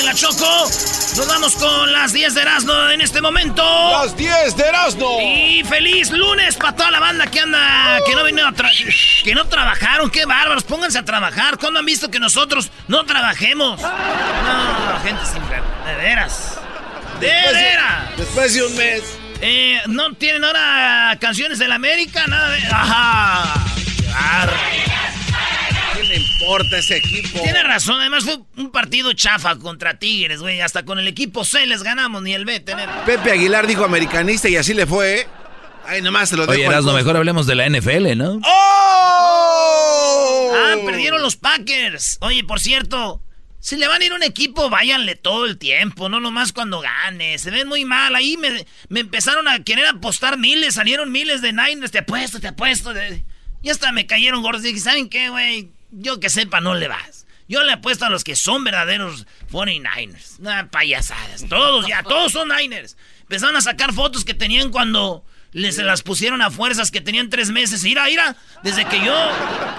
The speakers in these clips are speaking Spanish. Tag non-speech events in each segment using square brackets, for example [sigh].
De la Choco. Nos vamos con las 10 de Erasmo en este momento. Las 10 de Erasmo. Y feliz lunes para toda la banda que anda, que no vinieron a que no trabajaron, qué bárbaros, pónganse a trabajar. ¿Cuándo han visto que nosotros no trabajemos? No, gente sin ver- de veras. De Después de- veras. Después de un mes. Eh, no tienen ahora canciones de la América, nada de. Ajá. Claro. ¿Qué le importa ese equipo? Tiene razón, además fue un partido chafa contra Tigres, güey. Hasta con el equipo C les ganamos, ni el B tener. Pepe Aguilar dijo americanista y así le fue. ¿eh? Ay, nomás se lo dejo. Oye, mejor hablemos de la NFL, ¿no? ¡Oh! Ah, perdieron los Packers. Oye, por cierto, si le van a ir a un equipo, váyanle todo el tiempo, no nomás cuando gane. Se ven muy mal. Ahí me, me empezaron a querer apostar miles, salieron miles de Niners. Te apuesto, te apuesto. de- Y hasta me cayeron gordos. Dije, ¿saben qué, güey? Yo que sepa, no le vas. Yo le apuesto a los que son verdaderos 49ers. Nah, payasadas. Todos ya, todos son Niners. Empezaron a sacar fotos que tenían cuando les se las pusieron a fuerzas que tenían tres meses. Ira, ira, desde que yo.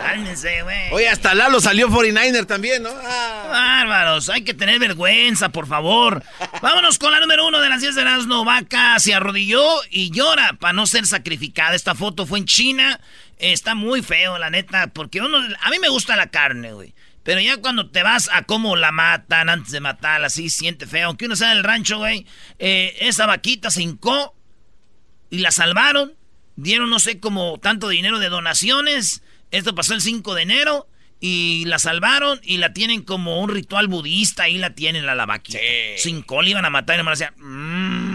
Cálmense, güey. Oye, hasta Lalo salió 49er también, ¿no? Ah. Bárbaros, hay que tener vergüenza, por favor. Vámonos con la número uno de las 10 de las Vaca se arrodilló y llora para no ser sacrificada. Esta foto fue en China. Está muy feo, la neta, porque uno, a mí me gusta la carne, güey. Pero ya cuando te vas a cómo la matan antes de matarla, así siente feo. Aunque uno sea del rancho, güey, eh, esa vaquita se hincó y la salvaron. Dieron no sé como tanto dinero de donaciones. Esto pasó el 5 de enero y la salvaron y la tienen como un ritual budista. Ahí la tienen la, la vaquita. Sin cola iban a matar y nomás decía, mmm,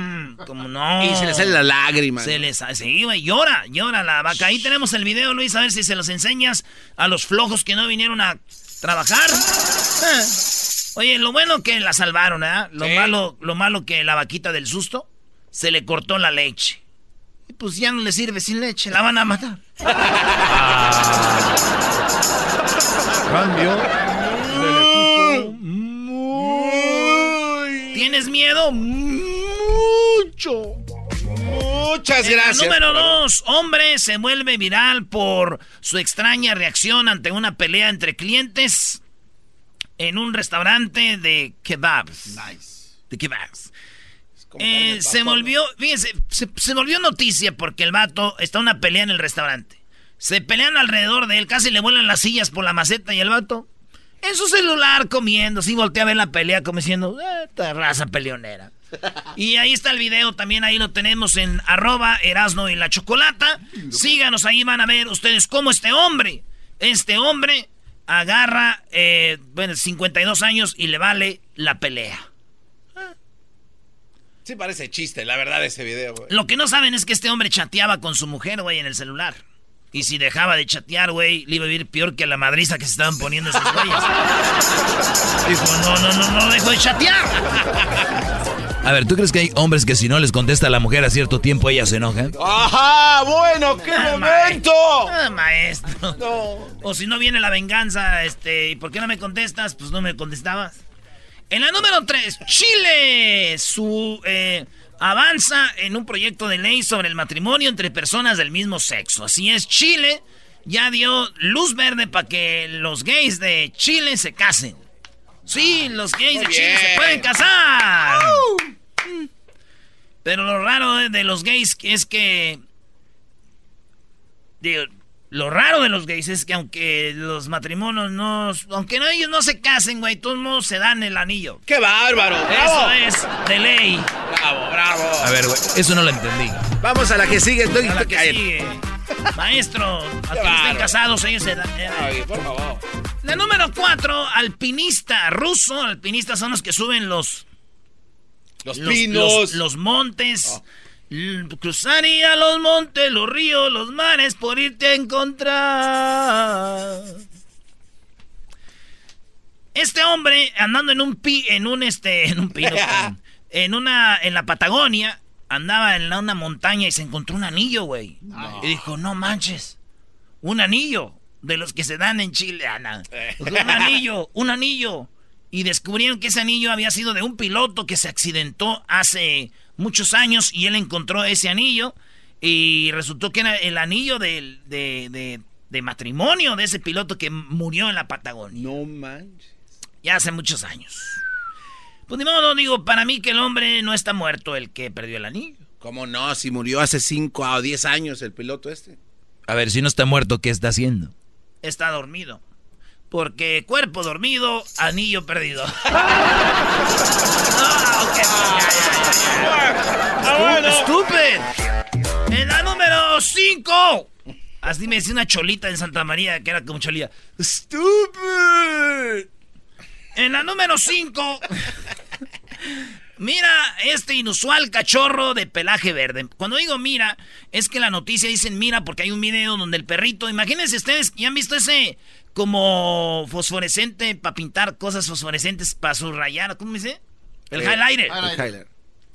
como [laughs] no. Y se le sale la lágrima. Se ¿no? les sí, güey, llora, llora la vaca. Ahí tenemos el video, Luis, a ver si se los enseñas a los flojos que no vinieron a trabajar. Eh. [laughs] Oye, lo bueno que la salvaron, ¿eh? Lo Sí. malo, lo malo que la vaquita del susto se le cortó la leche. Y pues ya no le sirve sin leche, la van a matar. [laughs] Cambio. ¿Tienes miedo? Mucho. Muchas gracias. número dos, hombre se vuelve viral por su extraña reacción ante una pelea entre clientes en un restaurante de kebabs. De kebabs. Eh, se volvió, fíjense, se, se volvió noticia porque el vato está en una pelea en el restaurante. Se pelean alrededor de él, casi le vuelan las sillas por la maceta y el vato en su celular comiendo, sí voltea a ver la pelea como diciendo, "Eh, esta raza peleonera. [laughs] Y ahí está el video, también ahí lo tenemos en arroba Erasno y la Chocolata. Síganos, ahí van a ver ustedes cómo este hombre, este hombre agarra, eh, bueno, 52 años y le vale la pelea. Sí parece chiste, la verdad, ese video, güey. Lo que no saben es que este hombre chateaba con su mujer, güey, en el celular. Y si dejaba de chatear, güey, le iba a vivir peor que la madriza que se estaban poniendo esos güeyes. [laughs] Dijo, no, no, no, no dejo de chatear. [laughs] A ver, ¿tú crees que hay hombres que si no les contesta a la mujer a cierto tiempo ella se enoja? ¡Ajá! ¡Bueno, qué Ah, momento! Ah, maestro. No. O si no viene la venganza, este, ¿y por qué no me contestas? Pues no me contestabas. En la número 3, Chile. Su eh, avanza en un proyecto de ley sobre el matrimonio entre personas del mismo sexo. Así es, Chile ya dio luz verde para que los gays de Chile se casen. Sí, los gays de Chile se pueden casar. Pero lo raro de- los gays es que digo, Lo raro de los gays es que aunque los matrimonios no... Aunque no, ellos no se casen, güey, todos modos se dan el anillo. ¡Qué bárbaro! Eso es de ley. ¡Bravo, bravo! A ver, güey, eso no lo entendí. Vamos a la que sigue. Estoy, A la que sigue. Maestro, [laughs] a que estén casados, ellos se dan... eh, Ay, por favor. La número cuatro, alpinista ruso. Alpinistas son los que suben los... Los, los, pinos. Los- los montes. Cruzaría los montes, los ríos, los mares por irte a encontrar. Este hombre andando en un pi, en un este, [laughs] en un pino, [laughs] en una, en la Patagonia, andaba en una montaña y se encontró un anillo, güey. Y dijo, no manches, un anillo de los que se dan en Chile, ah, no. un anillo, un anillo. Y descubrieron que ese anillo había sido de un piloto que se accidentó hace muchos años y él encontró ese anillo y resultó que era el anillo del- de, de- de matrimonio de ese piloto que murió en la Patagonia. No manches. Ya hace muchos años. Pues ni modo, digo, para mí que el hombre no está muerto el que perdió el anillo. ¿Cómo no? Si murió hace 5 o 10 años el piloto este. A ver, si no está muerto, ¿qué está haciendo? Está dormido. Porque cuerpo dormido, anillo perdido. [laughs] Stupid. En la número 5. Así me decía una cholita en Santa María que era como cholita. Stupid. En la número 5. Mira este inusual cachorro de pelaje verde. Cuando digo mira, es que la noticia dicen mira porque hay un video donde el perrito, imagínense ustedes, ¿ya han visto ese como fosforescente para pintar cosas fosforescentes para subrayar? ¿Cómo dice? El Eh, highlighter. El highlighter.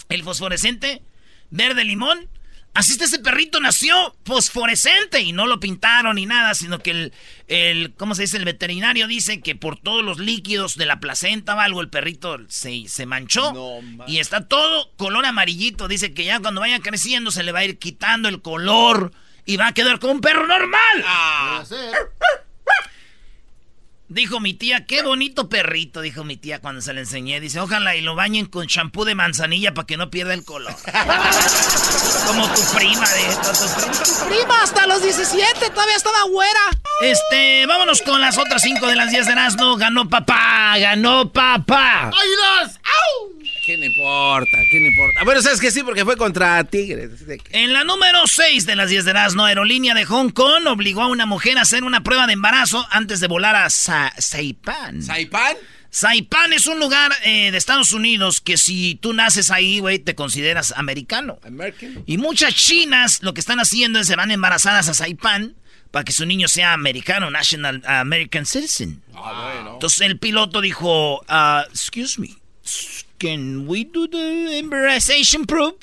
El fosforescente verde limón. Así está ese perrito, nació fosforescente y no lo pintaron ni nada, sino que el, el, ¿cómo se dice? El veterinario dice que por todos los líquidos de la placenta o algo, el perrito se, se manchó No, y está todo color amarillito. Dice que ya cuando vaya creciendo se le va a ir quitando el color y va a quedar como un perro normal. Ah, Dijo mi tía, qué bonito perrito, dijo mi tía cuando se le enseñé. Dice, ojalá y lo bañen con champú de manzanilla para que no pierda el color. [laughs] Como tu prima de esto, tu prima. Prima, hasta los 17 todavía estaba güera. Este, vámonos con las otras cinco de las 10 de Erasmo. Ganó papá, ganó papá. ¡Ayudas! ¡Au! ¿Qué le importa? ¿Qué le importa? Bueno, sabes que sí, porque fue contra Tigres. En la número 6 de las 10 de Erasmo, Aerolínea de Hong Kong obligó a una mujer a hacer una prueba de embarazo antes de volar a Sa- Saipan. ¿Saipan? Saipan es un lugar eh, de Estados Unidos que si tú naces ahí, güey, te consideras americano. American. Y muchas chinas lo que están haciendo es se van embarazadas a Saipan para que su niño sea americano, national American citizen. Ah, bueno. Entonces el piloto dijo, ah, excuse me, can we do the embarazation probe?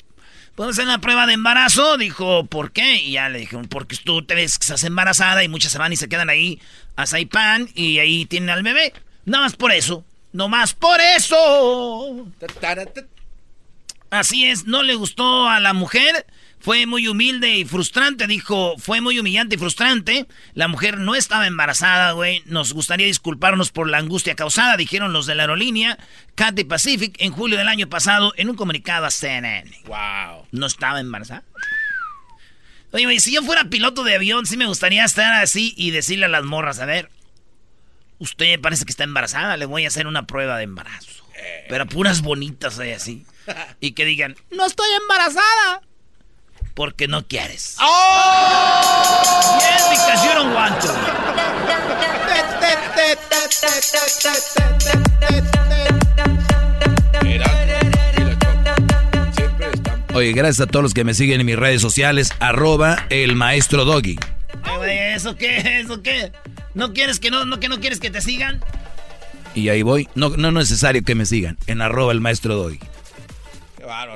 ¿Podemos hacer la prueba de embarazo? Dijo, ¿por qué? Y ya le dijeron, porque tú te ves que estás embarazada y muchas se van y se quedan ahí a Saipan y ahí tienen al bebé. Nada más por eso. No más por eso. Así es, no le gustó a la mujer. Fue muy humilde y frustrante, dijo, fue muy humillante y frustrante. La mujer no estaba embarazada, güey. Nos gustaría disculparnos por la angustia causada, dijeron los de la aerolínea Cathay Pacific en julio del año pasado en un comunicado a CNN. Wow. No estaba embarazada. Oye, güey, si yo fuera piloto de avión, sí me gustaría estar así y decirle a las morras, a ver, usted parece que está embarazada, le voy a hacer una prueba de embarazo. Pero puras bonitas ahí así. [laughs] Y que digan, No estoy embarazada. Porque no quieres. Yes, because you don't want to. Oye, gracias a todos los que me siguen en mis redes sociales, arroba el maestro Doggy. ¿Eso qué? ¿Eso qué? ¿No quieres que no, no, que no quieres que te sigan? Y ahí voy. No, no es necesario que me sigan. En arroba el maestro Doggy.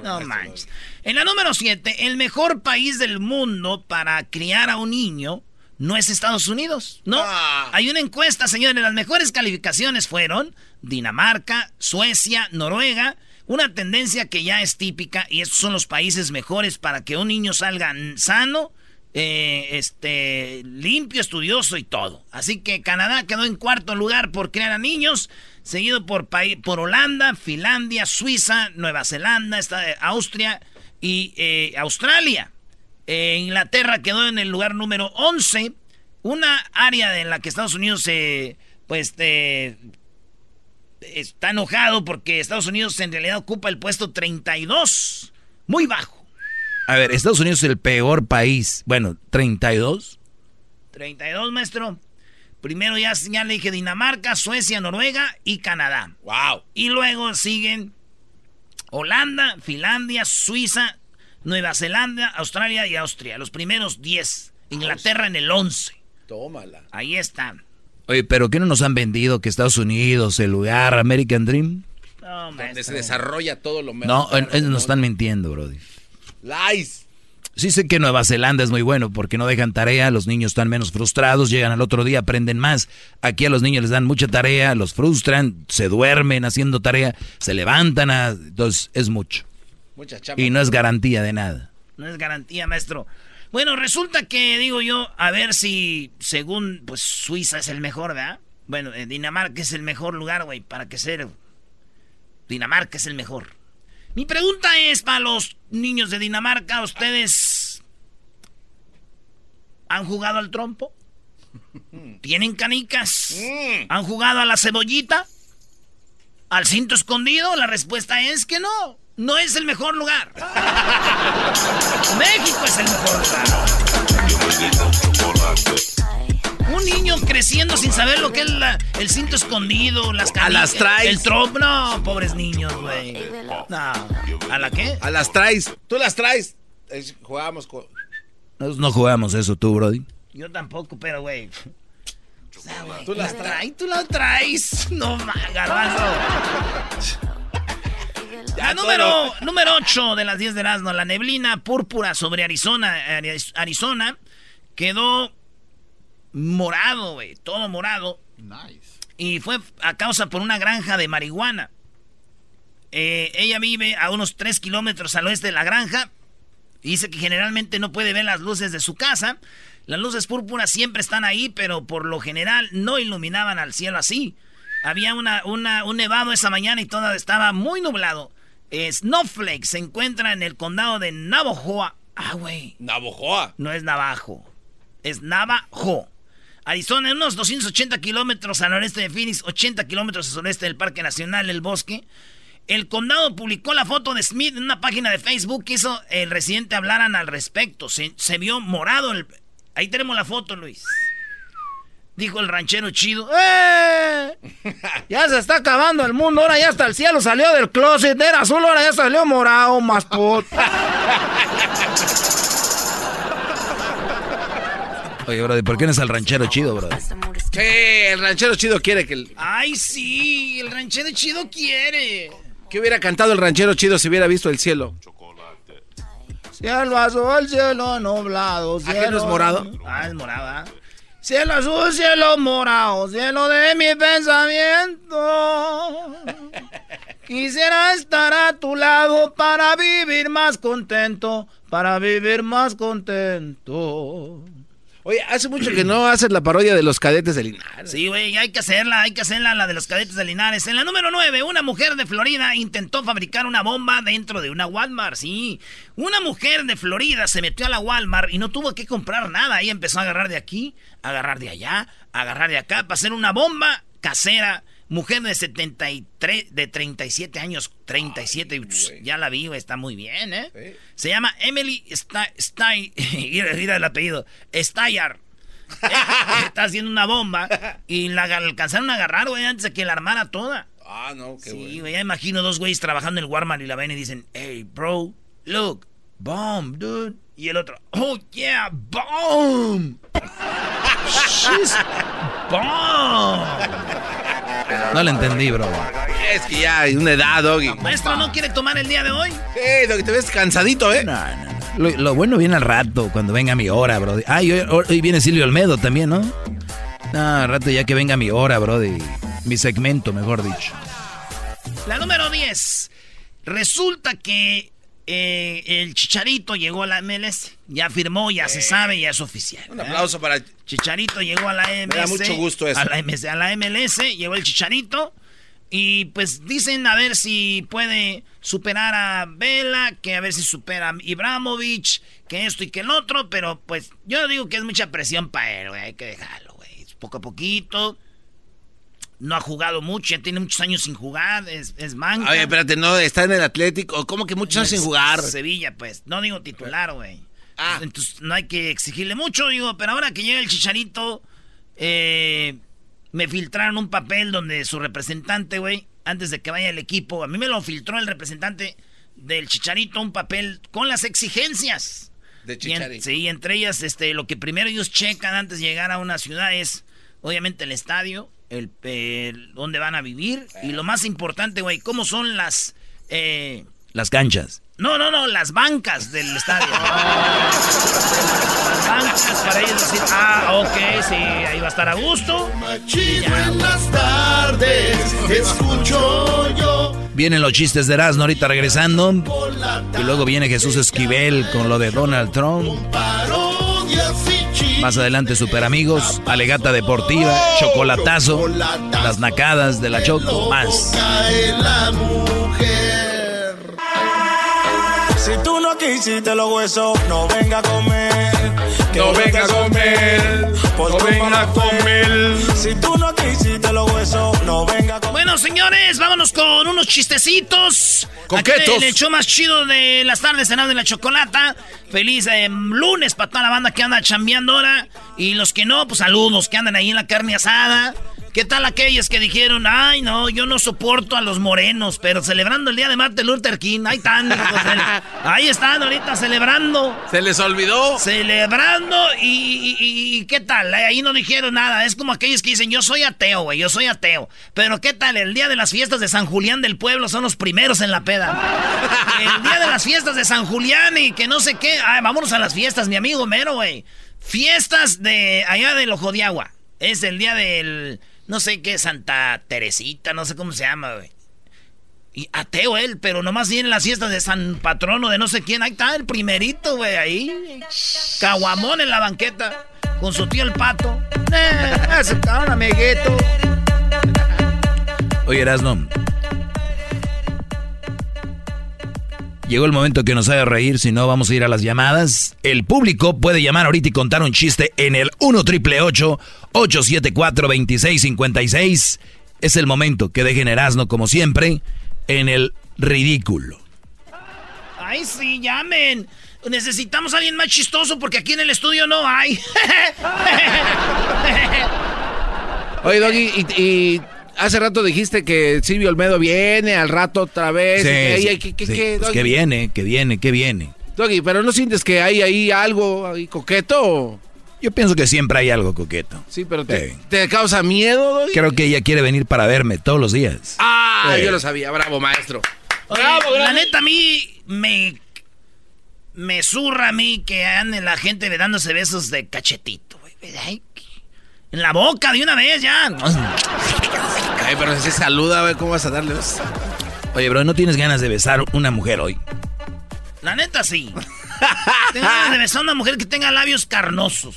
No manches. En la número 7, el mejor país del mundo para criar a un niño no es Estados Unidos, ¿no? Ah. Hay una encuesta, señores, las mejores calificaciones fueron Dinamarca, Suecia, Noruega, una tendencia que ya es típica y estos son los países mejores para que un niño salga sano, eh, este, limpio, estudioso y todo. Así que Canadá quedó en cuarto lugar por criar a niños, seguido por, por Holanda, Finlandia, Suiza, Nueva Zelanda, esta- Austria y eh, Australia. Eh, Inglaterra quedó en el lugar número 11 Una área en la que Estados Unidos se, pues, está enojado porque Estados Unidos en realidad ocupa el puesto 32, muy bajo. A ver, Estados Unidos es el peor país. Bueno, 32. 32, maestro. Primero ya, ya le dije Dinamarca, Suecia, Noruega y Canadá. Wow. Y luego siguen Holanda, Finlandia, Suiza, Nueva Zelanda, Australia y Austria. Los primeros 10. Inglaterra en el 11. Tómala. Ahí están. Oye, pero ¿qué no nos han vendido que Estados Unidos, el lugar, American Dream? No, Donde se desarrolla todo lo mejor. No, en- en- nos están mintiendo, Brody. Lies. Sí sé que Nueva Zelanda es muy bueno porque no dejan tarea, los niños están menos frustrados, llegan al otro día, aprenden más. Aquí a los niños les dan mucha tarea, los frustran, se duermen haciendo tarea, se levantan, a- entonces es mucho. Mucha chamba. Y no es garantía de nada. No es garantía, maestro. Bueno, resulta que digo yo, a ver si según pues Suiza es el mejor, ¿verdad? Bueno, eh, Dinamarca es el mejor lugar, güey, para que ser Dinamarca es el mejor. Mi pregunta es para los niños de Dinamarca, ¿ustedes han jugado al trompo? ¿Tienen canicas? ¿Han jugado a la cebollita? ¿Al cinto escondido? La respuesta es que no. No es el mejor lugar. [laughs] México es el mejor lugar. Un niño creciendo sin saber lo que es la- el cinto escondido, las canicas. las traes. El trompo. No, pobres niños, güey. No. ¿A la qué? A las traes. Tú las traes. Es- Jugábamos con. Nosotros no jugamos eso tú, Brody. Yo tampoco, pero güey. Tú las La traes, tú la traes. No garbanzo. [laughs] La número, número 8 de las 10 de Erasmo, la neblina púrpura sobre Arizona, Ari- Arizona, quedó morado, güey, todo morado. Y fue a causa por una granja de marihuana. Eh, ella vive a unos 3 kilómetros al oeste de la granja. Y dice que generalmente no puede ver las luces de su casa. Las luces púrpuras siempre están ahí, pero por lo general no iluminaban al cielo así. Había una, una- un nevado esa mañana y todo estaba muy nublado. Eh, Snowflake se encuentra en el condado de Navajo. Ah, güey. Navojoa. No es Navajo. Es Navajo. Arizona, unos 280 kilómetros al noreste de Phoenix, 80 kilómetros al sureste del Parque Nacional El Bosque. El condado publicó la foto de Smith en una página de Facebook que hizo el residente hablaran al respecto. Se, vio morado. el- Ahí tenemos la foto, Luis. Dijo el ranchero chido. ¡Eh! Ya se está acabando el mundo. Ahora ya hasta el cielo salió del closet. Era azul, ahora ya salió morado, más [laughs] pot. Oye, Brody, ¿por qué no es el ranchero chido, Brody? Sí, el ranchero chido quiere que. el- Ay, sí, el ranchero chido quiere. ¿Qué hubiera cantado el ranchero chido si hubiera visto el cielo? Cielo azul, cielo nublado. ¿Ah, que no es morado? Ah, es morado, ¿ah? Cielo azul, cielo morado, cielo de mi pensamiento. [laughs] Quisiera estar a tu lado para vivir más contento, para vivir más contento. Oye, hace mucho que no haces la parodia de los cadetes de Linares. Sí, güey, hay que hacerla, hay que hacerla, la de los cadetes de Linares. En la número 9, una mujer de Florida intentó fabricar una bomba dentro de una Walmart, sí. Una mujer de Florida se metió a la Walmart y no tuvo que comprar nada. Ahí empezó a agarrar de aquí, agarrar de allá, a agarrar de acá para hacer una bomba casera. Mujer de 73, de 37 años, 37, pss, ya la vi, está muy bien, ¿eh? Se llama Emily Stein, [laughs] mira, el apellido, Steyer. Está haciendo una bomba y la alcanzaron a agarrar, güey, antes de que la armara toda. Ah, no, qué Sí, bueno. güey, ya imagino dos güeyes trabajando en el Walmart y la ven y dicen, hey, bro, look, bomb, dude. Y el otro, oh, yeah, bomb. [laughs] She's bomb. No le entendí, bro. Es que ya hay una edad, Doggy. Maestro, ¿no quiere tomar el día de hoy? Sí, Doggy, te ves cansadito, ¿eh? No, no, no. Lo, lo bueno viene al rato, cuando venga mi hora, bro. Ay, hoy, hoy viene Silvio Olmedo también, ¿no? No, al rato ya que venga mi hora, bro. Mi segmento, mejor dicho. La número 10. Resulta que eh, el Chicharito llegó a la MLS. Ya firmó, ya se sabe, ya es oficial. Un ¿eh? aplauso para. Chicharito llegó a la MLS. da mucho gusto eso. A la, MS, a la MLS llegó el Chicharito. Y pues dicen a ver si puede superar a Vela, que a ver si supera a Ibramovich, que esto y que el otro, pero pues yo digo que es mucha presión para él, güey, hay que dejarlo, güey. Poco a poquito. No ha jugado mucho, ya tiene muchos años sin jugar, es, es manca. Oye, espérate, no, está en el Atlético. ¿Cómo que muchos años sin jugar? Sevilla, pues. No digo titular, güey. Ah. Entonces no hay que exigirle mucho, digo, pero ahora que llega el chicharito, eh, me filtraron un papel donde su representante, güey, antes de que vaya el equipo, a mí me lo filtró el representante del chicharito, un papel con las exigencias. De Y en- Chicharito. sí, entre ellas, este, lo que primero ellos checan antes de llegar a una ciudad es, obviamente, el estadio, el, el- dónde van a vivir, y lo más importante, güey, cómo son las... eh, Las canchas. no, no, no, las bancas del estadio. las [laughs] bancas para ellos decir, ah, ok, sí, ahí va a estar a gusto. En las tardes, escucho yo. Vienen los chistes de Erasmo ahorita regresando. Y luego viene Jesús Esquivel con lo de Donald Trump. Parodias y chistes. Más adelante, super amigos, alegata deportiva, chocolatazo, las nacadas de la Choco, más. Si tú no quisiste los huesos, no venga a comer. Que No venga a comer, por no venga a comer. Si tú no quisiste los huesos, no venga a comer. Bueno, señores, vámonos con unos chistecitos. Coquetos. El show más chido de las tardes, cenado de la chocolata. Feliz eh, lunes para toda la banda que anda chambeando ahora. Y los que no, pues saludos, que andan ahí en la carne asada. ¿Qué tal aquellos que dijeron, ay, no, yo no soporto a los morenos, pero celebrando el día de Martin Luther King? Ahí están, [laughs] ahí están ahorita celebrando. ¿Se les olvidó? Celebrando y- y ¿qué tal? Ahí no dijeron nada. Es como aquellos que dicen, yo soy ateo, güey, yo soy ateo. Pero ¿qué tal? El día de las fiestas de San Julián del Pueblo son los primeros en la peda. El día de las fiestas de San Julián y que no sé qué. Ay, vámonos a las fiestas, mi amigo Mero, güey. Fiestas de allá del Ojo de Agua. Es el día del, no sé qué, Santa Teresita, no sé cómo se llama, güey. Y ateo él, pero nomás vienen las fiestas de San Patrono de no sé quién. Ahí está el primerito, güey, ahí. Caguamón en la banqueta. Con su tío el pato. Eh, ese cabrón, amiguito. Oye, Erasno. Llegó el momento que nos haga reír, si no vamos a ir a las llamadas. El público puede llamar ahorita y contar un chiste en el 1 triple 874 2656. Es el momento que dejen Erasno, como siempre, en el ridículo. Ay, sí, llamen. Necesitamos a alguien más chistoso porque aquí en el estudio no hay. [laughs] Oye, Doggy, y, y hace rato dijiste que Silvio Olmedo viene al rato otra vez. y que, sí, ay, ¿qué- qué- sí, pues que viene, que viene, que viene. Doggy, pero ¿no sientes que hay ahí algo ahí coqueto? Yo pienso que siempre hay algo coqueto. Sí, pero ¿te, Sí. ¿te causa miedo, Doggy? Creo que ella quiere venir para verme todos los días. Ah, Sí. yo lo sabía. Bravo, maestro. Oye, Bravo, la bravo. neta, a mí me. Me zurra a mí que ande la gente dándose besos de cachetito, güey. En la boca de una vez ya. Ay, pero si se saluda, güey, ¿cómo vas a darle? Oye, bro, ¿no tienes ganas de besar una mujer hoy? La neta, sí. Tengo ganas de besar a una mujer que tenga labios carnosos.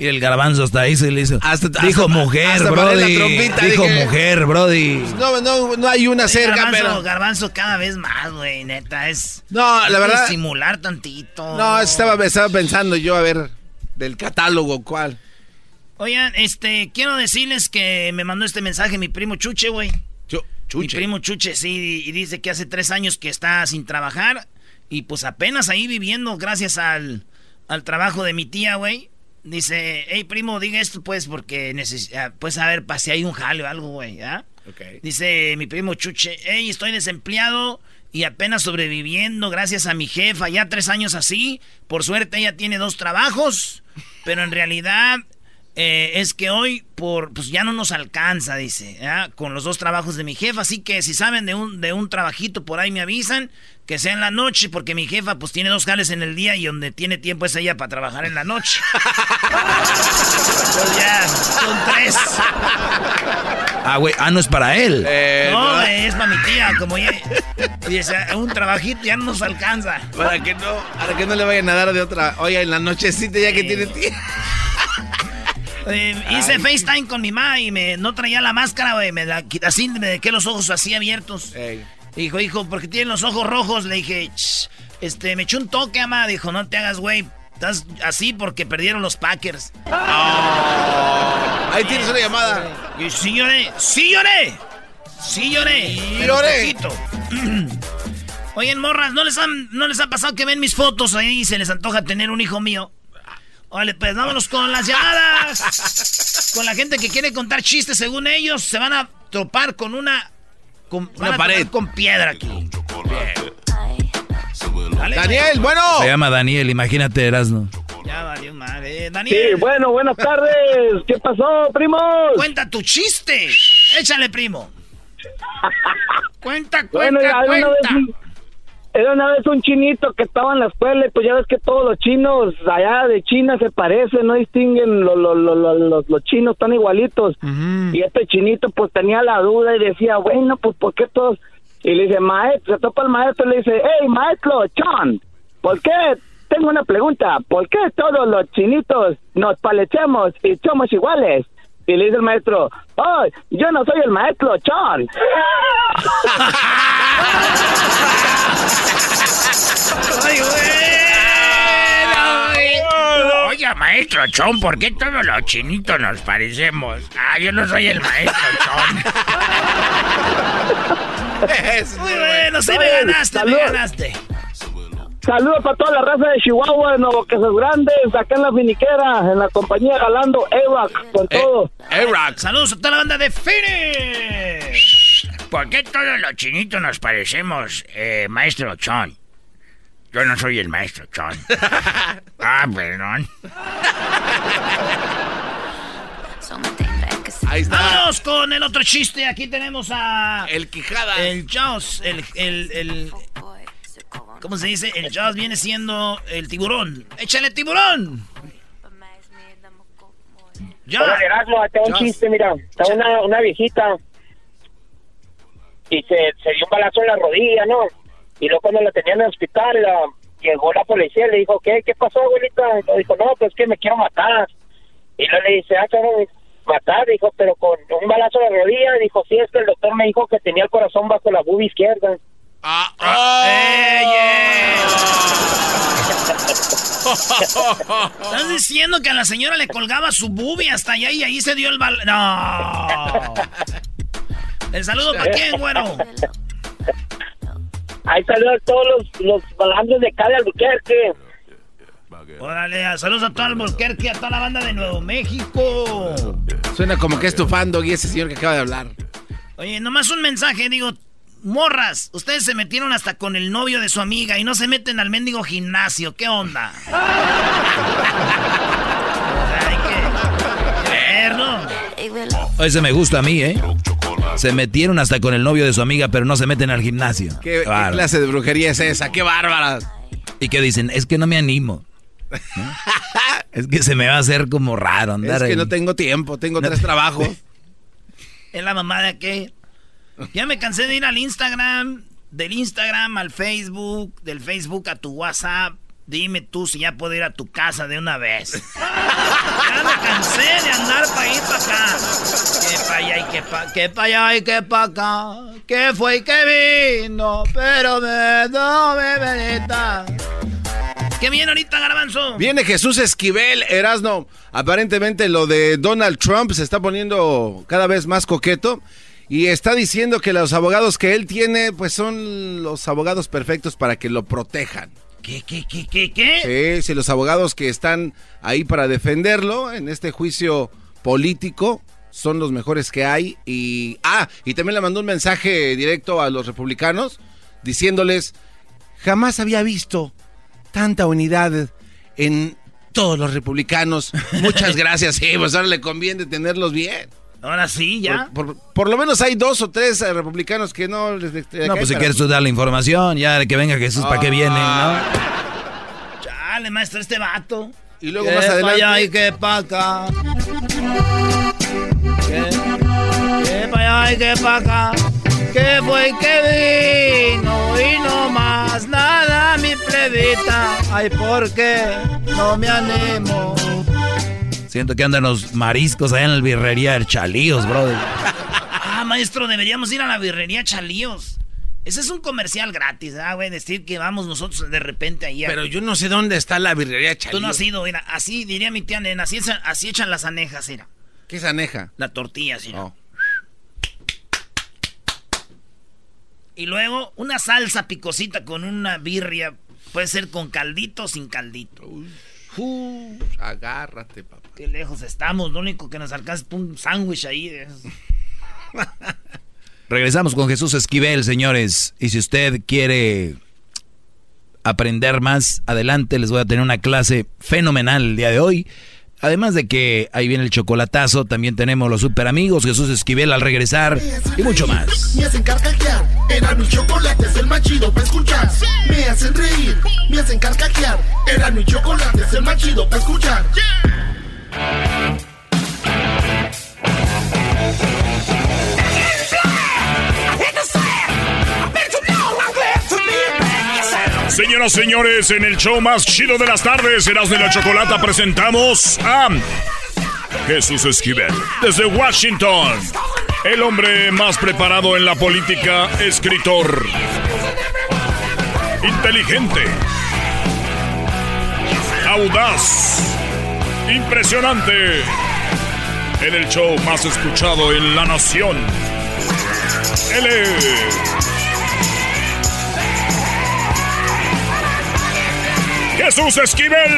Y el garbanzo hasta ahí se le hizo. Hasta- dijo hasta- mujer, hasta Brody. trompita, dijo dije- mujer, Brody. No, no, no hay una cerca, garbanzo, pero... garbanzo cada vez más, güey, neta, es... No, la verdad- Simular tantito. No, estaba, estaba pensando yo, a ver, del catálogo, ¿cuál? Oigan, este, quiero decirles que me mandó este mensaje mi primo Chuche, güey. Chu- Mi Chuche. primo Chuche, sí, y dice que hace tres años que está sin trabajar y pues apenas ahí viviendo gracias al, al trabajo de mi tía, güey. Dice, hey primo, diga esto pues porque necesita, pues a ver, pa' si hay un jale o algo, güey, ¿ah? Ok. Dice mi primo Chuche, hey, estoy desempleado y apenas sobreviviendo gracias a mi jefa, ya tres años así. Por suerte ella tiene dos trabajos, pero en realidad eh, es que hoy por pues ya no nos alcanza, dice, ¿ah? con los dos trabajos de mi jefa. Así que si saben de un, de un trabajito por ahí me avisan, que sea en la noche, porque mi jefa pues tiene dos jales en el día y donde tiene tiempo es ella para trabajar en la noche. [laughs] pues ya, son tres. Ah, güey, ah, no es para él. Eh, No, no, es para mi tía, como ya. Dice, un trabajito ya no nos alcanza. para que no, para que no le vayan a dar de otra. Oye, en la nochecita ya que tiene tiempo. Eh, hice FaceTime con mi mamá y me, no traía la máscara, güey. Me la, así me dejé los ojos así abiertos. Dijo, hijo, porque tienen los ojos rojos. Le dije, este, me echó un toque, ama. Dijo, no te hagas, güey. Estás así porque perdieron los Packers. Oh. Ahí tienes una llamada. Y sí lloré, sí lloré. Sí lloré. Sí lloré. [clears throat] Oigan, morras, ¿no les, han, ¿no les ha pasado que ven mis fotos ahí y se les antoja tener un hijo mío? Vale, pues vámonos con las llamadas. con la gente que quiere contar chistes según ellos, se van a topar con una... Con, una pared. Con piedra aquí. Daniel, bueno. Se llama Daniel, imagínate, Erasno. Ya valió madre. Daniel. Sí, bueno, buenas tardes. ¿Qué pasó, primo? Cuenta tu chiste. Échale, primo. cuenta, [laughs] cuenta, bueno, cuenta. Era una vez un chinito que estaba en la escuela y pues ya ves que todos los chinos allá de China se parecen, no distinguen, los, los, los, los chinos están igualitos. Y este chinito pues tenía la duda y decía, bueno, pues ¿por qué todos? Y le dice, maestro, se topa el maestro y le dice, hey, maestro, John, ¿por qué? Tengo una pregunta, ¿por qué todos los chinitos nos parecemos y somos iguales? Y le dice el maestro, oh, yo no soy el maestro, John. [laughs] Ay, Oiga, maestro Chon, ¿por qué todos los chinitos nos parecemos? Ah, yo no soy el maestro Chon. Muy bueno, sí me ganaste, me ganaste. Saludos para toda la raza de Chihuahua, de Nuevo Quesos Grandes, acá en la finiquera, en la compañía Galando, A-Rock, con eh, todo. A-Rock. Saludos a toda la banda de Finish. ¿Por qué todos los chinitos nos parecemos, eh, maestro Chon? Yo no soy el maestro Chon. [laughs] ah, perdón. Ahí está. Vamos con el otro chiste. Aquí tenemos a. El Quijada. El Jaws. El, el, el. ¿Cómo se dice? El Jaws viene siendo el tiburón. ¡Échale tiburón! Ya. Hola, Erasmo, tengo un chiste, mira. Está una, una viejita. Y se, se dio un balazo en la rodilla, ¿no? Y luego cuando la tenían en el hospital, llegó la policía y le dijo, ¿qué? ¿Qué pasó, abuelita? Y le dijo, no, pues que me quiero matar. Y luego le dice, ah, cabrón, matar, dijo, pero con un balazo en la rodilla. Dijo, sí, es que el doctor me dijo que tenía el corazón bajo la bubi izquierda. Ah, ah [laughs] Estás diciendo que a la señora le colgaba su bubi hasta allá y ahí se dio el bal... No. ¿El saludo para quién, güero? Ahí saludos a todos los, los de Cali Albuquerque. Órale, saludos a todo Albuquerque, a toda la banda de Nuevo México. Suena como que es tu fan, y ese señor que acaba de hablar. Oye, nomás un mensaje, digo, morras, ustedes se metieron hasta con el novio de su amiga y no se meten al mendigo gimnasio, ¿qué onda? [laughs] Hay que verlo. Ese me gusta a mí, ¿eh? Se metieron hasta con el novio de su amiga, pero no se meten al gimnasio. ¿Qué, clase de brujería es esa? ¡Qué bárbara! Y que dicen, es que no me animo. [laughs] es que se me va a hacer como raro andar Es que no tengo tiempo, tengo tres trabajos. [laughs] Es la mamá de qué. Ya me cansé de ir al Instagram, del Instagram al Facebook, del Facebook a tu WhatsApp. Dime tú si ya puedo ir a tu casa de una vez. [laughs] ya me cansé de andar para ir para acá. Que para allá y que para que pa allá y que para acá. Que fue y que vino, pero me no venita. ¿Qué viene ahorita, Garbanzo? Viene Jesús Esquivel, Erasno. Aparentemente lo de Donald Trump se está poniendo cada vez más coqueto. Y está diciendo que los abogados que él tiene, pues son los abogados perfectos para que lo protejan. ¿Qué, qué, qué, qué, qué? Sí, sí, los abogados que están ahí para defenderlo en este juicio político son los mejores que hay. Y, ah, y también le mandó un mensaje directo a los republicanos diciéndoles, jamás había visto tanta unidad en todos los republicanos. [laughs] Muchas gracias, sí, pues ahora le conviene tenerlos bien. Ahora sí, ya. Por, lo menos hay dos o tres eh, republicanos que no les. no, pues si quieres tú dar la información, ya de que venga Jesús, ¿para qué viene? ¿no? Chale, maestro, este vato. Y luego más adelante. allá y que pa' acá. Que, para allá y que pa' acá. Que fue y que vino y no más nada, mi plebita. Ay, ¿por qué no me animo? Siento que andan los mariscos allá en la birrería del Chalíos, brother. [laughs] Ah, maestro, deberíamos ir a la birrería Chalíos. Ese es un comercial gratis, ¿ah, güey? Decir que vamos nosotros de repente ahí. Pero yo no sé dónde está la birrería Chalíos. Tú no has ido, mira. Así diría mi tía nena. Así, echan- así echan las anejas, mira. ¿Qué es aneja? La tortilla, así. Oh. Y luego una salsa picosita con una birria. Puede ser con caldito o sin caldito. Uh, agárrate, papá. Qué lejos estamos. Lo único que nos alcanza es un sándwich ahí. esos. [laughs] Regresamos con Jesús Esquivel, señores. Y si usted quiere aprender más, adelante les voy a tener una clase fenomenal el día de hoy. Además de que ahí viene el chocolatazo, también tenemos los super amigos, Jesús Esquivel al regresar y mucho más. Me hacen carcajear. Era mi chocolate, es el más chido para escuchar. Me hacen reír, me hacen carcajear. Era mi chocolate, es el más chido para escuchar. Señoras, señores, en el show más chido de las tardes, Erasmo y la Chocolata, presentamos a Jesús Esquivel, desde Washington. El hombre más preparado en la política, escritor. Inteligente. Audaz. Impresionante. En el show más escuchado en la nación. Él es... Jesús Esquivel.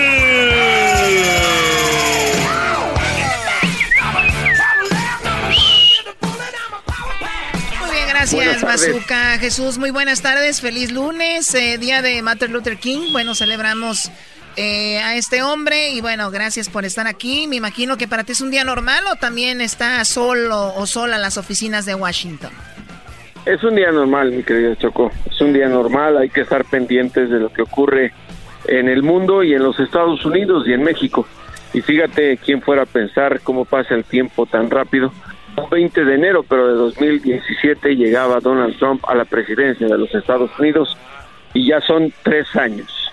Muy bien, gracias. Bazooka. Jesús, muy buenas tardes. Feliz lunes, eh, día de Martin Luther King. Bueno, celebramos eh, a este hombre y bueno, gracias por estar aquí. Me imagino que para ti es un día normal o también está solo o sola en las oficinas de Washington. Es un día normal, mi querido Choco. Es un día normal, hay que estar pendientes de lo que ocurre en el mundo y en los Estados Unidos y en México. Y fíjate quién fuera a pensar cómo pasa el tiempo tan rápido. Un 20 de enero, pero de 2017 llegaba Donald Trump a la presidencia de los Estados Unidos y ya son tres años.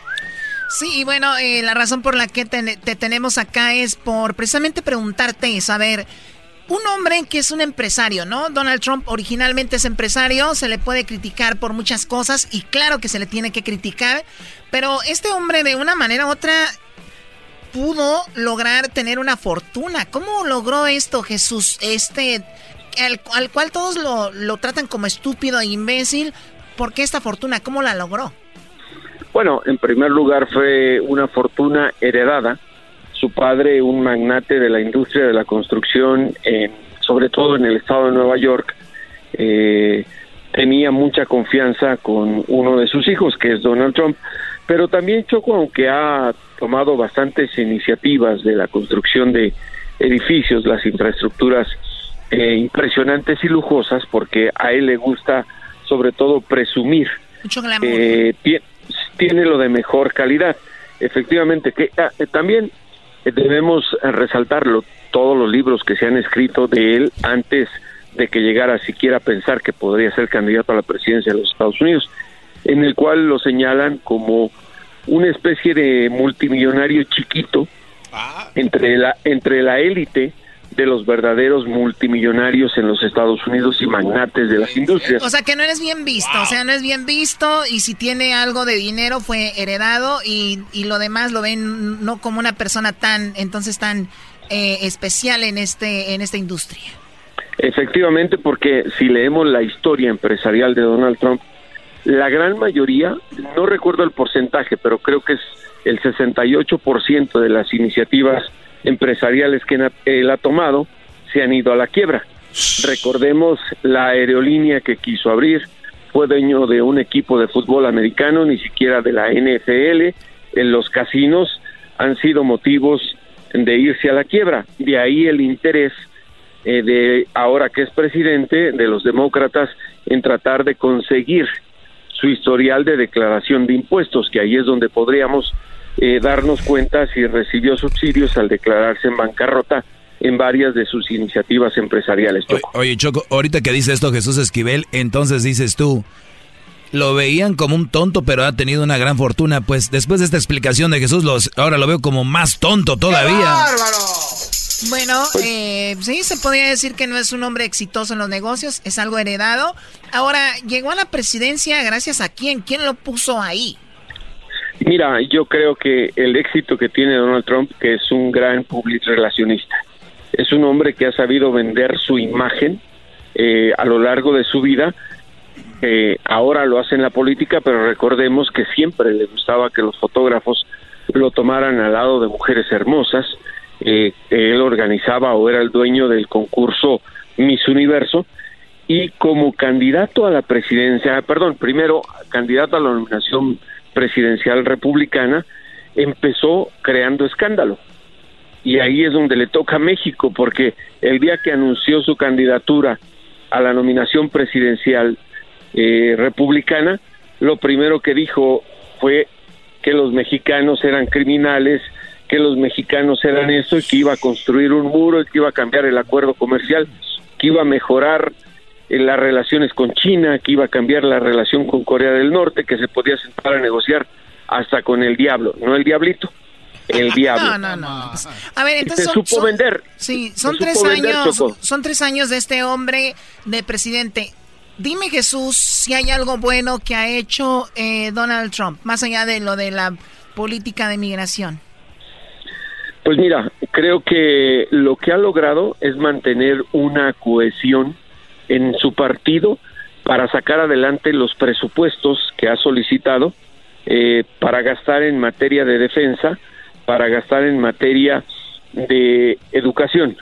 Sí, y bueno, eh, la razón por la que te, te tenemos acá es por precisamente preguntarte saber, un hombre que es un empresario, ¿no? Donald Trump originalmente es empresario, se le puede criticar por muchas cosas y claro que se le tiene que criticar, pero este hombre de una manera u otra pudo lograr tener una fortuna. ¿Cómo logró esto Jesús? Este, al, al cual todos lo, lo tratan como estúpido e imbécil. ¿Por qué esta fortuna? ¿Cómo la logró? Bueno, en primer lugar fue una fortuna heredada. Su padre, un magnate de la industria de la construcción, en- sobre todo en el estado de Nueva York, eh, tenía mucha confianza con uno de sus hijos, que es Donald Trump. Pero también Choco, aunque ha tomado bastantes iniciativas de la construcción de edificios, las infraestructuras eh, impresionantes y lujosas, porque a él le gusta sobre todo presumir Mucho glamour. eh, tiene lo de mejor calidad. Efectivamente, que ah, eh, también eh, debemos eh, resaltarlo, todos los libros que se han escrito de él antes de que llegara siquiera a pensar que podría ser candidato a la presidencia de los Estados Unidos, en el cual lo señalan como una especie de multimillonario chiquito entre la entre la élite de los verdaderos multimillonarios en los Estados Unidos y magnates de las industrias. O sea que no eres bien visto, o sea, no es bien visto y si tiene algo de dinero fue heredado y, y lo demás lo ven no como una persona tan, entonces tan eh, especial en este en esta industria. Efectivamente, porque si leemos la historia empresarial de Donald Trump, la gran mayoría, no recuerdo el porcentaje, pero creo que es el 68% de las iniciativas empresariales que él ha tomado se han ido a la quiebra. Recordemos la aerolínea que quiso abrir, fue dueño de un equipo de fútbol americano, ni siquiera de la NFL, en los casinos han sido motivos de irse a la quiebra. De ahí el interés eh, de ahora que es presidente de los demócratas en tratar de conseguir su historial de declaración de impuestos, que ahí es donde podríamos eh, darnos cuenta si recibió subsidios al declararse en bancarrota en varias de sus iniciativas empresariales. Choco. Oye, Choco, ahorita que dice esto Jesús Esquivel, entonces dices tú, lo veían como un tonto, pero ha tenido una gran fortuna. Pues después de esta explicación de Jesús, los, ahora lo veo como más tonto todavía. Bueno, eh, sí, se podría decir que no es un hombre exitoso en los negocios, es algo heredado. Ahora, llegó a la presidencia gracias a quién, quién lo puso ahí. Mira, yo creo que el éxito que tiene Donald Trump, que es un gran public relacionista, es un hombre que ha sabido vender su imagen eh, a lo largo de su vida. Eh, ahora lo hace en la política, pero recordemos que siempre le gustaba que los fotógrafos lo tomaran al lado de mujeres hermosas. Eh, él organizaba o era el dueño del concurso Miss Universo y como candidato a la presidencia, perdón, primero candidato a la nominación presidencial republicana, empezó creando escándalo. Y ahí es donde le toca a México, porque el día que anunció su candidatura a la nominación presidencial eh, republicana, lo primero que dijo fue que los mexicanos eran criminales, que los mexicanos eran eso y que iba a construir un muro y que iba a cambiar el acuerdo comercial, que iba a mejorar las relaciones con China, que iba a cambiar la relación con Corea del Norte, que se podía sentar a negociar hasta con el diablo, no el diablito, el [laughs] diablo. No, no, no. A ver, entonces se supo vender. Sí, son Se tres vender, años, son tres años de este hombre de presidente. Dime Jesús si hay algo bueno que ha hecho eh, Donald Trump, más allá de lo de la política de migración. Pues mira, creo que lo que ha logrado es mantener una cohesión en su partido para sacar adelante los presupuestos que ha solicitado eh, para gastar en materia de defensa, para gastar en materia de educación.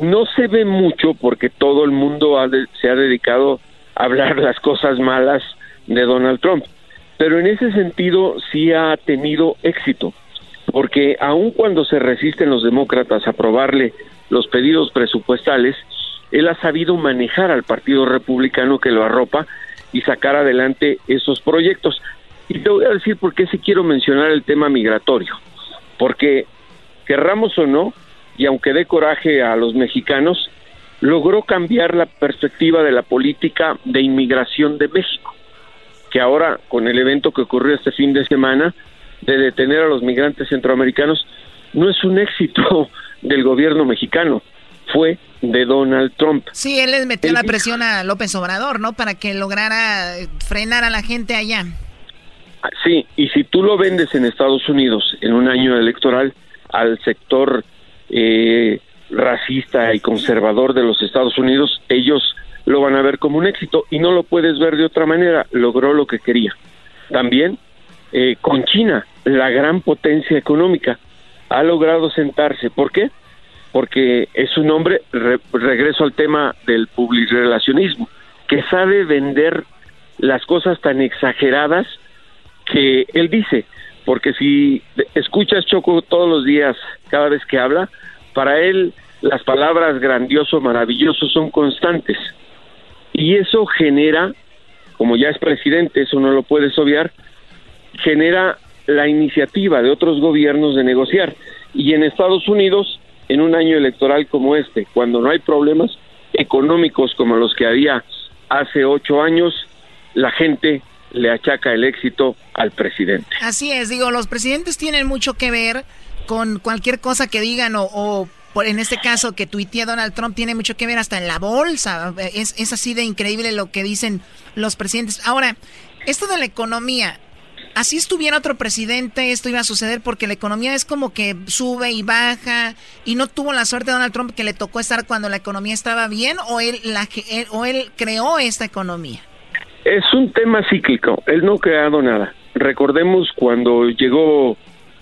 No se ve mucho porque todo el mundo ha de- se ha dedicado a hablar las cosas malas de Donald Trump, pero en ese sentido sí ha tenido éxito porque aun cuando se resisten los demócratas a aprobarle los pedidos presupuestales, él ha sabido manejar al Partido Republicano que lo arropa y sacar adelante esos proyectos. Y te voy a decir por qué sí quiero mencionar el tema migratorio, porque querramos o no, y aunque dé coraje a los mexicanos, logró cambiar la perspectiva de la política de inmigración de México, que ahora con el evento que ocurrió este fin de semana, de detener a los migrantes centroamericanos no es un éxito [laughs] del gobierno mexicano, fue de Donald Trump. Sí, él les metió Él la dijo- presión a López Obrador, ¿no? Para que lograra eh, frenar a la gente allá. Sí, y si tú lo vendes en Estados Unidos en un año electoral al sector eh, racista y conservador de los Estados Unidos, ellos lo van a ver como un éxito y no lo puedes ver de otra manera. Logró lo que quería. También eh, con China, la gran potencia económica, ha logrado sentarse. ¿Por qué? Porque es un hombre, re- regreso al tema del publirelacionismo, que sabe vender las cosas tan exageradas que él dice, porque si escuchas Choco todos los días, cada vez que habla, para él las palabras grandioso, maravilloso son constantes. Y eso genera, como ya es presidente, eso no lo puedes obviar, genera la iniciativa de otros gobiernos de negociar. Y en Estados Unidos, en un año electoral como este, cuando no hay problemas económicos como los que había hace ocho años, la gente le achaca el éxito al presidente. Así es, digo, los presidentes tienen mucho que ver con cualquier cosa que digan o, o por, en este caso que tuitea Donald Trump tiene mucho que ver hasta en la bolsa. Es, es así de increíble lo que dicen los presidentes. Ahora, esto de la economía, así estuviera otro presidente, esto iba a suceder porque la economía es como que sube y baja y no tuvo la suerte de Donald Trump que le tocó estar cuando la economía estaba bien o él, la, o él creó esta economía. Es un tema cíclico, él no ha creado nada. Recordemos cuando llegó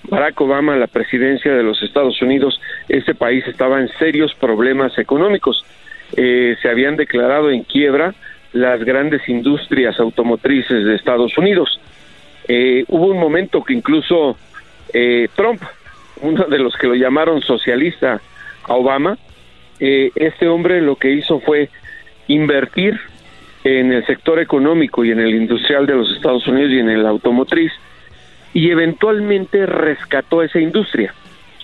Barack Obama a la presidencia de los Estados Unidos, este país estaba en serios problemas económicos. Eh, se habían declarado en quiebra las grandes industrias automotrices de Estados Unidos. Eh, hubo un momento que incluso eh, Trump, uno de los que lo llamaron socialista a Obama, eh, este hombre lo que hizo fue invertir en el sector económico y en el industrial de los Estados Unidos y en el automotriz y eventualmente rescató esa industria,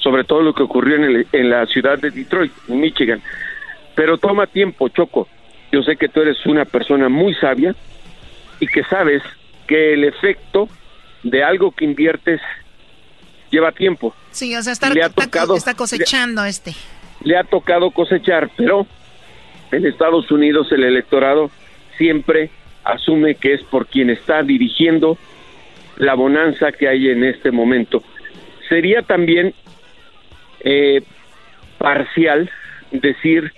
sobre todo lo que ocurrió en, el- en la ciudad de Detroit, en Michigan. Pero toma tiempo, Choco. Yo sé que tú eres una persona muy sabia y que sabes que el efecto de algo que inviertes lleva tiempo. Sí, o sea, está, Le ha está- tocado- está cosechando este. le ha tocado cosechar, pero en Estados Unidos el electorado siempre asume que es por quien está dirigiendo la bonanza que hay en este momento. Sería también eh, parcial decir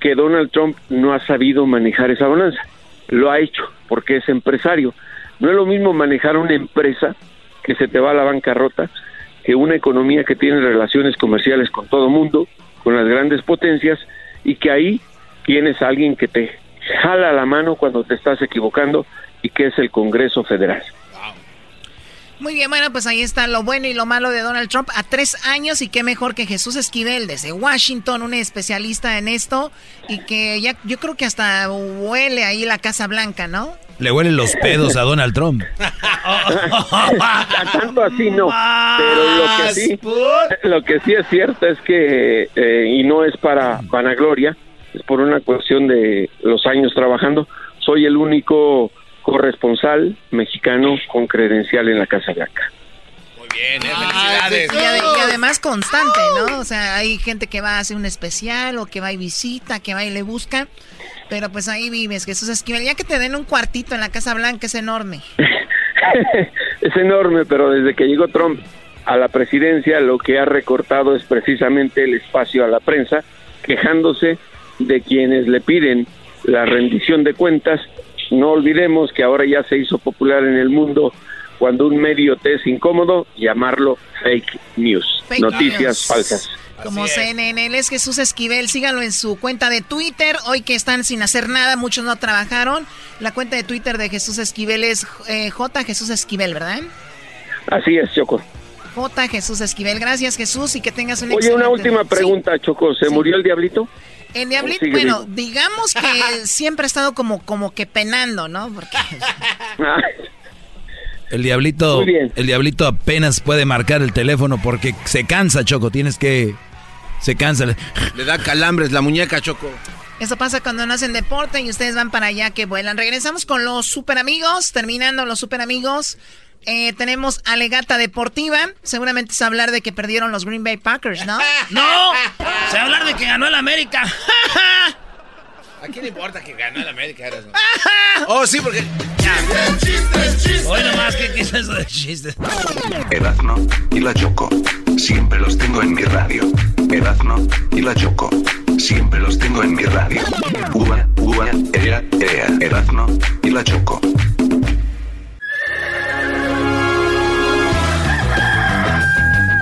que Donald Trump no ha sabido manejar esa bonanza. Lo ha hecho porque es empresario. No es lo mismo manejar una empresa que se te va a la bancarrota que una economía que tiene relaciones comerciales con todo mundo, con las grandes potencias y que ahí tienes a alguien que te jala la mano cuando te estás equivocando y que es el Congreso Federal. Muy bien, bueno, pues ahí está lo bueno y lo malo de Donald Trump a tres años y qué mejor que Jesús Esquivel desde Washington, un especialista en esto y que ya yo creo que hasta huele ahí la Casa Blanca, ¿no? Le huelen los pedos a Donald Trump. [laughs] Tanto así no, pero lo que sí, lo que sí es cierto es que eh, y no es para vanagloria, es por una cuestión de los años trabajando. Soy el único corresponsal mexicano con credencial en la Casa Blanca. Muy bien, ¿eh? felicidades. Y, además constante, ¿no? O sea, hay gente que va a hacer un especial o que va y visita, que va y le busca. Pero pues ahí vives, Jesús Esquivel. Ya que te den un cuartito en la Casa Blanca es enorme. [laughs] es enorme, pero desde que llegó Trump a la presidencia, lo que ha recortado es precisamente el espacio a la prensa, quejándose de quienes le piden la rendición de cuentas no olvidemos que ahora ya se hizo popular en el mundo cuando un medio te es incómodo, llamarlo fake news, noticias falsas. Como CNN, él es Jesús Esquivel, síganlo en su cuenta de Twitter, hoy que están sin hacer nada, muchos no trabajaron, la cuenta de Twitter de Jesús Esquivel es eh, J Jesús Esquivel, ¿verdad? Así es, Choco. J Jesús Esquivel, gracias Jesús y que tengas un Oye, una última pregunta, Choco, ¿se murió el diablito? El diablito, bueno, digamos que [laughs] siempre ha estado como, como que penando, ¿no? Porque... [laughs] El diablito, el diablito apenas puede marcar el teléfono porque se cansa, Choco. Tienes que, se cansa. Le da calambres la muñeca, Choco. Eso pasa cuando no hacen deporte y ustedes van para allá que vuelan. Regresamos con los super amigos, terminando los super amigos. Eh, tenemos alegata deportiva. Seguramente es hablar de que perdieron los Green Bay Packers, ¿no? [laughs] ¡No! Se va a hablar de que ganó el América. [laughs] ¿A quién le importa que ganó el América? [laughs] oh, sí, porque. Hoy nomás, ¿qué, ¿qué es eso de chistes? Erazno y la Choco. Siempre los tengo en mi radio. Erazno y la Choco. Siempre los tengo en mi radio. Uva, uva, ea, ea. Erazno y la Choco.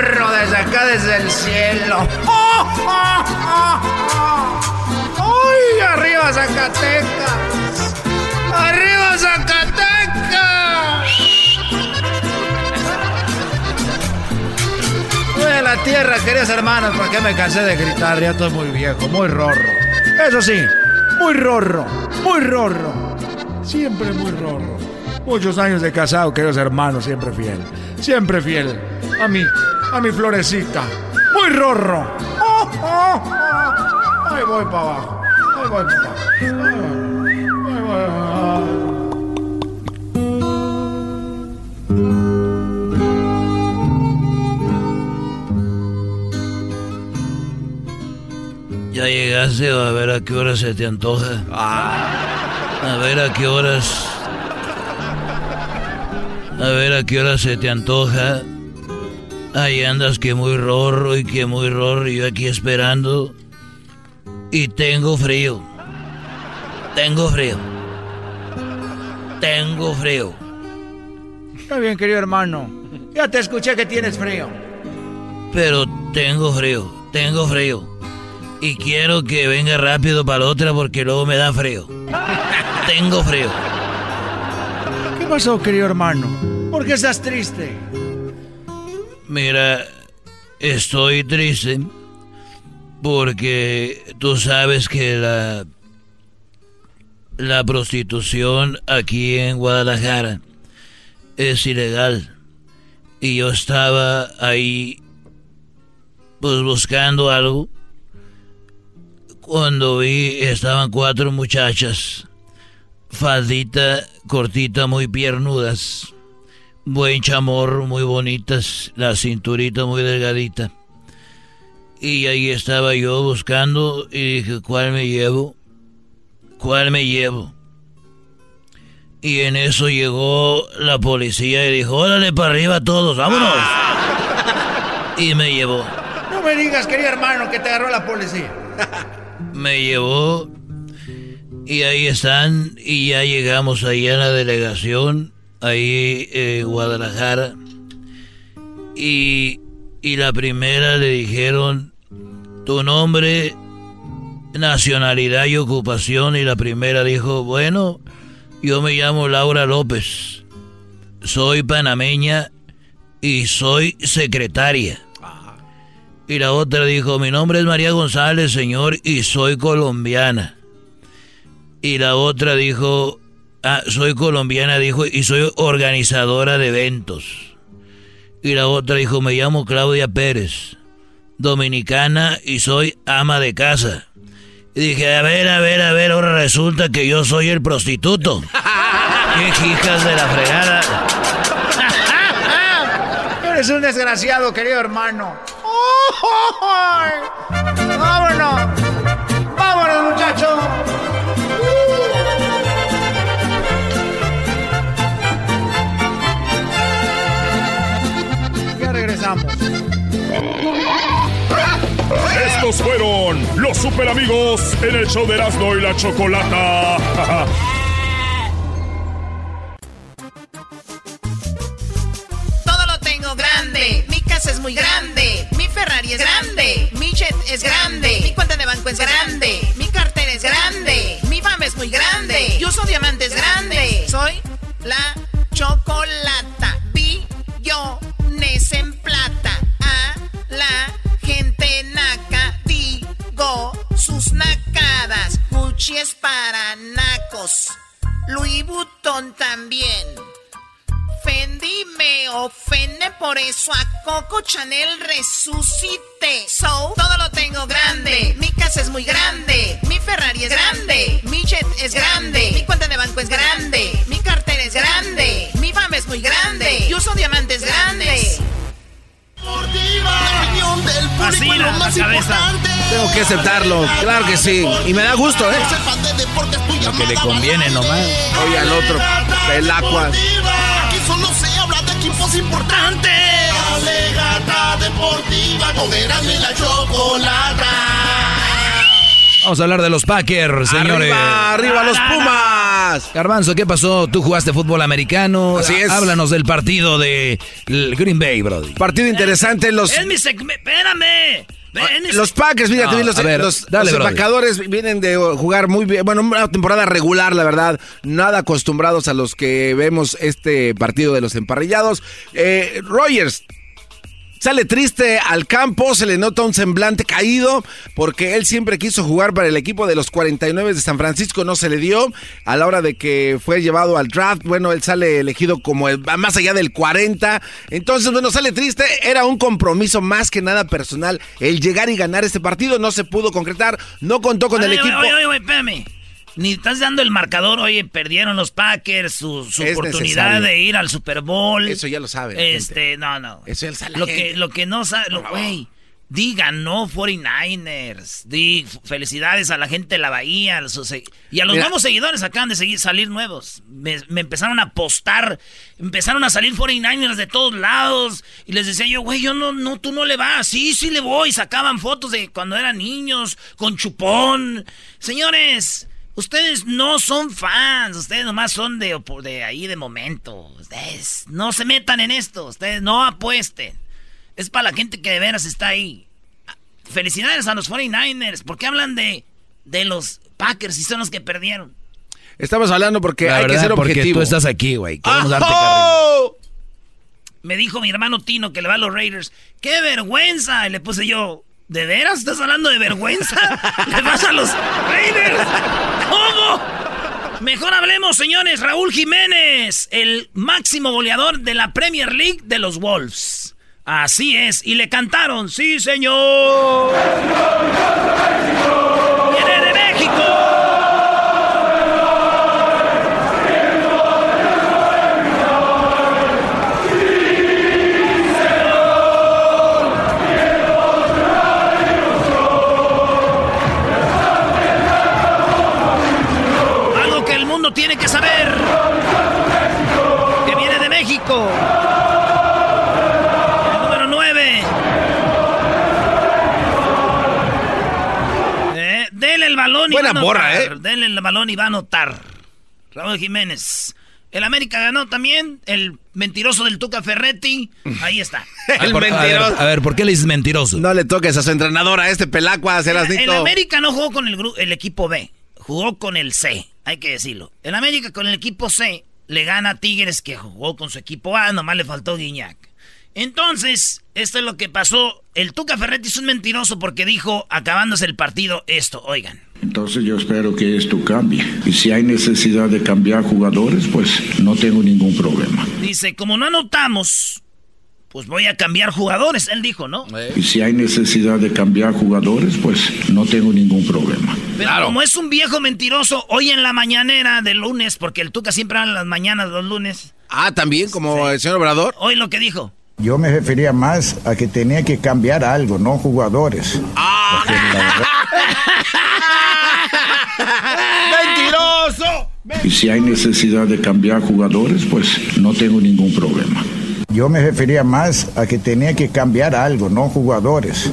Desde acá, desde el cielo. ¡Ay, arriba Zacatecas! ¡Arriba Zacatecas! De la tierra, queridos hermanos, porque me cansé de gritar, ya estoy muy viejo, muy rorro. Eso sí, muy rorro, muy rorro. Siempre muy rorro. Muchos años de casado, queridos hermanos, siempre fiel. Siempre fiel a mí, a mi florecita. Muy rorro. [laughs] Ahí voy para abajo. Ahí voy para abajo. Ahí voy. Ya llegaste a ver a qué hora se te antoja. A ver a qué horas a ver a qué hora se te antoja. Ahí andas que muy rorro y que muy rorro. Yo aquí esperando. Y tengo frío. Tengo frío. Tengo frío. Está bien, querido hermano. Ya te escuché que tienes frío. Pero tengo frío. Tengo frío. Y quiero que venga rápido para la otra porque luego me da frío. [laughs] tengo frío. pasó, querido hermano? ¿Por qué estás triste? Mira, estoy triste porque tú sabes que la la prostitución aquí en Guadalajara es ilegal. Y yo estaba ahí pues buscando algo. Cuando vi estaban cuatro muchachas, faldita cortita, muy piernudas, buen chamorro, muy bonitas, la cinturita muy delgadita. Y ahí estaba yo buscando y dije, ¿cuál me llevo? ¿Cuál me llevo? Y en eso llegó la policía y dijo, órale para arriba todos, vámonos. Y me llevó. No me digas, querido hermano, que te agarró la policía. [laughs] Me llevó y ahí están y ya llegamos ahí a la delegación, ahí en Guadalajara. Y, y la primera le dijeron, tu nombre, nacionalidad y ocupación. Y la primera dijo, bueno, yo me llamo Laura López, soy panameña y soy secretaria. Y la otra dijo, mi nombre es María González, señor, y soy colombiana. Y la otra dijo, ah, soy colombiana, dijo, y soy organizadora de eventos. Y la otra dijo, me llamo Claudia Pérez, dominicana, y soy ama de casa. Y dije, a ver, a ver, a ver, ahora resulta que yo soy el prostituto. [laughs] ¡Qué hijas de la fregada! [laughs] Eres un desgraciado, querido hermano. ¡Ay! ¡Vámonos! ¡Vámonos, muchachos! Regresamos. Estos fueron los super amigos en el show de Erasmo y la Chocolata. Todo lo tengo grande. Mi casa es muy grande. Mi Ferrari es grande. Mi jet es grande. Mi cuenta de banco es grande. Mi cartera es grande. Mi fama es muy grande. Yo uso diamantes grandes. Soy la Louis Vuitton también. Fendi me ofende, por eso a Coco Chanel resucité. So, todo lo tengo grande. Mi casa es muy grande. Mi Ferrari es grande. Mi jet es grande. Mi cuenta de banco es grande. Mi cartera es grande. Mi fama es muy grande. Yo uso diamantes grandes. Así la cabeza. Tengo que aceptarlo, claro que sí. Y me da gusto, ¿eh? Lo que le conviene nomás. Oye al otro, el agua. Aquí solo se habla de equipos importantes. Alegata deportiva la chocolata. Vamos a hablar de los Packers, señores. Arriba, arriba los Pumas. Garbanzo, ¿qué pasó? Tú jugaste fútbol americano. Así es. Háblanos del partido de Green Bay, Brody. Partido interesante. Los, Es mi segmento. Espérame. Es- los Packers, fíjate No, bien, los, ver, los, dale, los Brody. empacadores vienen de jugar muy bien. Bueno, una temporada regular, la verdad. Nada acostumbrados a los que vemos este partido de los emparrillados. Eh, Rogers. Sale triste al campo, se le nota un semblante caído porque él siempre quiso jugar para el equipo de los 49 de San Francisco, no se le dio. A la hora de que fue llevado al draft, bueno, él sale elegido como el más allá del 40. Entonces, bueno, sale triste, era un compromiso más que nada personal. El llegar y ganar este partido no se pudo concretar, no contó con el Oye, equipo. Oye, espérame. Ni estás dando el marcador, oye, perdieron los Packers su, oportunidad necesario. de ir al Super Bowl. Eso ya lo sabe. la Este, no, no. Eso ya lo sabe Lo que, lo que no sabe, güey, di ganó 49ers. Di felicidades a la gente de la Bahía. a los- y a los Mira. nuevos seguidores acaban de seguir, salir nuevos. Me, me empezaron a postar, empezaron a salir 49ers de todos lados. Y les decía yo, güey, yo no, no, tú no le vas. Sí, sí le voy. Sacaban fotos de cuando eran niños, con chupón. Señores. Ustedes no son fans, ustedes nomás son de, de ahí de momento. Ustedes no se metan en esto, ustedes no apuesten. Es para la gente que de veras está ahí. Felicidades a los 49ers, porque hablan de, de los Packers y son los que perdieron. Estamos hablando porque La hay verdad, que ser porque objetivo. tú estás aquí, güey. Queremos darte. Me dijo mi hermano Tino que le va a los Raiders. ¡Qué vergüenza! Y le puse yo, ¿de veras estás hablando de vergüenza? [laughs] ¿Le vas a los Raiders? Mejor hablemos, señores. Raúl Jiménez, el máximo goleador de la Premier League de los Wolves. Así es. Y le cantaron, sí, señor. ¡Viene denle el balón y Buena va a borra, anotar. ¿eh? Denle el balón y va a anotar. Raúl Jiménez. El América ganó también. El mentiroso del Tuca Ferretti. Ahí está. [laughs] El Por- a, ver, mentiroso. a ver, ¿por qué le dices mentiroso? No le toques a su entrenadora, a este pelacua, serás El, el. América no jugó con el, el equipo B, jugó con el C, hay que decirlo. El América con el equipo C le gana a Tigres que jugó con su equipo A, nomás le faltó Guiñac. Entonces, esto es lo que pasó. El Tuca Ferretti es un mentiroso porque dijo, acabándose el partido, esto, oigan. Entonces yo espero que esto cambie. Y si hay necesidad de cambiar jugadores, pues no tengo ningún problema. Dice, como no anotamos, pues voy a cambiar jugadores, él dijo, ¿no? Y si hay necesidad de cambiar jugadores, pues no tengo ningún problema. Pero como es un viejo mentiroso, hoy en la mañanera del lunes, porque el Tuca siempre habla en las mañanas los lunes. Ah, también, como el señor Obrador. Hoy lo que dijo. Yo me refería más a que tenía que cambiar algo, no jugadores. Porque la verdad- [laughs] ¡Mentiroso! Y si hay necesidad de cambiar jugadores, pues no tengo ningún problema. Yo me refería más a que tenía que cambiar algo, no jugadores.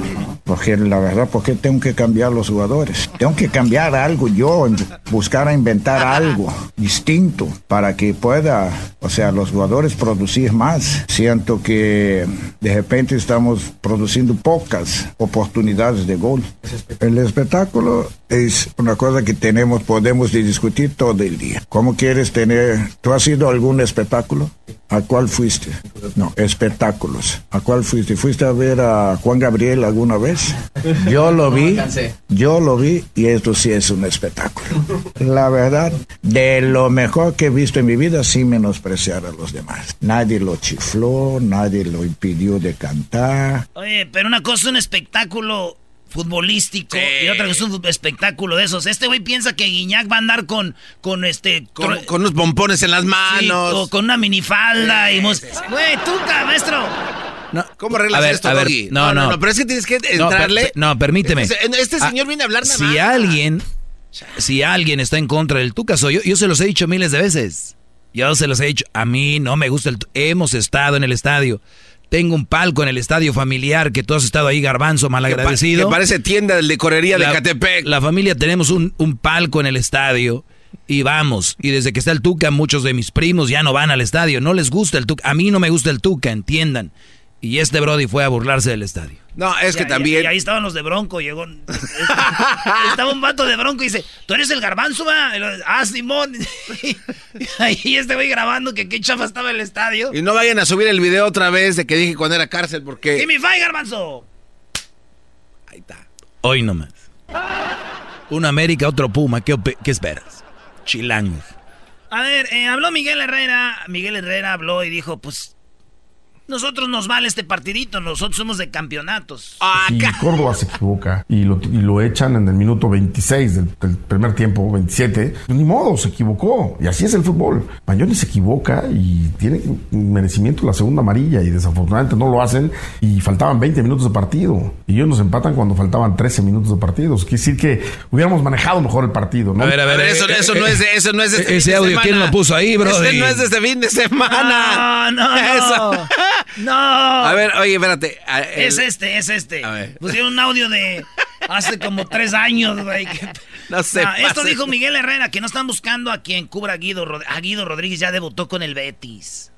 Porque la verdad, ¿por qué tengo que cambiar los jugadores? Tengo que cambiar algo yo, buscar a inventar algo distinto para que pueda, o sea, los jugadores producir más. Siento que de repente estamos produciendo pocas oportunidades de gol. El espectáculo es una cosa que tenemos, podemos discutir todo el día. ¿Cómo quieres tener? ¿Tú has ido a algún espectáculo? ¿A cuál fuiste? No, espectáculos. ¿A cuál fuiste? ¿Fuiste a ver a Juan Gabriel alguna vez? Yo lo vi. Yo lo vi y esto sí es un espectáculo. La verdad, de lo mejor que he visto en mi vida, sin menospreciar a los demás. Nadie lo chifló, nadie lo impidió de cantar. Oye, pero una cosa es un espectáculo futbolístico y otra cosa es un espectáculo de esos. Este güey piensa que Guiñac va a andar con, con este... Con, con unos pompones en las sí, manos. o con una minifalda y... mos- Güey, Tuca, maestro. ¿Cómo arreglas A ver, esto, a ver, Doggy? no, no. pero es que tienes que No, entrarle. per- no, permíteme. Este, este señor Ah, viene a hablar nada Si más. alguien, si alguien está en contra del Tuca, soy yo. Yo se los he dicho miles de veces. Yo se los he dicho. A mí no me gusta el. Hemos estado en el estadio. Tengo un palco en el estadio familiar que tú has estado ahí, garbanzo, Que pa- malagradecido. Que parece tienda de licorería de la, Catepec. La familia tenemos un, un palco en el estadio y vamos. Y desde que está el Tuca, muchos de mis primos ya no van al estadio. No les gusta el Tuca. A mí no me gusta el Tuca, entiendan. Y este Brody fue a burlarse del estadio. No, es Y que ahí- también. Y ahí estaban los de Bronco, llegó... [laughs] Estaba un vato de Bronco y dice, ¿tú eres el garbanzo, va? Ah, Simón. [laughs] Y ahí este güey grabando que qué chafa estaba el estadio. Y no vayan a subir el video otra vez de que dije cuando era cárcel, porque. ¡Give me five, garbanzo! Hoy nomás. Un América, otro Puma. ¿Qué, qué esperas? Chilangos. A ver, eh, habló Miguel Herrera. Miguel Herrera habló y dijo, pues, nosotros nos vale este partidito, nosotros somos de campeonatos. Si Córdoba se equivoca y lo, y lo echan en el minuto 26 del, del primer tiempo, 27, pues ni modo, se equivocó. Y así es el fútbol. Mayoni se equivoca y tiene merecimiento la segunda amarilla y desafortunadamente no lo hacen y faltaban 20 minutos de partido. Y ellos nos empatan cuando faltaban 13 minutos de partido. Quiere decir que hubiéramos manejado mejor el partido, ¿no? A ver, a ver, eso, eso no es de, eso no es de este ese fin de audio, semana. ¿quién lo puso ahí, brody? Ese no es de este fin de semana. No, no, Eso. [laughs] no. A ver, oye, espérate. a- el- Es este, es este. A ver. Pusieron un audio de hace como tres años, güey. que- [laughs] No se Ah, esto dijo Miguel Herrera, que no están buscando a quien cubra a Guido, Rod- a Guido Rodríguez, ya debutó con el Betis.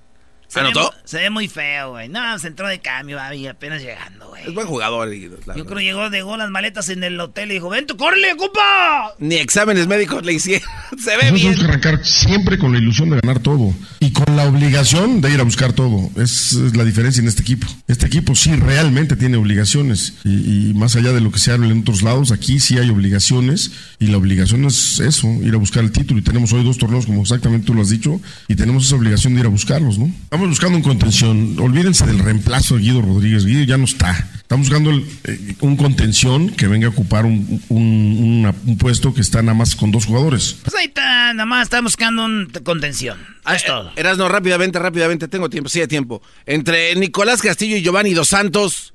Se ve ¿Anotó? mu- se ve muy feo, güey. No, se entró de cambio, ahí apenas llegando, güey. Es buen jugador. Yo creo que llegó, dejó las maletas en el hotel y dijo, ven, tú, córrele, compa. Ni exámenes médicos le hicieron. [laughs] Se ve Nosotros bien. tenemos que arrancar siempre con la ilusión de ganar todo y con la obligación de ir a buscar todo. Es, es la diferencia en este equipo. Este equipo sí realmente tiene obligaciones y, y más allá de lo que se habla en otros lados, aquí sí hay obligaciones y la obligación es eso, ir a buscar el título. Y tenemos hoy dos torneos, como exactamente tú lo has dicho, y tenemos esa obligación de ir a buscarlos, ¿no? Estamos buscando un contención. Olvídense del reemplazo de Guido Rodríguez. Guido ya no está. Estamos buscando el, eh, un contención que venga a ocupar un, un- una- un puesto que está nada más con dos jugadores. Pues ahí está, nada más está buscando un contención. Es todo. Eras no, rápidamente, rápidamente. Tengo tiempo, sí hay tiempo. Entre Nicolás Castillo y Giovanni Dos Santos,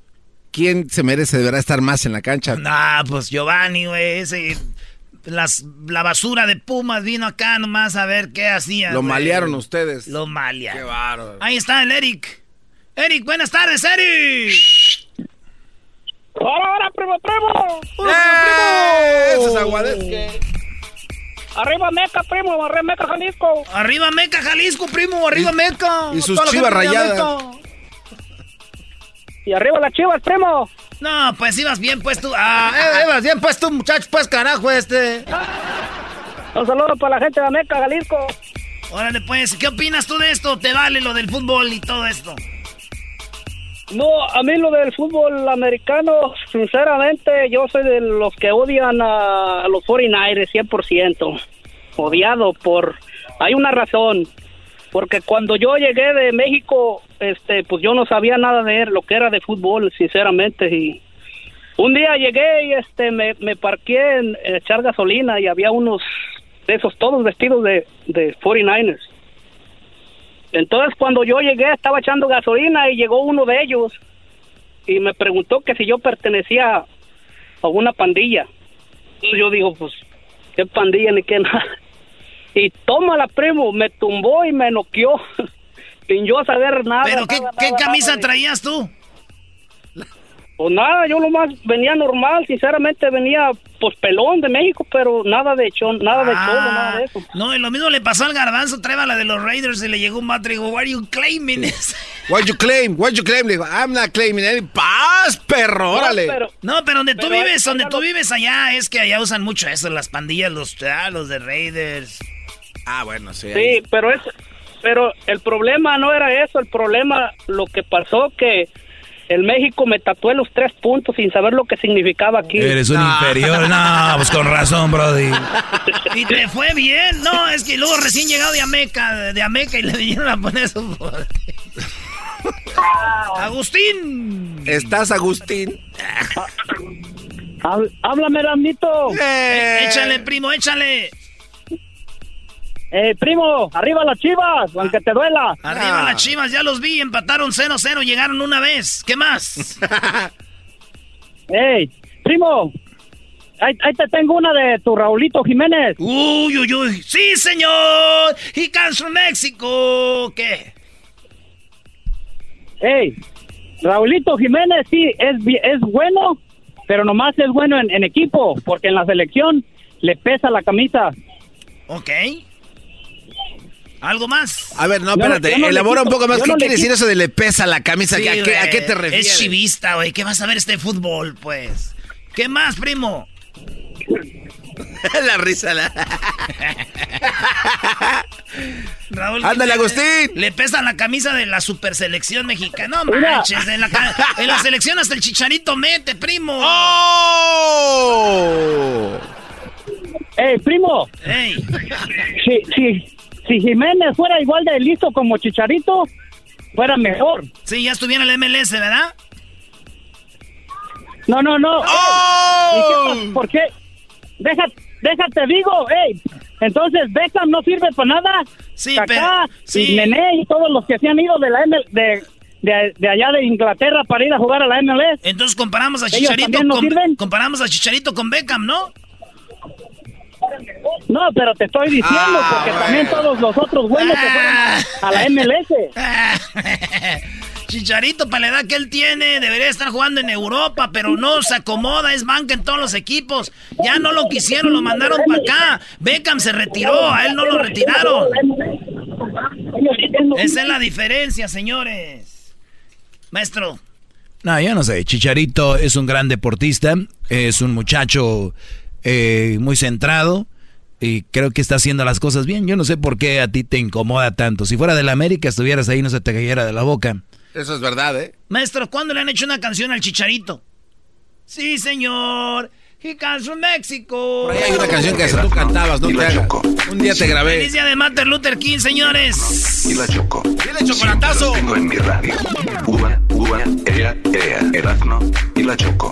¿quién se merece deberá estar más en la cancha? Nah, pues Giovanni, güey, ese... Las, la basura de Pumas vino acá nomás a ver qué hacía. Lo güey. malearon ustedes. Lo malearon. Qué bárbaro. Ahí está el Eric. Eric, buenas tardes, Eric. ¡Hola, hola, primo, primo! ¡Eh! Ese es Aguadesque. ¡Arriba Meca, primo! ¡Arriba Meca, Jalisco! Arriba Meca, Jalisco, primo, arriba Meca. y sus chivas rayadas. ¡Y arriba las chivas, primo! No, pues ibas bien, pues tú. Ah, eh, ibas bien, pues tú, muchacho, pues carajo este. Un saludo para la gente de Meca, Jalisco. Órale, pues, ¿qué opinas tú de esto? ¿Te vale lo del fútbol y todo esto? No, a mí lo del fútbol americano, sinceramente, yo soy de los que odian a, a los 49ers 100%. Odiado por... Hay una razón. Porque cuando yo llegué de México, este, pues yo no sabía nada de lo que era de fútbol, sinceramente. Y un día llegué y este, me, parqué en, echar gasolina y había unos de esos todos vestidos de, de 49ers. Entonces cuando yo llegué estaba echando gasolina y llegó uno de ellos y me preguntó que si yo pertenecía a una pandilla. Yo digo, pues, ¿qué pandilla ni qué nada? [laughs] Y tómala, primo, me tumbó y me noqueó. [laughs] Sin yo saber nada. ¿Pero qué, nada, qué nada, camisa nada traías tú? Pues nada, yo nomás venía normal, sinceramente venía pues pelón de México, pero nada de chon, nada de Ah, cholo, nada de eso. No, y lo mismo le pasó al garbanzo, traeba la de los Raiders y le llegó un y dijo, what are you claiming? [laughs] What you claim? What you claim? Le digo, I'm not claiming any. ¡Paz, perro! ¡Órale! No, pero donde tú vives, donde tú vives allá, es que allá usan mucho eso, las pandillas, los, ah, los de Raiders. Ah, bueno, sí. Sí, pero es, pero el problema no era eso, el problema lo que pasó que el México me tatué los tres puntos sin saber lo que significaba aquí. Eres un inferior. No, pues con razón, Brody. Y te fue bien. No, es que luego recién llegado de Ameca, de Ameca y le vinieron a poner eso. Agustín. ¿Estás, Agustín? Háblame, Ramito. Eh, Échale, primo, échale. Eh, primo, arriba las chivas, aunque te duela. Arriba las chivas, ya los vi, empataron 0-0, llegaron una vez. ¿Qué más? [laughs] Ey, primo, ahí, ahí te tengo una de tu Raulito Jiménez. Uy, uy, uy. Sí, señor. He comes from Mexico. ¿Qué? Ey, Raulito Jiménez sí es, es bueno, pero nomás es bueno en, en equipo, porque en la selección le pesa la camisa. Ok. ¿Algo más? A ver, no, espérate. no Elabora un poco más. ¿Qué no quiere decir eso de le pesa la camisa? Sí, ¿A, qué, a qué te refieres? Es chivista, güey. ¿Qué vas a ver este fútbol, pues? ¿Qué más, primo? [laughs] la risa. La... [laughs] Raúl. Ándale, ¿qué- Agustín. Le pesa la camisa de la super selección mexicana. No manches. En la, ca- [laughs] en la selección hasta el chicharito mete, primo. ¡Oh! Ey, primo, Ey. si, si, si Jiménez fuera igual de listo como Chicharito, fuera mejor. Sí, ya estuviera en el MLS, ¿verdad? No, no, no. ¡Oh! ¿y qué pasa? ¿Por qué? Déjate, déjate, digo, ey. Entonces, Beckham no sirve para nada. Sí, Kaká pero- sí. y Nené y todos los que se han ido de la ML, de, de, de allá de Inglaterra para ir a jugar a la MLS. Entonces comparamos a ¿Ellos Chicharito no con, sirven? comparamos a Chicharito con Beckham, ¿no? No, pero te estoy diciendo, Ah, porque bueno. también todos los otros buenos se fueron a, a la MLS. [laughs] Chicharito, para la edad que él tiene, debería estar jugando en Europa, pero no se acomoda, es banca en todos los equipos. Ya no lo quisieron, lo mandaron para acá. Beckham se retiró, a él no lo retiraron. Esa es la diferencia, señores. Maestro. No, yo no sé. Chicharito es un gran deportista, es un muchacho eh, muy centrado y creo que está haciendo las cosas bien. Yo no sé por qué a ti te incomoda tanto. Si fuera de la América, estuvieras ahí, no se te cayera de la boca. Eso es verdad, ¿eh? Maestro, ¿cuándo le han hecho una canción al Chicharito? Sí, señor. He comes from Mexico. Por ahí hay una canción que hasta tú cantabas, no te hagas. Un día te grabé. Feliz día de Martin Luther King, señores. Y la choco. ¡Dile chocolatazo! Tengo en mi radio. Uva, uva, ea, ea, Erasmo y la choco.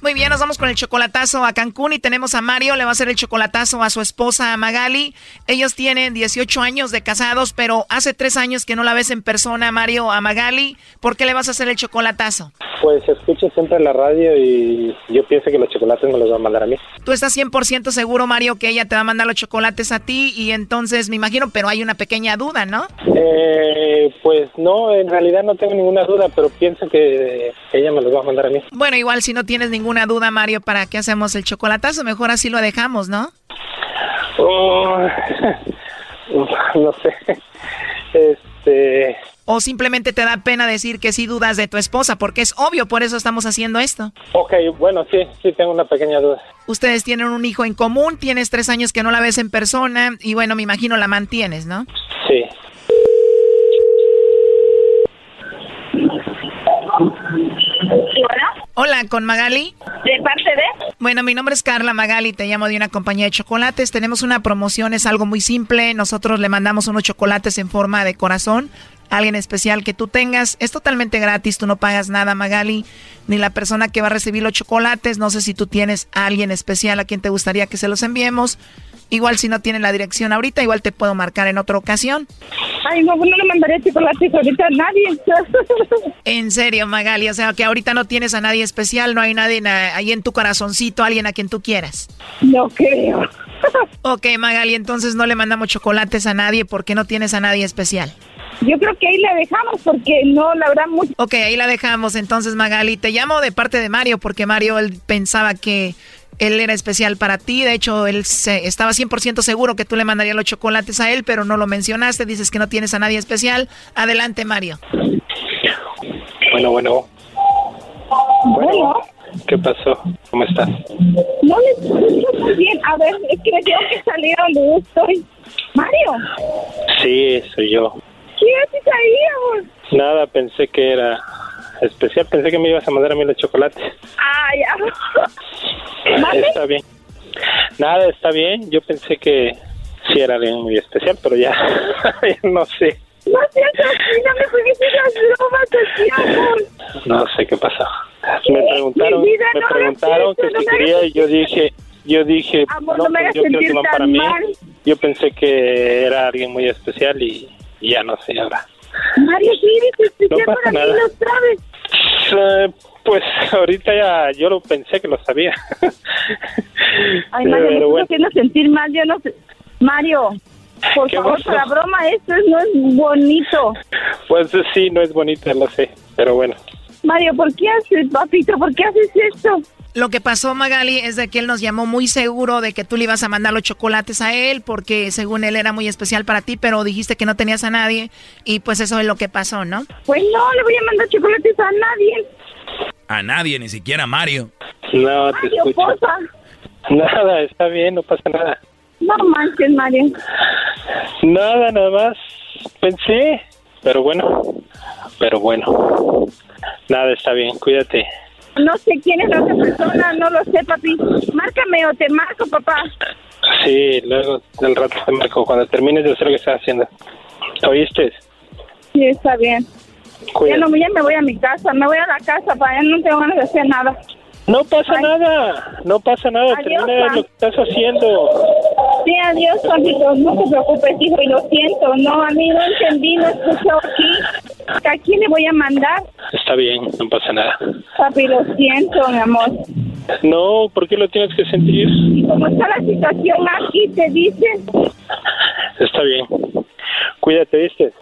Muy bien, nos vamos con el chocolatazo a Cancún y tenemos a Mario, le va a hacer el chocolatazo a su esposa Magali. Ellos tienen 18 años de casados, pero hace tres años que no la ves en persona, Mario, a Magali. ¿Por qué le vas a hacer el chocolatazo? Pues escucho siempre la radio y yo pienso que los chocolates me los va a mandar a mí. Tú estás 100% seguro, Mario, que ella te va a mandar los chocolates a ti y entonces me imagino, pero hay una pequeña duda, ¿no? Eh, pues no, en realidad no tengo ninguna duda, pero pienso que ella me los va a mandar a mí. Bueno, igual si no tienes ninguna duda, Mario, ¿para qué hacemos el chocolatazo? Mejor así lo dejamos, ¿no? Oh, [laughs] no sé. Este. O simplemente te da pena decir que sí dudas de tu esposa, porque es obvio, por eso estamos haciendo esto. Ok, bueno, sí, sí tengo una pequeña duda. Ustedes tienen un hijo en común, tienes tres años que no la ves en persona y bueno, me imagino la mantienes, ¿no? Sí. Hola, ¿con Magali? ¿De parte de? Bueno, mi nombre es Carla Magali, te llamo de una compañía de chocolates. Tenemos una promoción, es algo muy simple. Nosotros le mandamos unos chocolates en forma de corazón alguien especial que tú tengas. Es totalmente gratis, tú no pagas nada, Magali, ni la persona que va a recibir los chocolates. No sé si tú tienes a alguien especial a quien te gustaría que se los enviemos. Igual si no tienen la dirección ahorita, igual te puedo marcar en otra ocasión. Ay, no, no le mandaré chocolates ahorita a nadie. [laughs] En serio, Magali, o sea que ahorita no tienes a nadie especial, no hay nadie na- ahí en tu corazoncito, alguien a quien tú quieras. No creo. [laughs] Ok, Magali, entonces no le mandamos chocolates a nadie porque no tienes a nadie especial. Yo creo que ahí la dejamos porque no, la verdad, mucho. Ok, ahí la dejamos. Entonces, Magali, te llamo de parte de Mario porque Mario él pensaba que él era especial para ti. De hecho, él se, estaba 100% seguro que tú le mandarías los chocolates a él, pero no lo mencionaste. Dices que no tienes a nadie especial. Adelante, Mario. Bueno, bueno. Bueno, ¿Qué pasó? ¿Cómo estás? no le escucho muy bien. A ver, es que tengo que salir a donde estoy. Mario, Sí, soy yo. ¿qué haces ahí, amor? Nada, pensé que era especial. Pensé que me ibas a mandar a mí los chocolates. Ah, ya. [laughs] Está bien. Nada, está bien. Yo pensé que sí era alguien muy especial, pero ya, [laughs] no sé. No seas así, no me juegues esas bromas así, amor. No sé qué pasó. Me preguntaron, vida, me no preguntaron que no si quería y yo dije, yo dije, Amor, no, no me pues hagas yo sentir tan para mí. mal. Yo pensé que era alguien muy especial y, y ya no sé ahora. Mario, sí, eres especial para mí, lo sabes. Eh, pues ahorita ya yo lo pensé que lo sabía. [laughs] Ay, Mario, me Pero estás bueno, haciendo sentir mal, yo no sé. Mario, por ¿Qué favor, para broma, esto es- no es bonito. pues sí, no es bonito, lo sé, pero bueno. Mario, ¿por qué haces, papito? ¿Por qué haces esto? Lo que pasó, Magali, es de que él nos llamó muy seguro de que tú le ibas a mandar los chocolates a él porque según él era muy especial para ti, pero dijiste que no tenías a nadie y pues eso es lo que pasó, ¿no? Pues no, le voy a mandar chocolates a nadie. A nadie, ni siquiera a Mario. No, te Mario, escucho. porfa. Nada, está bien, no pasa nada. No manches, Mario. Nada, nada más pensé, pero bueno, pero bueno. Nada, está bien, cuídate. No sé quién es la otra persona, no lo sé, papi. Márcame o te marco, papá. Sí, luego del rato te marco cuando termines de hacer lo que estás haciendo. ¿Oíste? Sí, está bien. Ya, Cuídate. no, ya me voy a mi casa, me voy a la casa, para ya no tengo ganas de hacer nada. No pasa nada, no pasa nada, Adiós, termina lo que estás haciendo. Sí, adiós, papito. No te preocupes, hijo, y lo siento. No, a mí no entendí, no escuché aquí. ¿A quién le voy a mandar? Está bien, no pasa nada. Papi, lo siento, mi amor. No, ¿por qué lo tienes que sentir? ¿Y cómo está la situación aquí? ¿Te dicen? Está bien. Cuídate, ¿viste?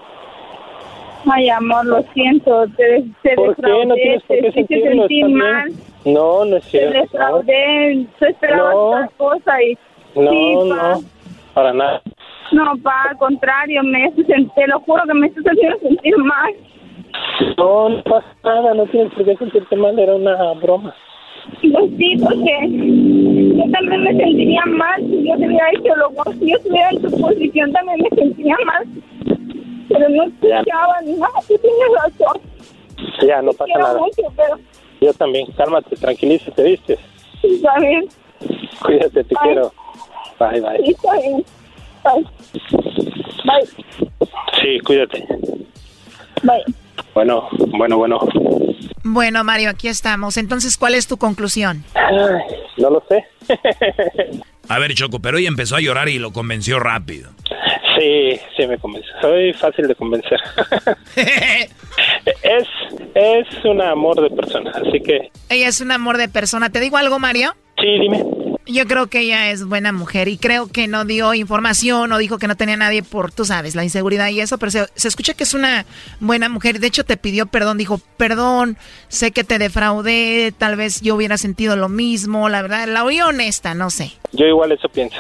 Ay, amor, lo siento. Te, te ¿Por qué? No tienes por te qué sentirlo, mal. No, no es Te cierto. defraudé. Tú esperabas No. otra cosa y... No, sí, no, para nada. No, pa, al contrario, me te lo juro que me estás haciendo sentir mal. No, no pasa nada, no tienes por qué sentirte mal, era una broma. Pues sí, porque yo también me sentiría mal si yo te hubiera hecho lo. Si yo estuviera en tu posición también me sentiría mal. Pero no escuchaba ni nada, tú tienes razón. Ya, no Te pasa nada. mucho, pero Yo también, cálmate, tranquilízate, ¿viste? está bien. Cuídate, te Bye. quiero. Bye, bye. Sí, está bien. Bye. Bye. Sí, cuídate. Bye. Bueno, bueno, bueno. Bueno, Mario, aquí estamos. Entonces, ¿cuál es tu conclusión? Ay, no lo sé. [laughs] A ver, Choco, pero ella empezó a llorar y lo convenció rápido. Sí, sí me convence. Soy fácil de convencer. [laughs] es, es un amor de persona, así que Ella es un amor de persona. ¿Te digo algo, Mario? sí, dime. Yo creo que ella es buena mujer y creo que no dio información o dijo que no tenía nadie por, tú sabes, la inseguridad y eso, pero se, se escucha que es una buena mujer. De hecho, te pidió perdón, dijo, perdón, sé que te defraudé, tal vez yo hubiera sentido lo mismo, la verdad, la oí honesta, no sé. Yo igual eso pienso.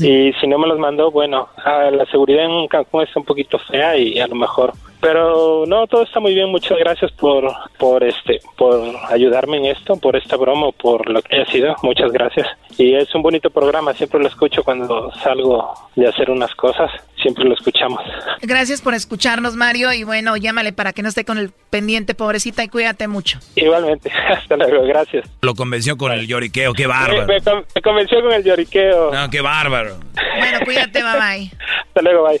Y si no me los mandó, bueno, la seguridad en Cancún está un poquito fea y a lo mejor. Pero no, todo está muy bien. Muchas gracias por, por este, por ayudarme en esto, por esta broma, por lo que haya sido. Muchas gracias. Y es un bonito programa. Siempre lo escucho cuando salgo de hacer unas cosas. Siempre lo escuchamos. Gracias por escucharnos, Mario, y bueno, llámale para que no esté con el pendiente, pobrecita, y cuídate mucho. Igualmente. [laughs] Hasta luego. Gracias. Lo convenció con el lloriqueo, qué Me, bárbaro. me con- me convenció con el lloriqueo. No, qué bárbaro. Bueno, cuídate, bye bye. [laughs] Hasta luego. Bye.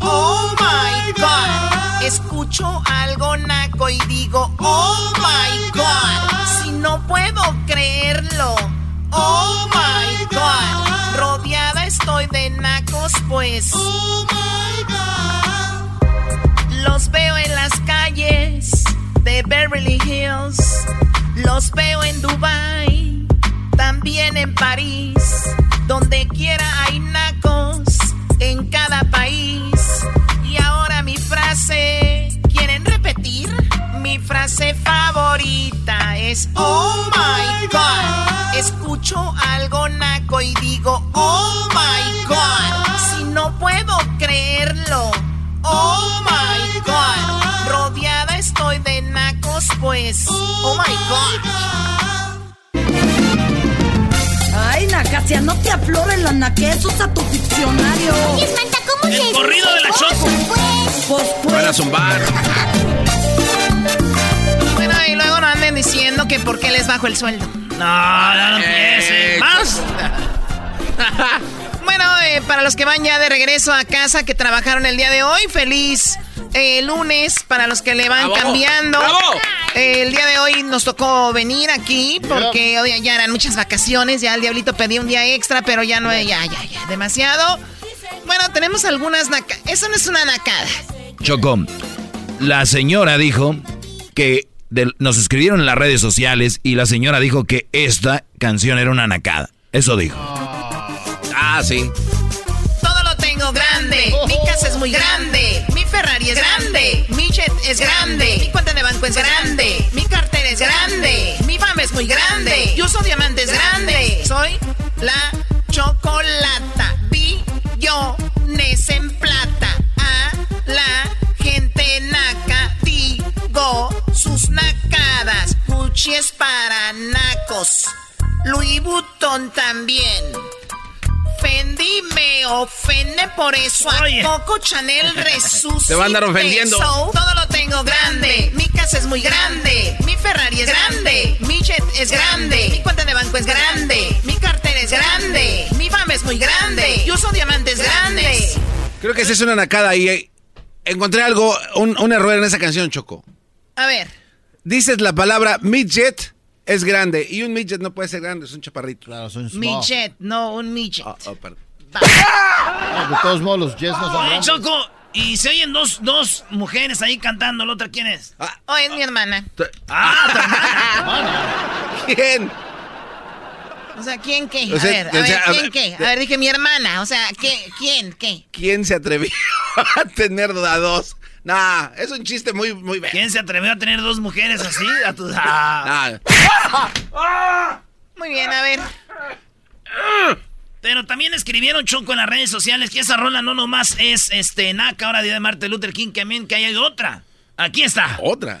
Oh my God. Escucho algo naco y digo Oh my God. Si no puedo creerlo. Oh my God. Rodeada estoy de nacos, pues. Oh my God. Los veo en las calles de Beverly Hills. Los veo en Dubai. También en París. Donde quiera hay nacos. En cada país. Frase. ¿Quieren repetir? Mi frase favorita es Oh my God. Escucho algo naco y digo Oh my God. Si no puedo creerlo. Oh my God. Rodeada estoy de nacos, pues. Oh my God. Ay, Nacasia, no te aflores la naquez, usa tu diccionario. Oye, Samantha, ¿cómo El corrido de la Choco. Pues, pues. Van a zumbar. Bueno, y luego no anden diciendo que por qué les bajo el sueldo. No, no, no empiecen. ¡Más! [laughs] bueno, eh, para los que van ya de regreso a casa, que trabajaron el día de hoy, feliz eh, lunes. Para los que le van ¡Bravo! cambiando. ¡Bravo! Eh, el día de hoy nos tocó venir aquí porque hoy ya eran muchas vacaciones. Ya el diablito pedía un día extra, pero ya no, ya, ya, ya, demasiado. Bueno, tenemos algunas naca... Eso no es una nacada. Choco, la señora dijo que nos escribieron en las redes sociales y la señora dijo que esta canción era una nacada. Eso dijo. Ah, sí. Todo lo tengo grande. Mi casa es muy grande. Mi Ferrari es grande. Mi jet es grande. Mi cuenta de banco es grande. Mi cartera es grande. Mi fama es muy grande. Yo uso diamantes grandes. Soy la chocolata. Sus nacadas. Gucci es para nacos. Louis Vuitton también. ofendí, me ofende por eso. A Coco Chanel [laughs] resucita. Te va a andar ofendiendo. todo lo tengo grande. Mi casa es muy grande. Mi Ferrari es grande. Mi jet es grande. Mi cuenta de banco es grande. Mi cartera es grande. Mi fama es muy grande. Yo uso diamantes grandes. Creo que esa es una nacada ahí. Encontré algo, un, un error en esa canción, Choco. A ver. Dices la palabra midget es grande y un midget no puede ser grande, es un chaparrito. Claro, son Midget, no un midget. Oh, oh, perdón. de todos modos, los jets no son Oye. Choco, y se oyen dos, dos mujeres ahí cantando, ¿la otra quién es? Oh, es mi hermana. Ah, [laughs] ¿Quién? O sea, ¿quién qué? O a sea, ver, a o ver, sea, a ¿quién ver, qué? A ver, dije mi hermana. O sea, ¿qué, ¿quién qué? ¿Quién se atrevió [laughs] a tener a dos? Nah, es un chiste muy, muy bien. ¿Quién se atrevió a tener dos mujeres así? A tu... [laughs] Ah. Muy bien, a ver. Pero también escribieron Choco en las redes sociales que esa rola no nomás es este NACA, ahora día de Martin Luther King, que también que hay otra. Aquí está. Otra.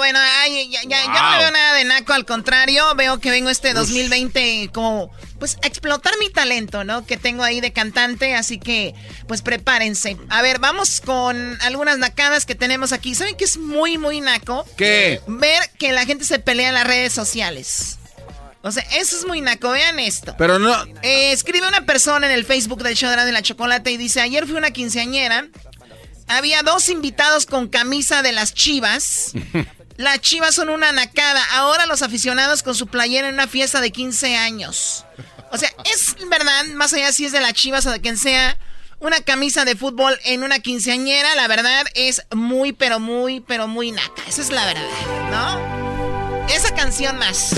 Bueno, ay, ya, ya, ya no veo nada de naco, al contrario, veo que vengo este 2020 como, pues, a explotar mi talento, ¿no? Que tengo ahí de cantante, así que, pues, prepárense. A ver, vamos con algunas nacadas que tenemos aquí. ¿Saben qué es muy, muy naco? ¿Qué? Ver que la gente se pelea en las redes sociales. O sea, eso es muy naco, vean esto. Pero no. Eh, escribe una persona en el Facebook del show de la, la chocolate y dice, ayer fui una quinceañera, había dos invitados con camisa de las chivas. [laughs] Las chivas son una nacada. Ahora los aficionados con su playera en una fiesta de 15 años. O sea, es verdad, más allá si es de las chivas o de quien sea, una camisa de fútbol en una quinceañera, la verdad es muy, pero muy, pero muy naca. Esa es la verdad, ¿no? Esa canción más.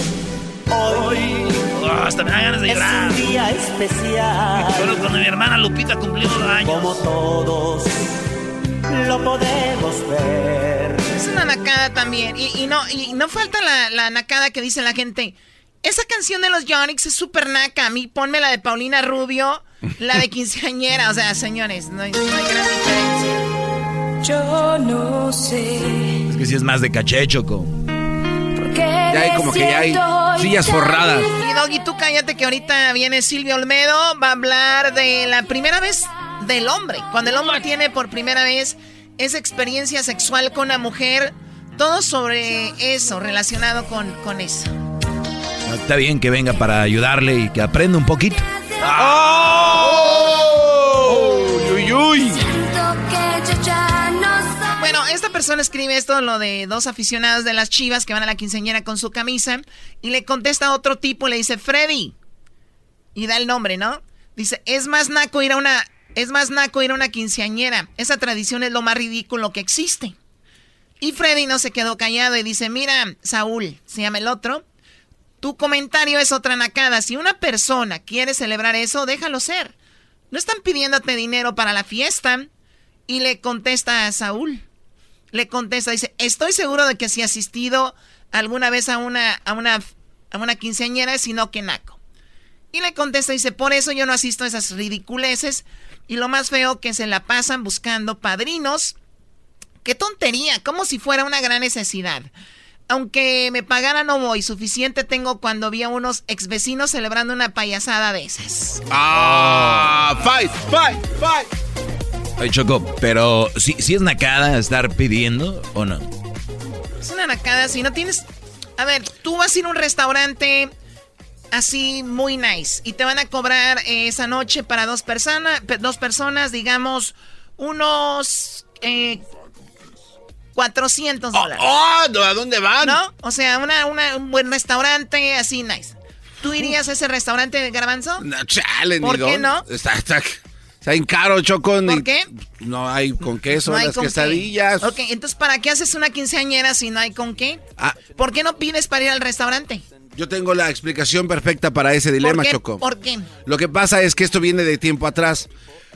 Hoy. hasta me dan ganas de llorar. Es un día especial. Pero cuando mi hermana Lupita cumplió dos años. Como todos lo podemos ver. Es una nacada también. Y, y no, y no falta la, la, nacada que dice la gente. Esa canción de los Yonix es súper naca. A mí ponme la de Paulina Rubio, la de quinceañera. O sea, señores, no no hay gran diferencia. Yo no sé. Es que si es más de caché, Choco. Ya hay como que ya hay sillas forradas. Y Doggy, tú cállate que ahorita viene Silvio Olmedo. Va a hablar de la primera vez del hombre. Cuando el hombre tiene por primera vez esa experiencia sexual con una mujer. Todo sobre eso, relacionado con, con eso. Está bien que venga para ayudarle y que aprenda un poquito. ¡Oh! ¡Uy, uy! Bueno, esta persona escribe esto, lo de dos aficionados de las chivas que van a la quinceañera con su camisa, y le contesta a otro tipo, le dice, Freddy, y da el nombre, ¿no? Dice, es más naco ir a una, es más naco ir a una quinceañera, esa tradición es lo más ridículo que existe. Y Freddy no se quedó callado y dice, mira, Saúl, se llama el otro, tu comentario es otra nacada, si una persona quiere celebrar eso, déjalo ser. No están pidiéndote dinero para la fiesta. Y le contesta a Saúl. Le contesta, dice, estoy seguro de que si asistido alguna vez a una, a una, a una quinceañera, sino que naco. Y le contesta, dice, por eso yo no asisto a esas ridiculeces. Y lo más feo que se la pasan buscando padrinos. Qué tontería, como si fuera una gran necesidad. Aunque me pagara no voy, suficiente tengo cuando vi a unos ex vecinos celebrando una payasada de esas. ¡Ah! ¡Fight! ¡Fight! ¡Fight! Ay, Choco, pero si ¿sí, sí es nacada estar pidiendo o no? Es una nacada, si no tienes... A ver, tú vas a ir a un restaurante así muy nice y te van a cobrar eh, esa noche para dos, personas dos personas, digamos, unos eh, 400 dólares. ¡Oh! ¿A dónde van? ¿No? O sea, una, una- un buen restaurante así nice. ¿Tú irías a ese restaurante de garbanzo? No, chale, ¿Por qué no? Está, está, está bien caro, Choco. ni- ¿Por qué? No hay con queso, No hay las con qué. quesadillas. Ok, entonces ¿para qué haces una quinceañera si no hay con qué? Ah. ¿Por qué no pides para ir al restaurante? Yo tengo la explicación perfecta para ese dilema, ¿Por qué? Choco. ¿Por qué? Lo que pasa es que esto viene de tiempo atrás.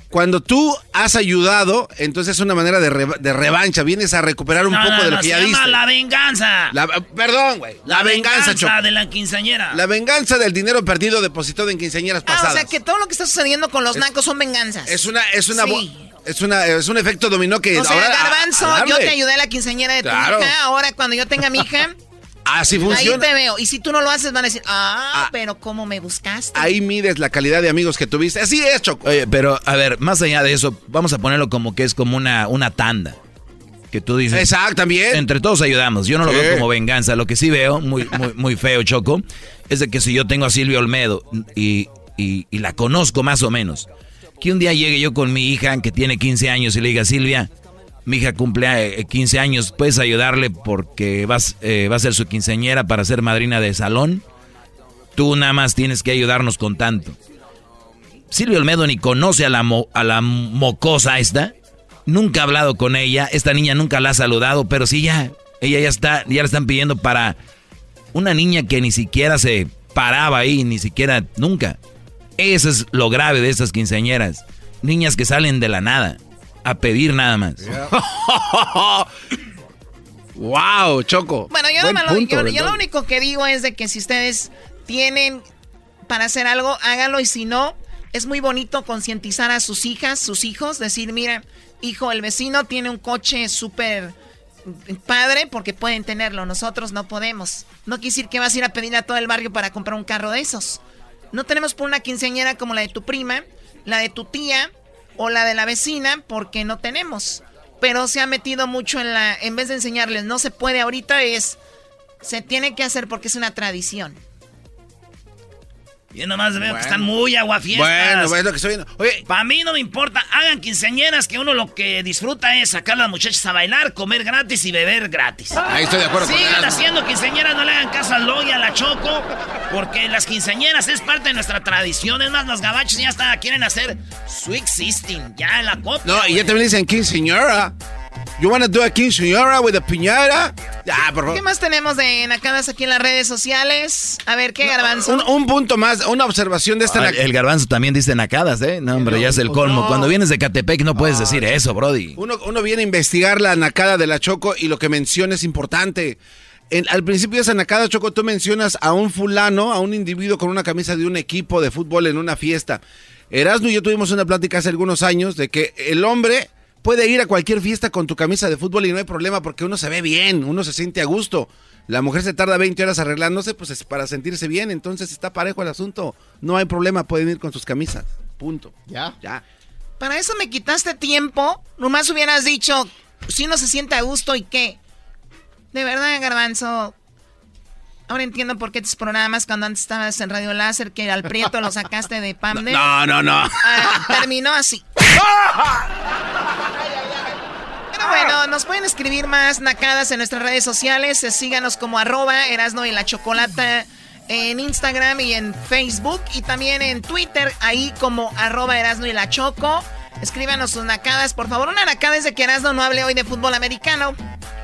Cuando tú has ayudado, entonces es una manera de, re- de revancha. Vienes a recuperar un No, poco no, de lo no, que se ya llama diste. la venganza. La- perdón, güey. La, venganza, Choco. de la quinceañera. La venganza del dinero perdido depositado en quinceañeras Ah, pasadas. o sea que todo lo que está sucediendo con los Es- nacos son venganzas. Es una, es una, Sí. es una, es un efecto dominó que O sea, ahora. a- Garbanzo, a yo te ayudé a la quinceañera de tu Claro. hija. Ahora, cuando yo tenga mi hija, [laughs] Así ahí funciona. te veo. Y si tú no lo haces, van a decir, ah, pero ¿cómo me buscaste? Ahí mides la calidad de amigos que tuviste. Así es, Choco. Oye, pero a ver, más allá de eso, vamos a ponerlo como que es como una, una tanda. Que tú dices. Exacto, también. Entre todos ayudamos. Yo no lo Sí. veo como venganza. Lo que sí veo, muy, muy, muy feo, Choco, es de que si yo tengo a Silvia Olmedo y, y- y la conozco más o menos, que un día llegue yo con mi hija que tiene 15 años y le diga, Silvia, mi hija cumple eh, 15 años, ¿puedes ayudarle porque vas, eh, va a ser su quinceañera para ser madrina de salón? Tú nada más tienes que ayudarnos con tanto. Silvia Olmedo ni conoce a la, mo- a la mocosa esta. Nunca ha hablado con ella. Esta niña nunca la ha saludado, pero sí ya. Ella ya está, ya la están pidiendo para una niña que ni siquiera se paraba ahí, ni siquiera nunca. Eso es lo grave de estas quinceañeras. Niñas que salen de la nada, a pedir nada más. [laughs] wow, Choco. Bueno, yo, Buen no me lo- punto, yo- yo lo único que digo es de que si ustedes tienen para hacer algo, háganlo y si no, es muy bonito concientizar a sus hijas, sus hijos, decir, mira, hijo, el vecino tiene un coche súper padre porque pueden tenerlo, nosotros no podemos. No quiere decir que vas a ir a pedir a todo el barrio para comprar un carro de esos. No tenemos por una quinceañera como la de tu prima, la de tu tía o la de la vecina porque no tenemos. Pero se ha metido mucho en la, en vez de enseñarles no se puede ahorita es, se tiene que hacer porque es una tradición. Yo nomás veo Bueno. que están muy aguafiestas. Bueno, es lo que estoy viendo. Oye, Para mí no me importa. Hagan quinceañeras que uno lo que disfruta es sacar a las muchachas a bailar, comer gratis y beber gratis. Ahí estoy de acuerdo Sigan haciendo quinceañeras, no le hagan caso al Loy, a la Choco, porque las quinceañeras es parte de nuestra tradición. Es más, los gabachos ya hasta quieren hacer Sweet Sisting, ya en la copa. no, y ya también dicen quinceañera. You wanna do a quinceañera with a piñata? Ya, por ¿Qué favor. más tenemos de nacadas aquí en las redes sociales? A ver, ¿qué garbanzo? Un, un punto más, una observación de esta. Ah, el garbanzo también dice nacadas, ¿eh? No, hombre, ya es el colmo. no. Cuando vienes de Catepec no puedes decir eso, Brody. Uno, uno viene a investigar la nacada de la Choco y lo que menciona es importante. En- al principio de esa nacada, Choco, tú mencionas a un fulano, a un individuo con una camisa de un equipo de fútbol en una fiesta. Erasmo y yo tuvimos una plática hace algunos años de que el hombre puede ir a cualquier fiesta con tu camisa de fútbol y no hay problema porque uno se ve bien, uno se siente a gusto. La mujer se tarda 20 horas arreglándose pues es para sentirse bien, entonces está parejo el asunto. No hay problema, pueden ir con sus camisas. Punto. Ya. Ya. Para eso me quitaste tiempo. Nomás hubieras dicho, si uno se siente a gusto y qué. De verdad, Garbanzo. Ahora entiendo por qué tus programas cuando antes estabas en Radio Láser, que al Prieto lo sacaste de [laughs] Pamde. No, no, no. Ah, terminó así. [laughs] Pero bueno, nos pueden escribir más nacadas en nuestras redes sociales. Eh, Síganos como arroba Erasno y la Chocolata en Instagram y en Facebook. Y también en Twitter, ahí como arroba Erasno y la Choco. Escríbanos sus nacadas, por favor. Una nacada es de que Erasno no hable hoy de fútbol americano.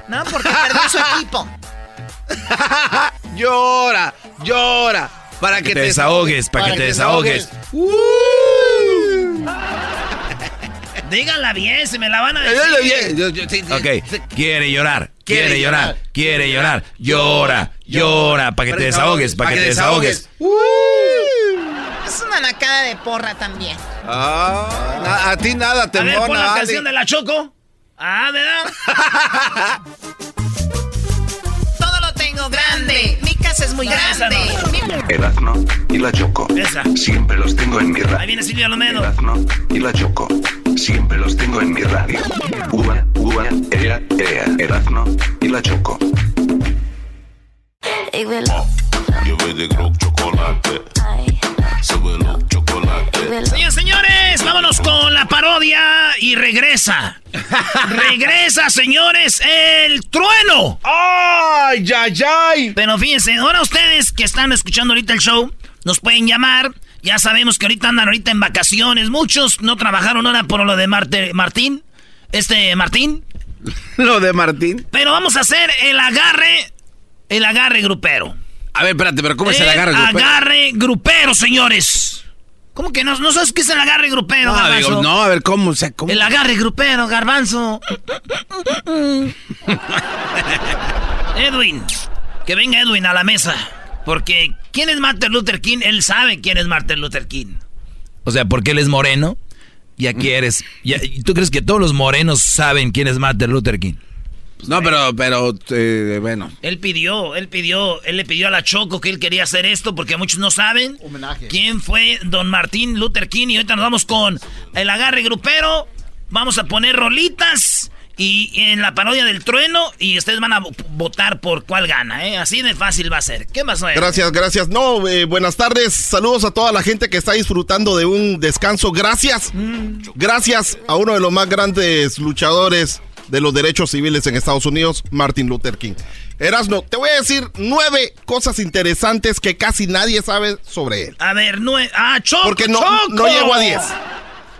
¿No? Porque [laughs] perdió su equipo. llora, llora. Para que, te desahogues, para que te desahogues. Díganla bien, se me la van a decir. Dígalo bien. Yo- yo- sí, sí. Ok, quiere llorar, quiere, Quiere llorar, llorar. quiere llorar, llora, llora, para que te desahogues, para que te desahogues. Es una nacada de porra también. Ah, a ti nada te A ver, pon la canción de la Choco. Ah, ¿verdad? [laughs] Todo lo tengo grande. Es muy No, grande. no. Erazno y la Choco. Esa. Siempre los tengo en mi Ahí radio. viene Silvia Lomedo. Erazno y la Choco. Siempre los tengo en mi radio. Uva, uva, ea, ea. Erazno y la Choco. Ik wil op. Je weet ik rook chocolade. Señores, señores, vámonos con la parodia y regresa. [laughs] regresa, señores, el trueno. ¡Ay, ay, ay! Pero fíjense, ahora ustedes que están escuchando ahorita el show, nos pueden llamar. Ya sabemos que ahorita andan ahorita en vacaciones. Muchos no trabajaron ahora por lo de Marte, Martín. Este, Martín. [laughs] lo de Martín. Pero vamos a hacer el agarre, el agarre grupero. A ver, espérate, pero ¿cómo es el agarre grupero? Agarre grupero, señores. ¿Cómo que no, no sabes qué es el agarre grupero, No, garbanzo? digo, no, a ver, ¿cómo? O sea, ¿cómo? El agarre grupero, garbanzo. [laughs] Edwin, que venga Edwin a la mesa. Porque, ¿quién es Martin Luther King? Él sabe quién es Martin Luther King. O sea, porque él es moreno, y aquí eres. ya- ¿y ¿Tú crees que todos los morenos saben quién es Martin Luther King? No, pero, pero, eh, bueno. Él pidió, él pidió, él le pidió a la Choco que él quería hacer esto porque muchos no saben quién fue don Martín Luther King. Y ahorita nos vamos con el agarre grupero. Vamos a poner rolitas y en la parodia del trueno y ustedes van a vo- votar por cuál gana, ¿eh? Así de fácil va a ser. ¿Qué pasó? Edwin? Gracias, gracias. No, eh, buenas tardes. Saludos a toda la gente que está disfrutando de un descanso. Gracias. Gracias a uno de los más grandes luchadores de los derechos civiles en Estados Unidos, Martin Luther King. Erasno, te voy a decir nueve cosas interesantes que casi nadie sabe sobre él. A ver, nueve. ¡Ah, Choco! Porque no, Choco! no llego a diez.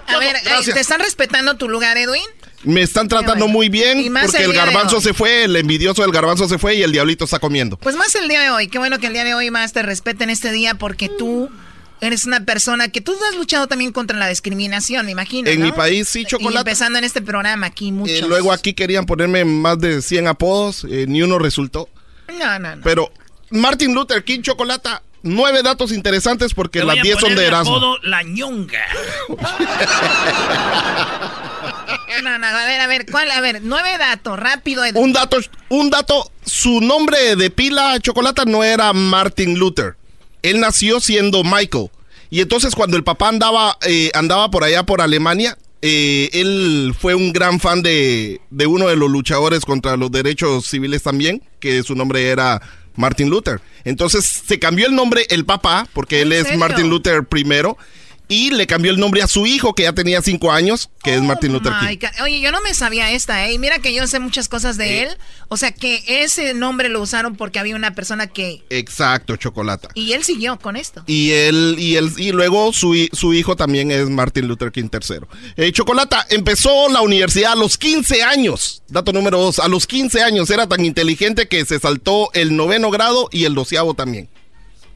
A ver, eh, gracias. ¿te están respetando tu lugar, Edwin? Me están tratando muy Y bien más porque el el día de garbanzo se fue, el envidioso del garbanzo se fue y el diablito está comiendo. Pues más el día de hoy. Qué bueno que el día de hoy más te respeten este día porque tú eres una persona que tú has luchado también contra la discriminación, me imagino. En ¿no? mi país, sí, Y chocolate. empezando en este programa aquí, muchos. Eh, luego aquí querían ponerme más de 100 apodos, eh, ni uno resultó. No, no, no. Pero Martin Luther King Chocolata, nueve datos interesantes porque Te las 10 son de Erasmo. apodo la ñonga. No, no, a ver, a ver, ¿cuál? A ver, nueve datos, rápido. Un dato, un dato, su nombre de pila Chocolata no era Martin Luther. Él nació siendo Michael. Y entonces cuando el papá andaba, eh, andaba por allá por Alemania, eh, él fue un gran fan de, de uno de los luchadores contra los derechos civiles también, que su nombre era Martin Luther. Entonces se cambió el nombre el papá, porque él ¿En es? Martin Luther primero, y le cambió el nombre a su hijo, que ya tenía cinco años, que es Martin Luther King. Ca- Oye, yo no me sabía esta, ¿eh? Y Mira que yo sé muchas cosas de él. O sea, que ese nombre lo usaron porque había una persona que... Exacto, Chocolata. Y él siguió con esto. Y él, y él, y luego su, su hijo también es Martin Luther King III. Eh, Chocolata empezó la universidad a los 15 años. Dato número dos, a los 15 años era tan inteligente que se saltó el noveno grado y el doceavo también.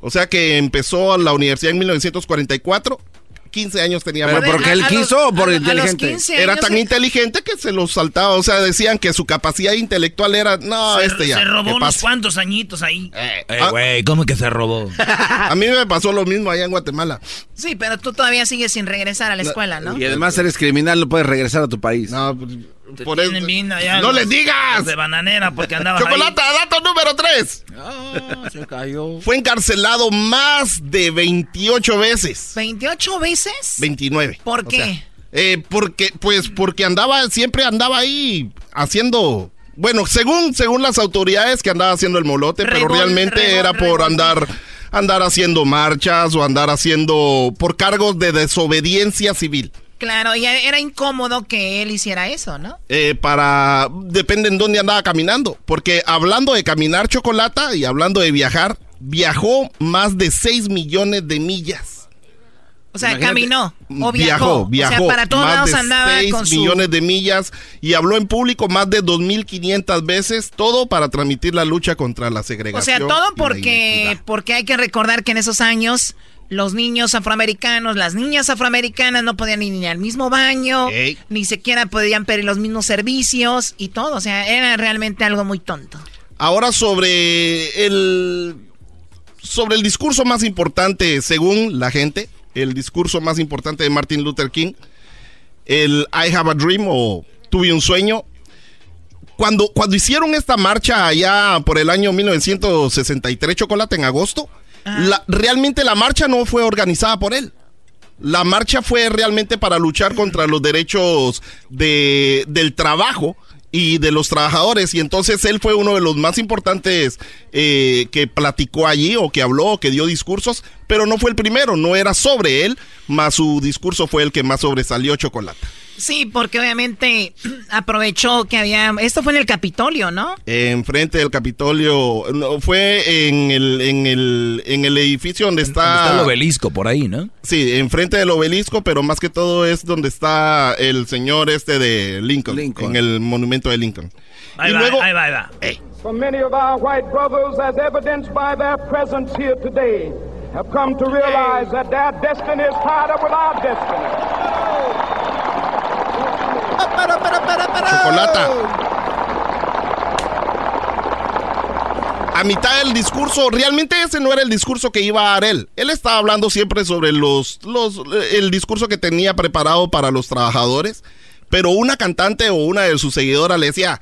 O sea que empezó la universidad en 1944. 15 años tenía ¿Pero porque él quiso o por inteligente? Era tan inteligente que se lo saltaba. O sea, decían que su capacidad intelectual era. No, se, este ya. se robó unos pase". cuantos añitos ahí. Eh, güey, ¿cómo que se robó? A mí me pasó lo mismo allá en Guatemala. Sí, pero tú todavía sigues sin regresar a la escuela, ¿no? Y además eres criminal, no puedes regresar a tu país. No, Te por eso- ¡No los- les digas! De bananera porque andabas Chocolata, dato número 3. se cayó. Fue encarcelado más de 28 veces. ¿28 veces? 29. ¿Por O qué? sea, eh, porque, pues, porque andaba, siempre andaba ahí haciendo. Bueno, según, según las autoridades que andaba haciendo el molote, pero realmente era por andar, andar haciendo marchas o andar haciendo por cargos de desobediencia civil. Claro, y era incómodo que él hiciera eso, ¿no? eh, para depende en dónde andaba caminando, porque hablando de caminar chocolata y hablando de viajar, viajó más de 6 millones de millas. O sea, Imagínate, caminó o viajó. viajó, O sea, para todos más lados de andaba 6 con su... millones de millas y habló en público más de 2.500 veces, todo para transmitir la lucha contra la O segregación. sea, todo porque, porque hay que recordar que en esos años los niños afroamericanos, las niñas afroamericanas no podían ir ni al mismo baño, Ey. ni siquiera podían pedir los mismos servicios y todo. O sea, era realmente algo muy tonto. Ahora sobre el sobre el discurso más importante según la gente, el discurso más importante de Martin Luther King, el I have a dream o tuve un sueño. Cuando, cuando hicieron esta marcha allá por el año 1963, Chocolate, en agosto, la- realmente la marcha no fue organizada por él. La marcha fue realmente para luchar contra los derechos de, del trabajo y de los trabajadores. Y entonces él fue uno de los más importantes eh, que platicó allí o que habló o que dio discursos, pero no fue el primero, no era sobre él, más su discurso fue el que más sobresalió Chocolate. Sí, porque obviamente aprovechó que había... Esto fue en el Capitolio, ¿no? Enfrente del Capitolio, no, fue en el, en, el, en el edificio donde está... Donde está el obelisco, por ahí, ¿no? Sí, enfrente del obelisco, pero más que todo es donde está el señor este de Lincoln, Lincoln. en el monumento de Lincoln. Ahí y va, luego, ahí va, ahí va. Ey. For many of our white brothers, as evidenced by their presence here today, have come to realize that their destiny is tied up with our destiny. Chocolata. A mitad del discurso, realmente ese no era el discurso que iba a dar él. Él estaba hablando siempre sobre los, los, el discurso que tenía preparado para los trabajadores. Pero una cantante o una de sus seguidoras le decía,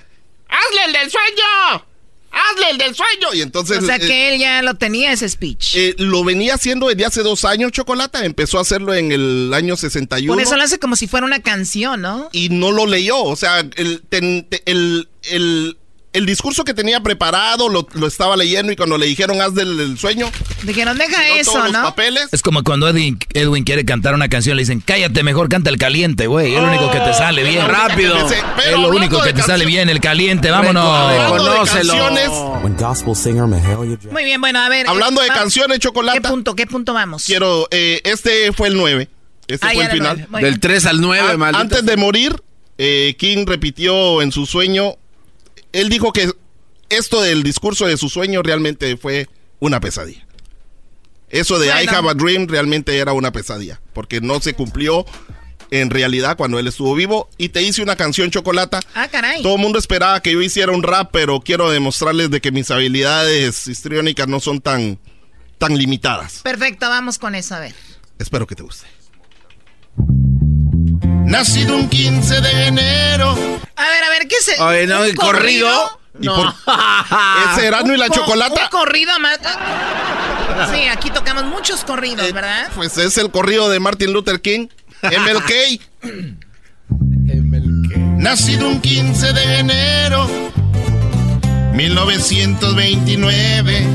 ¡Hazle el del sueño! ¡Hazle el del sueño! Y entonces... O sea eh, que él ya lo tenía ese speech. eh, lo venía haciendo desde hace dos años, Chocolata. Empezó a hacerlo en el año 61. Por eso lo hace como si fuera una canción, ¿no? y no lo leyó. O sea, el, ten- te- el, el- el discurso que tenía preparado lo, lo estaba leyendo y cuando le dijeron haz del, del sueño, Dijeron, deja tiró eso, todos los ¿no? papeles. Es como cuando Edwin, Edwin quiere cantar una canción, le dicen, cállate, mejor canta el caliente, güey. Es lo único que te sale bien. Rápido. Dice, Es lo único que de te sale bien, el caliente, vámonos. De canciones. Muy bien, bueno, a ver. hablando eh, de va- canciones, ¿Qué Chocolata, punto, qué punto vamos? quiero, eh, este fue el 9. Este Ah, fue el final. Del bien. 3 al 9, An- maldito. Antes de morir, eh, King repitió en su sueño, él dijo que esto del discurso de su sueño realmente fue una pesadilla. Eso de I have a dream realmente era una pesadilla, porque no se cumplió en realidad cuando él estuvo vivo. Y te hice una canción, Chocolata. Ah, caray. Todo el mundo esperaba que yo hiciera un rap, pero quiero demostrarles de que mis habilidades histriónicas no son tan, tan limitadas. Perfecto, vamos con eso, a ver. Espero que te guste. Nacido un 15 de enero. A ver, a ver, ¿qué es el, Oye, no, el corrido. ¿Y por [laughs] ese Erasmo y la co- chocolata? Un corrido más. Sí, aquí tocamos muchos corridos, ¿verdad? Pues es el corrido de Martin Luther King, MLK. [laughs] Nacido un 15 de enero 1929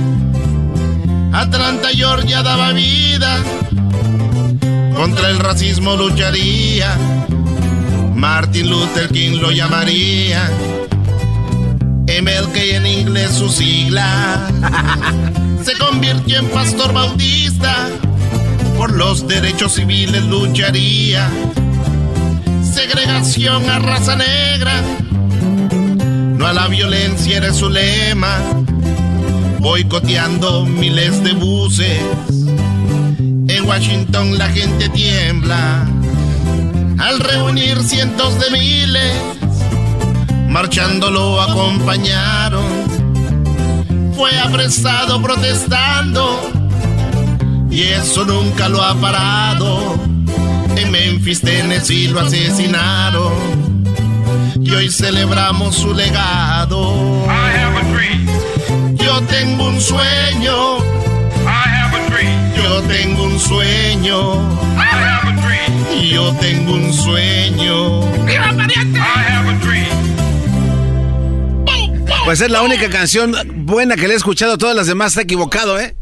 Atlanta, Georgia daba vida Contra el racismo lucharía. Martin Luther King lo llamaría MLK en inglés su sigla. [laughs] Se convirtió en pastor bautista. Por los derechos civiles lucharía. Segregación a raza negra, no a la violencia era su lema, boicoteando miles de buses. Washington la gente tiembla al reunir cientos de miles, marchando lo acompañaron. Fue apresado protestando y eso nunca lo ha parado. En Memphis, Tennessee lo asesinaron y hoy celebramos su legado. Yo tengo un sueño. Yo tengo un sueño. Yo tengo un sueño. Pues es la única canción buena que le he escuchado. Todas las demás está equivocado, ¿eh?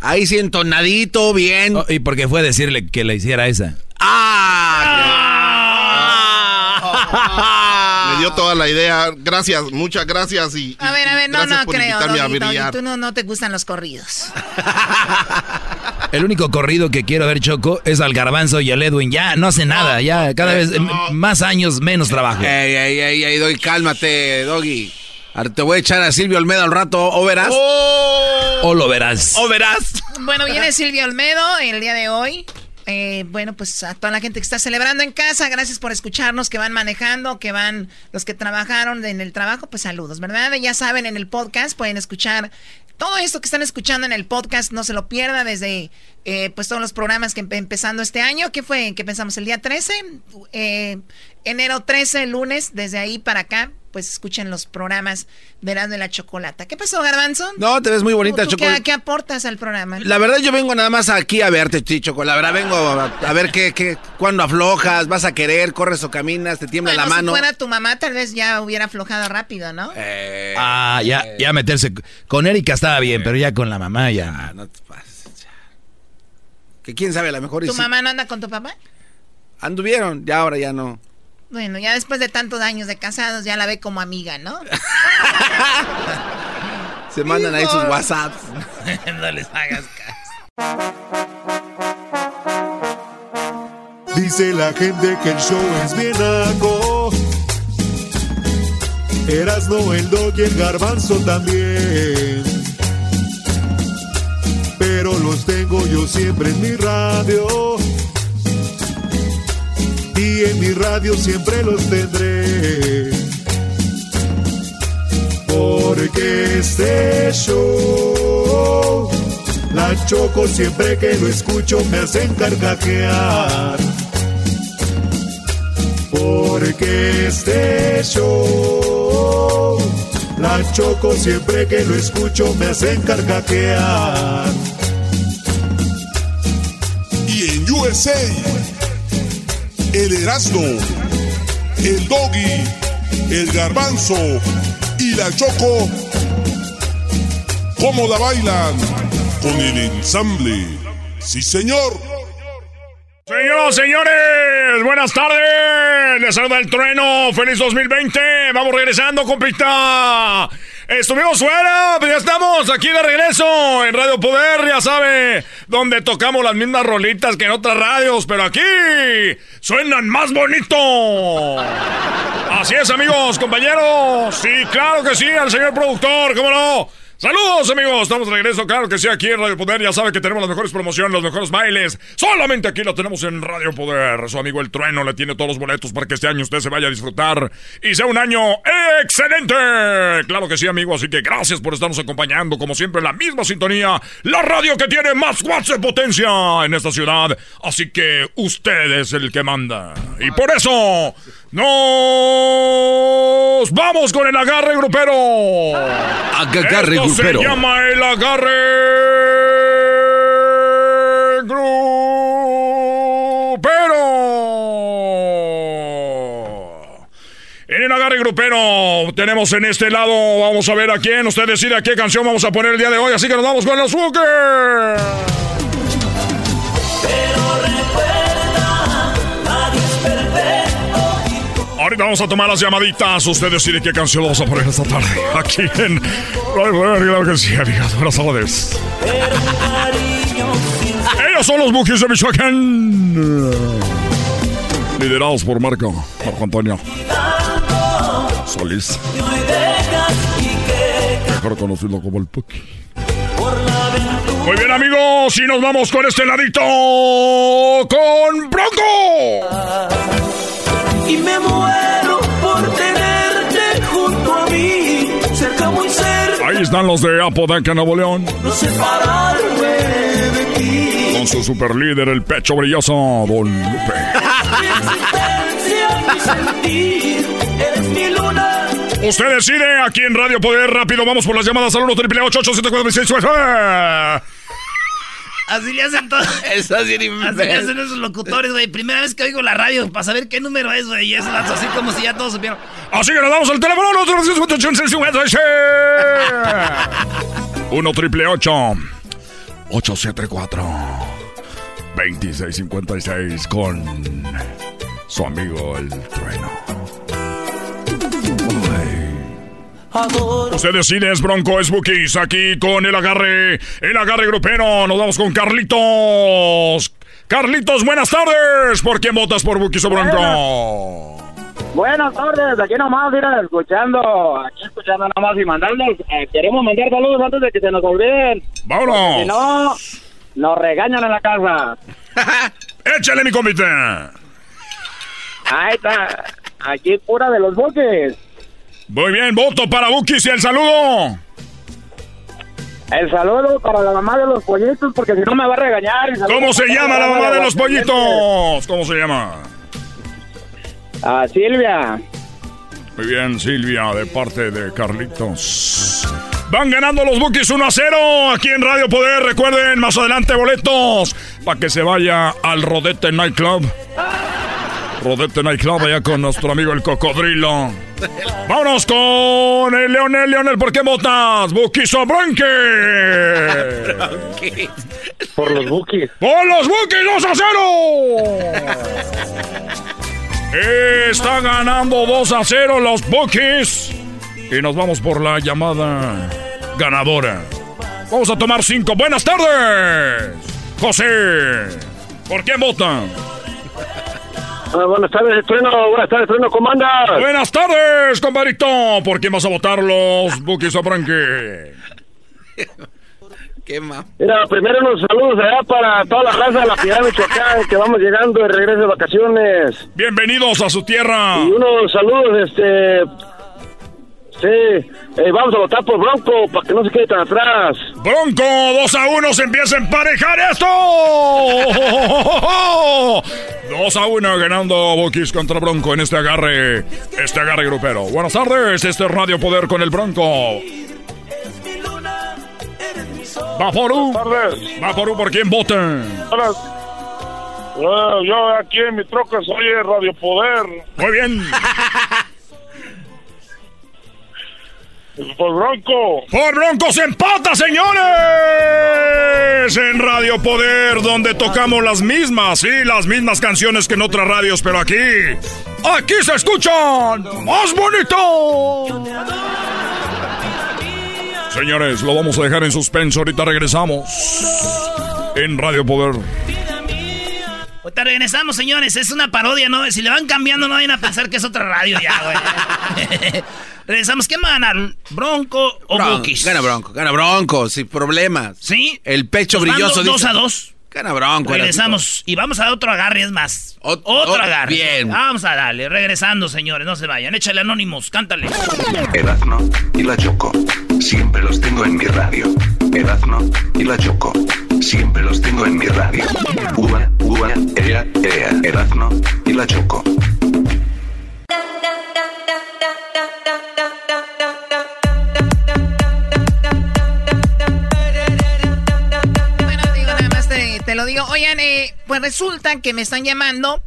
Ahí sí, entonadito, bien. Oh, y porque fue decirle que le hiciera esa. ¡Ah! Me dio toda la idea. Gracias, muchas gracias y, A ver, a ver, no, gracias no por creo, invitarme a Doggy, Doggy, brillar. tú no, no te gustan los corridos. [laughs] El único corrido que quiero ver, Choco, es al Garbanzo y al Edwin. Ya no hace nada, ya cada vez más años, menos trabajo. Ey, ey, ey, ey, Doggy, cálmate, Doggy. Ahora te voy a echar a Silvio Olmedo al rato, ¿o verás? O lo verás. ¿O verás? Bueno, viene Silvio Olmedo el día de hoy. Eh, bueno, pues a toda la gente que está celebrando en casa, gracias por escucharnos, que van manejando, que van los que trabajaron en el trabajo, pues saludos, ¿verdad? Ya saben, en el podcast pueden escuchar todo esto que están escuchando en el podcast, no se lo pierda desde eh, pues todos los programas que empe- empezando este año. ¿Qué fue? ¿Qué pensamos? ¿El día 13? Eh, enero 13, lunes, desde ahí para acá, pues escuchen los programas de la Chocolata. ¿Qué pasó, Garbanzo? No, te ves muy bonita, Chocolata. ¿qué, ¿qué, aportas al programa? La verdad, yo vengo nada más aquí a verte, Choco. La verdad, vengo a, ver qué, qué, cuándo aflojas, vas a querer, corres o caminas, te tiembla la mano. Si fuera tu mamá, tal vez ya hubiera aflojado rápido, ¿no? Eh, ah, ya, ya meterse. Con Erika estaba bien, pero ya con la mamá ya. Ah, no te pases, ya. Que quién sabe, a lo mejor. ¿Tu mamá no anda con tu papá? Anduvieron, ya ahora ya no. Bueno, ya después de tantos años de casados, ya la ve como amiga, ¿no? [laughs] Se mandan ahí sus WhatsApps. [laughs] no les hagas caso. Dice la gente que el show es bien aco. no el dog y el garbanzo también. Pero los tengo yo siempre en mi radio y en mi radio siempre los tendré. Porque este show, la choco siempre que lo escucho me hacen carcajear. Porque este show, la choco siempre que lo escucho me hacen carcajear. Y en USA el Erasmo, el Doggy, el Garbanzo y la Choco. ¿Cómo la bailan? Con el ensamble. Sí, señor. Señoras, señores, buenas tardes. Les saluda el trueno. Feliz 2020. Vamos regresando, compita. Estuvimos fuera, pero ya estamos aquí de regreso en Radio Poder, ya sabe, donde tocamos las mismas rolitas que en otras radios, pero aquí suenan más bonito. Así es, amigos, compañeros. Sí, claro que sí, al señor productor, ¿cómo no? Saludos amigos, estamos de regreso, claro que sí, aquí en Radio Poder, ya sabe que tenemos las mejores promociones, los mejores bailes, solamente aquí lo tenemos en Radio Poder, su amigo El Trueno le tiene todos los boletos para que este año usted se vaya a disfrutar y sea un año excelente, claro que sí amigo, así que gracias por estarnos acompañando, como siempre, la misma sintonía, la radio que tiene más watts de potencia en esta ciudad, así que usted es el que manda, y por eso nos vamos con el agarre grupero. Agarre grupero. Se llama el agarre grupero. En el agarre grupero tenemos en este lado, vamos a ver a quién, usted decide a qué canción vamos a poner el día de hoy, así que nos vamos con los Booker. Ahorita vamos a tomar las llamaditas. Usted decide qué canción vamos a poner esta tarde. Aquí en. Claro que sí, amigas. Buenas tardes. Ellos son los Bookies de Michoacán. Liderados por Marco, Marco Antonio Solís. Mejor conocido como el Puki. Muy bien, amigos, y nos vamos con este ladito con Bronco y me muero por tenerte junto a mí, cerca muy cerca. Ahí están los de Apodaca, Nuevo León. No separarme de ti. Con su super líder, el pecho brilloso, Don Lupe. eres mi luna. Usted decide aquí en Radio Poder. Rápido, vamos por las llamadas al 1 888 Así le hacen todos. [laughs] Eso así le hacen esos locutores, güey. Primera vez que oigo la radio para saber qué número es, güey. Y es así como si ya todos supieron. Así que nos damos al teléfono. 1 [laughs] triple 8734 2656 con su amigo el trueno. Usted decide, es Bronco, es Bookies, aquí con el agarre, el agarre grupero. Nos vamos con Carlitos. Carlitos, buenas tardes. ¿Por quién votas por Bookies o Bronco? Buenas tardes, aquí nomás, mira, escuchando, aquí escuchando nomás y mandarles, eh, queremos mandar saludos antes de que se nos olviden. Vámonos. Si no, nos regañan en la casa. [laughs] Échale mi comité. Ahí está, aquí pura de los boques. Muy bien, voto para Bukis y el saludo. El saludo para la mamá de los pollitos, porque si no me va a regañar. ¿Cómo se llama la mamá de los pollitos? ¿Cómo se llama? Ah, Silvia. Muy bien, Silvia, de parte de Carlitos. Van ganando los Bookies 1 a 0 aquí en Radio Poder. Recuerden, más adelante boletos para que se vaya al Rodete Nightclub. Rodete Nightclub allá con nuestro amigo el Cocodrilo. Vámonos con el Leonel. Leonel, ¿por qué votas? ¿Bookies o Bronque? Por los Bookies. ¡Por los Bookies 2 a 0! Está ganando 2 a 0 los Bookies. Y nos vamos por la llamada ganadora. Vamos a tomar 5. Buenas tardes. José. ¿Por qué votan? Ah, buenas tardes, Trueno. Buenas tardes, Trueno. ¿Cómo andas? Buenas tardes, compadrito. ¿Por quién vas a votar los Bookies o Bronque? ¿Qué más? Mira, primero unos saludos allá para toda la raza de la Piedad Michoacán, que vamos llegando de regreso de vacaciones. Bienvenidos a su tierra. Y unos saludos, este... Sí, eh, vamos a votar por Bronco para que no se quede tan atrás. Bronco, 2 a 1, se empieza a emparejar esto. [laughs] 2 a 1 ganando Bookies contra Bronco en este agarre, este agarre grupero. Buenas tardes, este es Radio Poder con el Bronco. Vaporú. Vaporú, ¿por quién votan? Bueno, yo aquí en mi troca soy el Radio Poder. Muy bien. [laughs] Por Bronco. Por Bronco se empata, señores. En Radio Poder, donde tocamos las mismas, sí, las mismas canciones que en otras radios, pero aquí, aquí se escuchan más bonito. Señores, lo vamos a dejar en suspenso. Ahorita regresamos en Radio Poder. Ahorita regresamos, señores. Es una parodia, ¿no? Si le van cambiando, no vayan a pensar que es otra radio ya, güey. [laughs] regresamos. ¿Quién va a ganar? ¿Bronco o Bron-? Gana Bronco, gana Bronco, sin problemas. ¿Sí? El pecho Nos brilloso. dos- dos dice. a dos. Gana Bronco. Regresamos y vamos a otro agarre, es más. otro ot- agarre. bien. Vamos a darle. Regresando, señores. No se vayan. Échale anónimos. Cántale. Erazno y la Choco. Siempre los tengo en mi radio. Erazno y la Choco. Siempre los tengo en mi radio. Ua, ua, ea, ea. Erazno y la Choco. Lo digo. Oigan, eh, pues resulta que me están llamando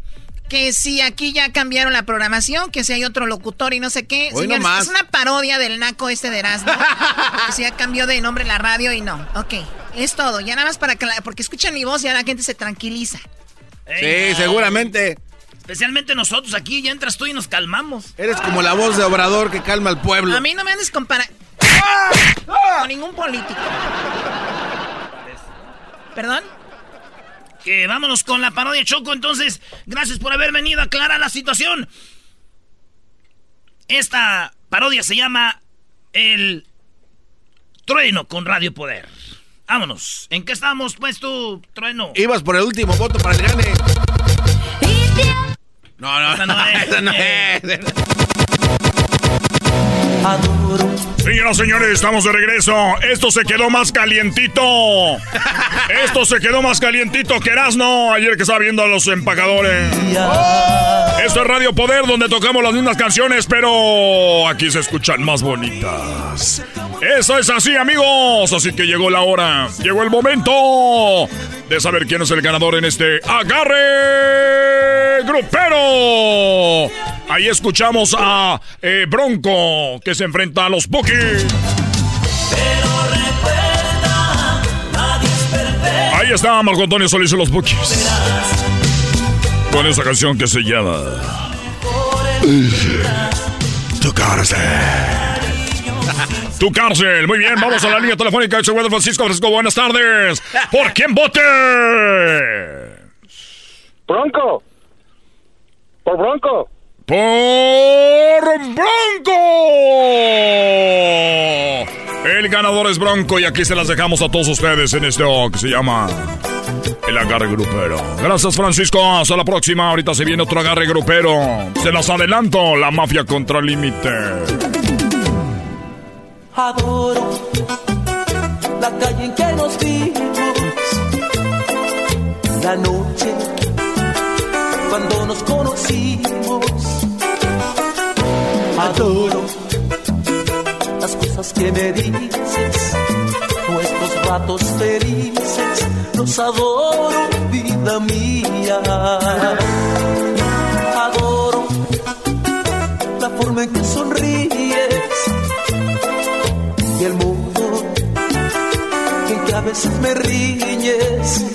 que si aquí ya cambiaron la programación, que si hay otro locutor y no sé qué. Hoy Señores, nomás. es una parodia del naco este de Erasmo. [laughs] que si ya cambió de nombre la radio y no. Ok, es todo. Ya nada más para que la- porque escuchan mi voz y ya la gente se tranquiliza. Sí, seguramente. Especialmente nosotros aquí. Ya entras tú y nos calmamos. Eres como la voz de Obrador que calma al pueblo. A mí no me andes comparando con ningún político. ¿Perdón? Que vámonos con la parodia Choco. Entonces, gracias por haber venido a aclarar la situación. Esta parodia se llama El Trueno con Radio Poder. Vámonos. ¿En qué estamos, pues tú, Trueno? Ibas por el último voto para el gane. No, no, [laughs] Esa no es. esa no es. Señoras, señores, estamos de regreso. Esto se quedó más calientito. Esto se quedó más calientito que Erasmo ayer que estaba viendo a los empacadores. Esto es Radio Poder, donde tocamos las mismas canciones, pero aquí se escuchan más bonitas. Eso es así, amigos. Así que llegó la hora, llegó el momento de saber quién es el ganador en este agarre grupero. Ahí escuchamos a eh, Bronco que se enfrenta a los Bookies. Ahí está Marco Antonio Solís y los Bookies. Con esa canción que se llama Tu cárcel. Tu cárcel. Muy bien, vamos a la línea telefónica de Seguridad Francisco. Francisco, buenas tardes. ¿Por quién vote? Bronco. Por Bronco. Por Bronco. El ganador es Bronco y aquí se las dejamos a todos ustedes en este que se llama El Agarre Grupero. Gracias Francisco, hasta la próxima. Ahorita se viene otro agarre grupero. Se las adelanto, la mafia contra límite. Adoro la calle en que nos vimos, la noche cuando nos conocimos. Adoro las cosas que me dices, nuestros ratos felices, los adoro, vida mía. Adoro la forma en que sonríes y el modo en que a veces me riñes.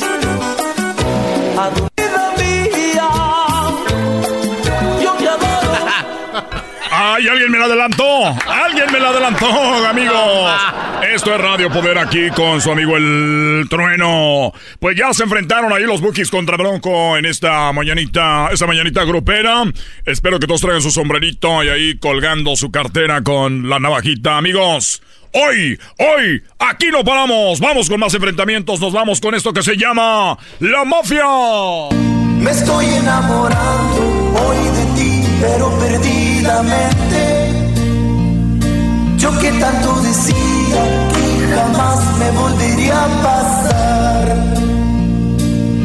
Adoro, ¡Ay, alguien me la adelantó! ¡Alguien me la adelantó, amigos! Esto es Radio Poder aquí con su amigo el Trueno. Pues ya se enfrentaron ahí los Bookies contra Bronco en esta mañanita, esta mañanita grupera. Espero que todos traigan su sombrerito y ahí colgando su cartera con la navajita. Amigos, hoy, hoy, aquí no paramos. Vamos con más enfrentamientos. Nos vamos con esto que se llama La Mafia. Me estoy enamorando hoy de ti, pero Yo que tanto decía que jamás me volvería a pasar.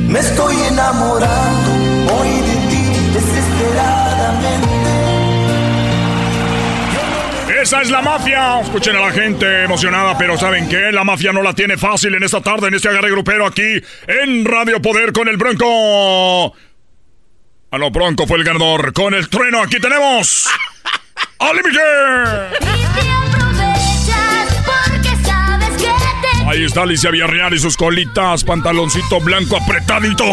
Me estoy enamorando hoy de ti desesperadamente. Esa es la mafia. Escuchen a la gente emocionada, pero ¿saben qué? La mafia no la tiene fácil en esta tarde, en este agarre grupero aquí en Radio Poder con el Bronco. A lo Bronco fue el ganador. Con el trueno aquí tenemos. [laughs] ¡Al límite! Ahí está Alicia Villarreal y sus colitas, pantaloncito blanco apretadito.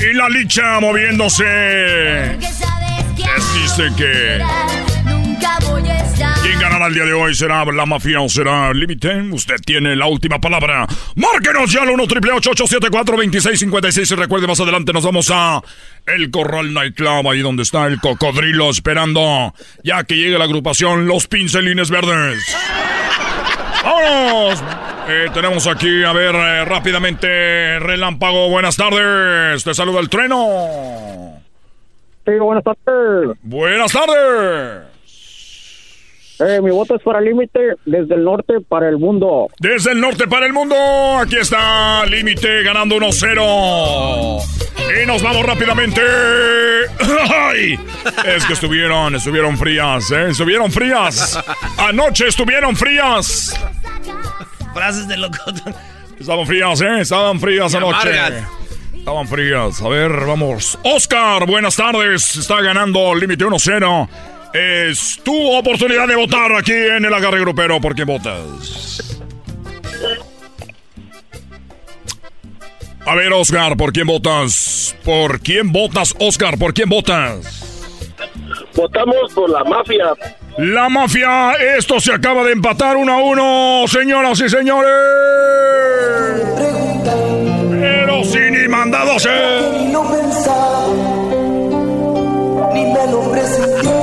Y la licha moviéndose. Les dice que. ¿Quién ganará el día de hoy? ¿Será la mafia o será el límite? Usted tiene la última palabra. Márquenos ya al 1 874 2656 Y recuerde, más adelante nos vamos a El Corral Nightclub, ahí donde está el cocodrilo esperando. Ya que llegue la agrupación Los Pincelines Verdes. ¡Vámonos! Eh, tenemos aquí, a ver, eh, rápidamente, Relámpago, buenas tardes. Te saluda el trueno. Sí, buenas tardes. Buenas tardes. Eh, mi voto es para límite desde el norte para el mundo. Desde el norte para el mundo, aquí está Límite ganando 1-0. Y nos vamos rápidamente. [laughs] ¡Ay! Es que estuvieron, estuvieron frías, ¿eh? Estuvieron frías. Anoche estuvieron frías. Frases de locutor. Estaban frías, ¿eh? Estaban frías Me anoche. amargas. Estaban frías. A ver, vamos. Oscar, buenas tardes. Está ganando Límite 1-0. Es tu oportunidad de votar aquí en el agarre grupero. ¿Por quién votas? A ver, Oscar, ¿por quién votas? ¿Por quién votas, Oscar? ¿Por quién votas? Votamos por la mafia. La mafia, esto se acaba de empatar uno a uno, señoras y señores. Pero sin ni mandado ser. Ni lo pensaba, ni me lo.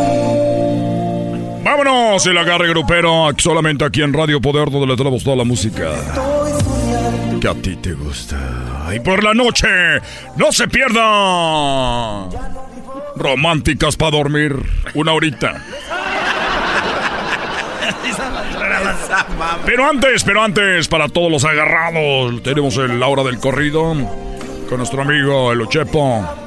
Vámonos, el agarre grupero, solamente aquí en Radio Poder, donde le traemos toda la música que a ti te gusta. Y por la noche, no se pierda. Románticas para dormir, una horita. Pero antes, pero antes, para todos los agarrados, tenemos el la hora del corrido con nuestro amigo el Ochepo.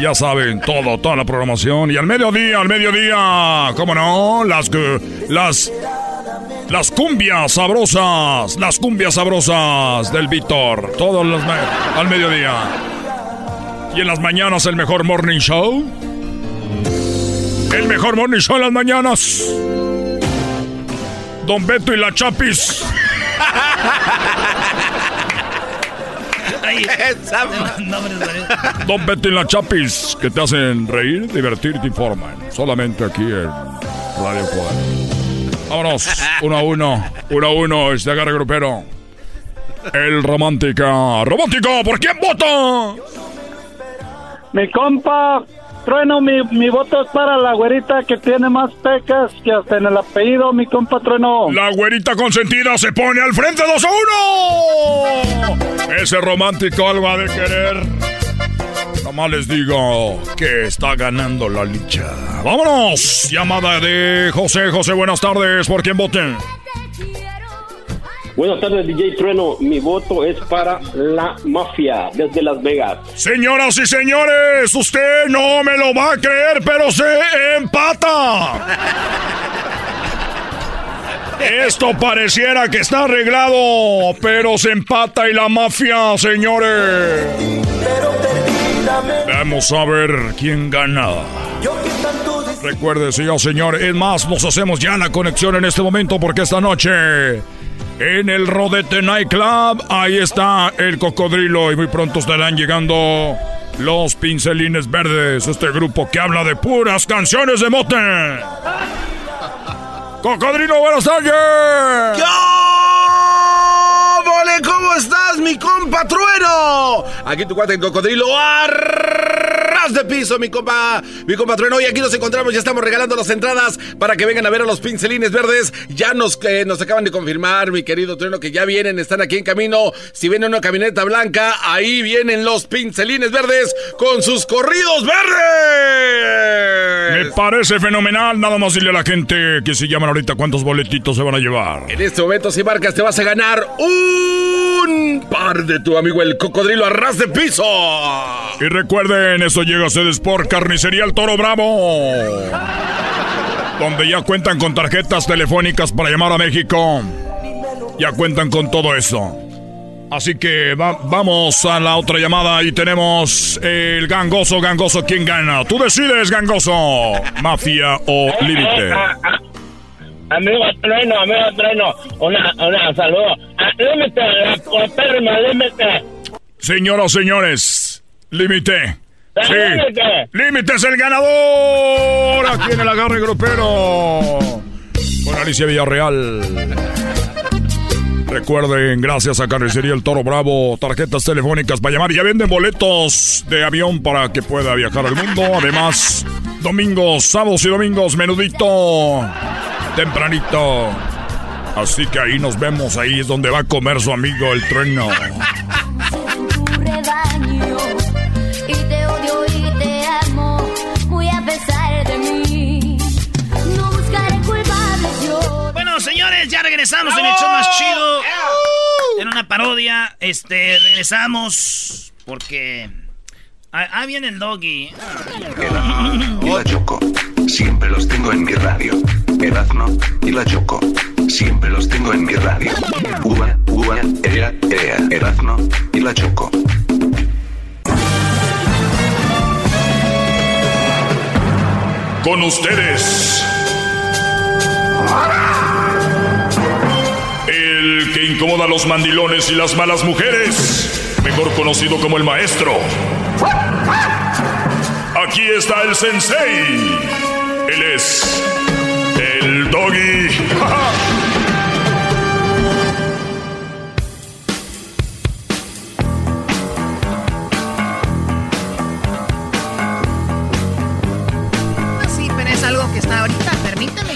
Ya saben, todo, toda la programación. Y al mediodía, al mediodía, ¿cómo no? Las, que- las, las cumbias sabrosas, las cumbias sabrosas del Víctor. Todos los al mediodía. Y en las mañanas el mejor morning show. El mejor morning show en las mañanas. Don Beto y la Chapis. Ay, [laughs] nombres. Don Beto y la Chapis, que te hacen reír, divertir y te informan. Solamente aquí en Radio Poder. Vámonos, [laughs] uno a uno, uno a uno, este agarre grupero. El romántica. ¡Romántico! ¿Por quién vota? Mi compa, Trueno, mi, mi voto es para la güerita que tiene más pecas que hasta en el apellido, mi compa Trueno. La güerita consentida se pone al frente 2 a 1. Ese romántico algo ha de querer. Nomás les digo que está ganando la licha. ¡Vámonos! Llamada de José. José, buenas tardes. ¿Por quién voten? Buenas tardes, DJ Trueno. Mi voto es para la mafia desde Las Vegas. Señoras y señores, usted no me lo va a creer, pero se empata. Esto pareciera que está arreglado, pero se empata y la mafia, señores. Vamos a ver quién gana. Recuerde, señor, señor, es más, nos hacemos ya la conexión en este momento porque esta noche en el Rodete Nightclub, ahí está el cocodrilo y muy pronto estarán llegando los pincelines verdes, este grupo que habla de puras canciones de mote. [laughs] Cocodrilo, buenas tardes. ¡Vole! ¿Cómo estás, mi compa Trueno? Aquí tu cuate el cocodrilo. Arras de piso, mi compa, mi compa Trueno. Y aquí nos encontramos, ya estamos regalando las entradas para que vengan a ver a los pincelines verdes. Ya nos, eh, nos acaban de confirmar, mi querido Trueno, que ya vienen, están aquí en camino. Si viene una camioneta blanca, ahí vienen los pincelines verdes con sus corridos verdes. Me parece fenomenal. Nada más dile a la gente que si llaman ahorita cuántos boletitos se van a llevar. En este momento, si marcas, te vas a ganar un par de tu amigo el cocodrilo a ras de piso. Y recuerden, eso llega a ustedes por Carnicería El Toro Bravo. Donde ya cuentan con tarjetas telefónicas para llamar a México. Ya cuentan con todo eso. Así que va- vamos a la otra llamada y tenemos el gangoso, gangoso, ¿quién gana? Tú decides, gangoso. Mafia o límite. Amigo Trueno, amigo Trueno, una, una saludo. Ah, Límite, la copérrima, límite. Señoras, señores, límite. Sí. Límite. Límite es el ganador. Aquí en el agarre grupero. Con Alicia Villarreal. Recuerden, gracias a Carnicería El Toro Bravo, tarjetas telefónicas para llamar. Ya venden boletos de avión para que pueda viajar al mundo. Además, domingos, sábados y domingos, menudito, tempranito. Así que ahí nos vemos, ahí es donde va a comer su amigo el trueno. no Bueno, señores, ya regresamos en el show más chido. En una parodia, este, regresamos porque... Ah, ah, viene el doggy. y la Choco. Siempre los tengo en mi radio. Erazno y la Choco. Siempre los tengo en mi radio. Ua, ua, ea, ea. Erazno y la Choco. Con ustedes. El que incomoda a los mandilones y las malas mujeres. Mejor conocido como el maestro. Aquí está el sensei. Él es doggy. Sí, pero es algo que está ahorita, permíteme.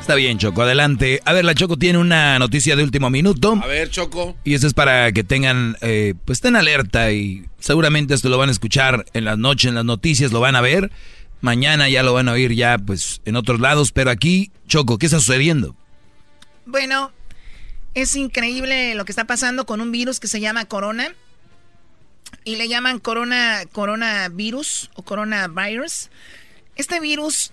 Está bien, Choco, adelante. A ver, la Choco tiene una noticia de último minuto. A ver, Choco. Y eso es para que tengan, eh, pues estén alerta y seguramente esto lo van a escuchar en las noches, en las noticias, lo van a ver. Mañana ya lo van a oír ya, pues, en otros lados. Pero aquí, Choco, ¿qué está sucediendo? Bueno, es increíble lo que está pasando con un virus que se llama corona. Y le llaman corona, coronavirus o coronavirus. Este virus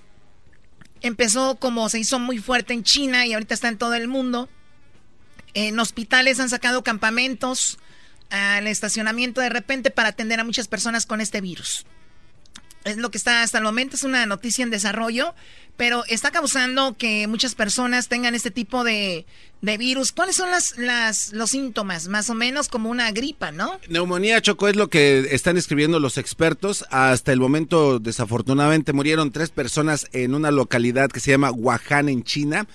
empezó como se hizo muy fuerte en China y ahorita está en todo el mundo. En hospitales han sacado campamentos al estacionamiento de repente para atender a muchas personas con este virus. Es lo que está hasta el momento, es una noticia en desarrollo, pero está causando que muchas personas tengan este tipo de, de virus. ¿Cuáles son las, las, los síntomas? Más o menos como una gripa, ¿no? Neumonía, Choco, es lo que están escribiendo los expertos. Hasta el momento, desafortunadamente, murieron tres personas en una localidad que se llama Wuhan, en China.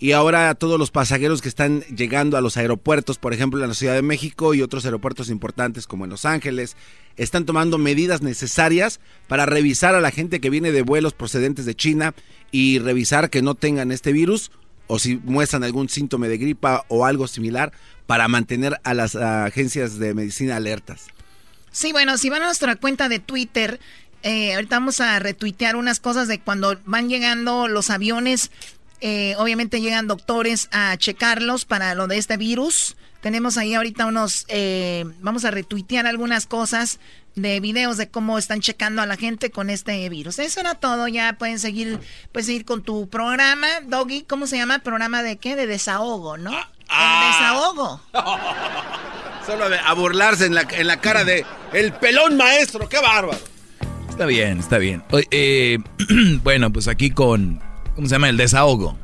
Y ahora todos los pasajeros que están llegando a los aeropuertos, por ejemplo, en la Ciudad de México y otros aeropuertos importantes como en Los Ángeles, están tomando medidas necesarias para revisar a la gente que viene de vuelos procedentes de China y revisar que no tengan este virus o si muestran algún síntoma de gripa o algo similar para mantener a las agencias de medicina alertas. Sí, bueno, si van a nuestra cuenta de Twitter, eh, ahorita vamos a retuitear unas cosas de cuando van llegando los aviones Eh, obviamente llegan doctores a checarlos para lo de este virus. Tenemos ahí ahorita unos, eh, vamos a retuitear algunas cosas de videos de cómo están checando a la gente con este virus. Eso era todo, ya pueden seguir, puedes seguir con tu programa, Doggy, ¿cómo se llama? Programa de qué? De desahogo, ¿no? El desahogo. [laughs] Solo a burlarse en la, en la cara de el pelón maestro, qué bárbaro. Está bien, está bien. Eh, [clears throat] bueno, pues aquí con, ¿cómo se llama? El desahogo.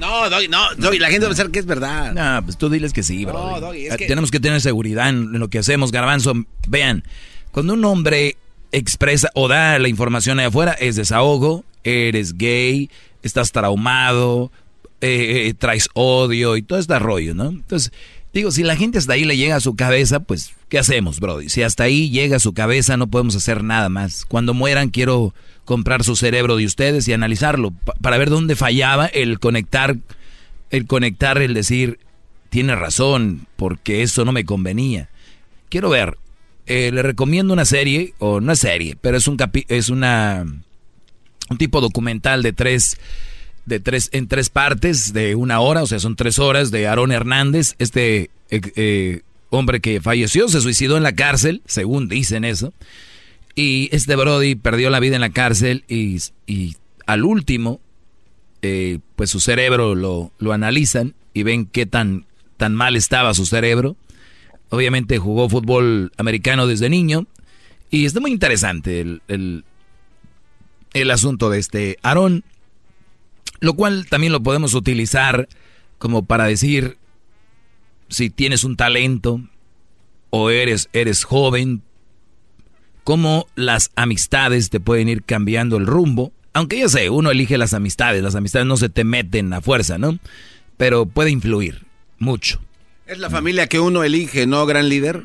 No, Doggy, no, Doggy, la gente va a pensar que es verdad. No, pues tú diles que sí, bro. No, Doggy, es que- Tenemos que tener seguridad en lo que hacemos, garbanzo. Vean, cuando un hombre expresa o da la información ahí afuera, es desahogo, eres gay, estás traumado, eh, eh, traes odio y todo este rollo, ¿no? Entonces, digo, si la gente hasta ahí le llega a su cabeza, pues, ¿qué hacemos, Brody? Si hasta ahí llega a su cabeza, no podemos hacer nada más. Cuando mueran, quiero comprar su cerebro de ustedes y analizarlo pa- para ver dónde fallaba el conectar, el conectar, el decir, tiene razón, porque eso no me convenía. Quiero ver, eh, le recomiendo una serie, o no es serie, pero es un capi es una un tipo documental de tres, de tres, en tres partes, de una hora, o sea, son tres horas, de Aarón Hernández, este eh, eh, hombre que falleció, se suicidó en la cárcel, según dicen eso, y este Brody perdió la vida en la cárcel y, y al último, eh, pues su cerebro lo, lo analizan y ven qué tan, tan mal estaba su cerebro. Obviamente jugó fútbol americano desde niño y está muy interesante el, el, el asunto de este Aarón, lo cual también lo podemos utilizar como para decir si tienes un talento o eres, eres joven, cómo las amistades te pueden ir cambiando el rumbo. Aunque ya sé, uno elige las amistades, las amistades no se te meten a fuerza, ¿no? Pero puede influir mucho. Es la familia que uno elige, ¿no, gran líder?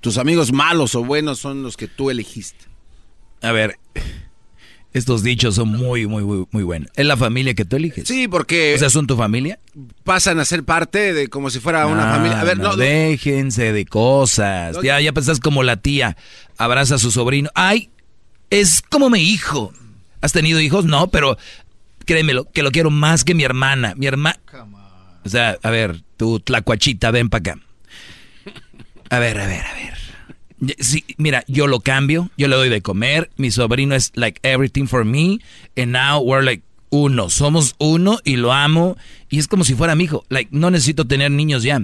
Tus amigos malos o buenos son los que tú elegiste. A ver, estos dichos son muy, muy, muy, muy buenos. ¿Es la familia que tú eliges? Sí, porque O sea, ¿son tu familia? pasan a ser parte de como si fuera una Ah, familia. A ver, no, no, déjense de cosas. No, Ya, ya pensás como la tía. Abraza a su sobrino. Ay, es como mi hijo. ¿Has tenido hijos? No, pero créemelo, que lo quiero más que mi hermana. Mi hermana. O sea, a ver, tu tlacuachita, ven para acá. A ver, a ver, a ver. Sí, mira, yo lo cambio, yo le doy de comer, mi sobrino es like everything for me, and now we're like uno, somos uno y lo amo, y es como si fuera mi hijo, like no necesito tener niños ya.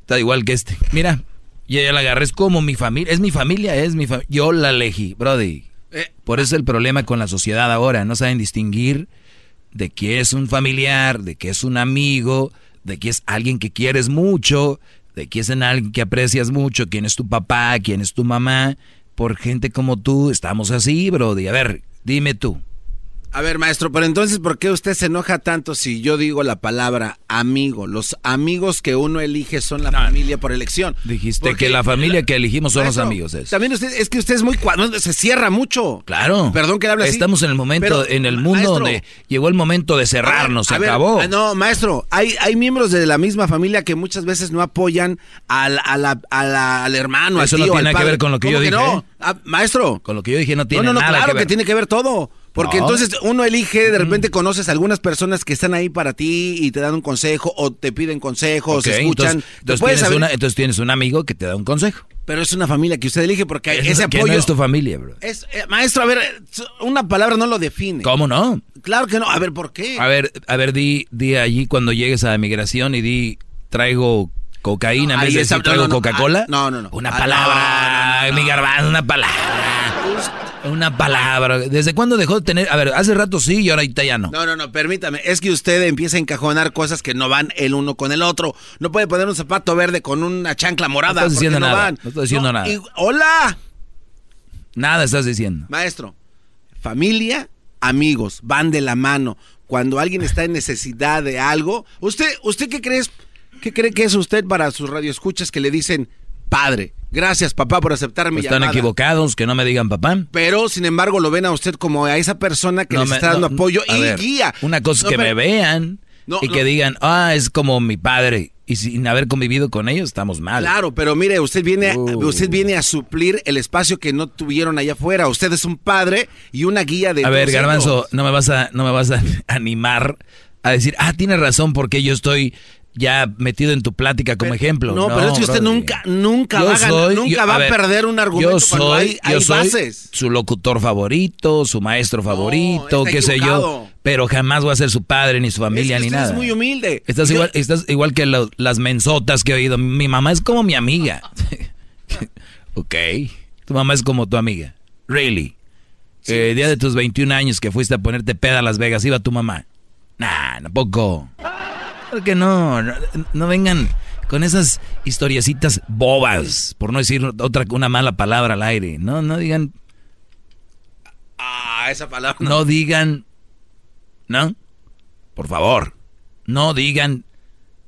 Está igual que este. Mira, yo ya la agarré, es como mi familia, es mi familia, es mi familia, yo la elegí, brody. Eh, Por eso es el problema con la sociedad ahora, no saben distinguir de que es un familiar, de que es un amigo, de que es alguien que quieres mucho, es en alguien que aprecias mucho, quién es tu papá, quién es tu mamá. Por gente como tú, estamos así, Brody. A ver, dime tú. A ver, maestro, pero entonces, ¿por qué usted se enoja tanto si yo digo la palabra amigo? Los amigos que uno elige son la familia por elección. Dijiste Porque- que la familia que elegimos son los amigos. Es. También usted, es que usted es muy cuadro, se cierra mucho. Claro. Perdón que le hable así. Estamos en el momento, Pero, en el mundo maestro, donde llegó el momento de cerrarnos, se A ver, acabó. ah, no, maestro, hay, hay miembros de la misma familia que muchas veces no apoyan al, a la- a la- al hermano, Eso al no tiene al que ver con lo que yo ¿Cómo dije, no? Ah, maestro. Con lo que yo dije no tiene no, no, no, nada claro que que, tiene que ver todo. Porque No. entonces uno elige, de repente conoces a algunas personas que están ahí para ti y te dan un consejo o te piden consejos, Ok, se escuchan. Entonces, Te entonces puedes tienes una- entonces tienes un amigo que te da un consejo. Pero es una familia que usted elige porque hay Es- ese que apoyo. no es tu familia, bro. Es- eh, maestro, a ver, una palabra no lo define. ¿Cómo no? Claro que no. A ver, ¿por qué? A ver, a ver, di, di allí cuando llegues a migración y di, traigo cocaína en Ahí vez de está- decir traigo no, no, no, Coca-Cola. ah, no, no, no. Una Ah, palabra, no, no, no. mi garbanzo, una palabra. Una palabra. ¿Desde cuándo dejó de tener? A ver, hace rato sí y ahorita ya no. No, no, no, permítame. Es que usted empieza a encajonar cosas que no van el uno con el otro. No puede poner un zapato verde con una chancla morada. No estás diciendo no nada, van. no estás diciendo nada. y- hola, Nada estás diciendo. maestro. Familia, amigos, van de la mano. Cuando alguien está en necesidad de algo, usted, ¿usted qué crees? ¿Qué cree que es usted para sus radioescuchas que le dicen, padre, gracias papá por aceptar mi Pues están llamada"? equivocados, que no me digan papá. Pero, sin embargo, lo ven a usted como a esa persona que No les me- está dando no, apoyo y ver, guía. Una cosa es No, que me vean y que digan, ah, es como mi padre. y sin haber convivido con ellos estamos mal. Claro, pero mire, usted viene, Uh. usted viene a suplir el espacio que no tuvieron allá afuera. Usted es un padre y una guía de A ver, Garbanzo, no me vas a, no me vas a [laughs] animar a decir, ah, tienes razón porque yo estoy ya metido en tu plática como ejemplo. No, pero es que usted nunca, nunca Yo va a, ganar- soy- nunca yo- va a, ver, perder un argumento yo cuando soy, hay, hay yo soy bases. su locutor favorito, su maestro favorito, qué sé yo, pero jamás voy a ser su padre ni su familia Es que ni nada. es muy humilde. Estás igual, estás igual que lo- las mensotas que he oído. Mi mamá es como mi amiga. [laughs] ok. Tu mamá es como tu amiga. Really. Eh, día de tus 21 años que fuiste a ponerte peda a Las Vegas, iba tu mamá. Nah, tampoco. ¿Por qué no? no? no vengan con esas historiecitas bobas, por no decir otra una mala palabra al aire. No, no digan, Ah, esa palabra. no digan, ¿no? Por favor, no digan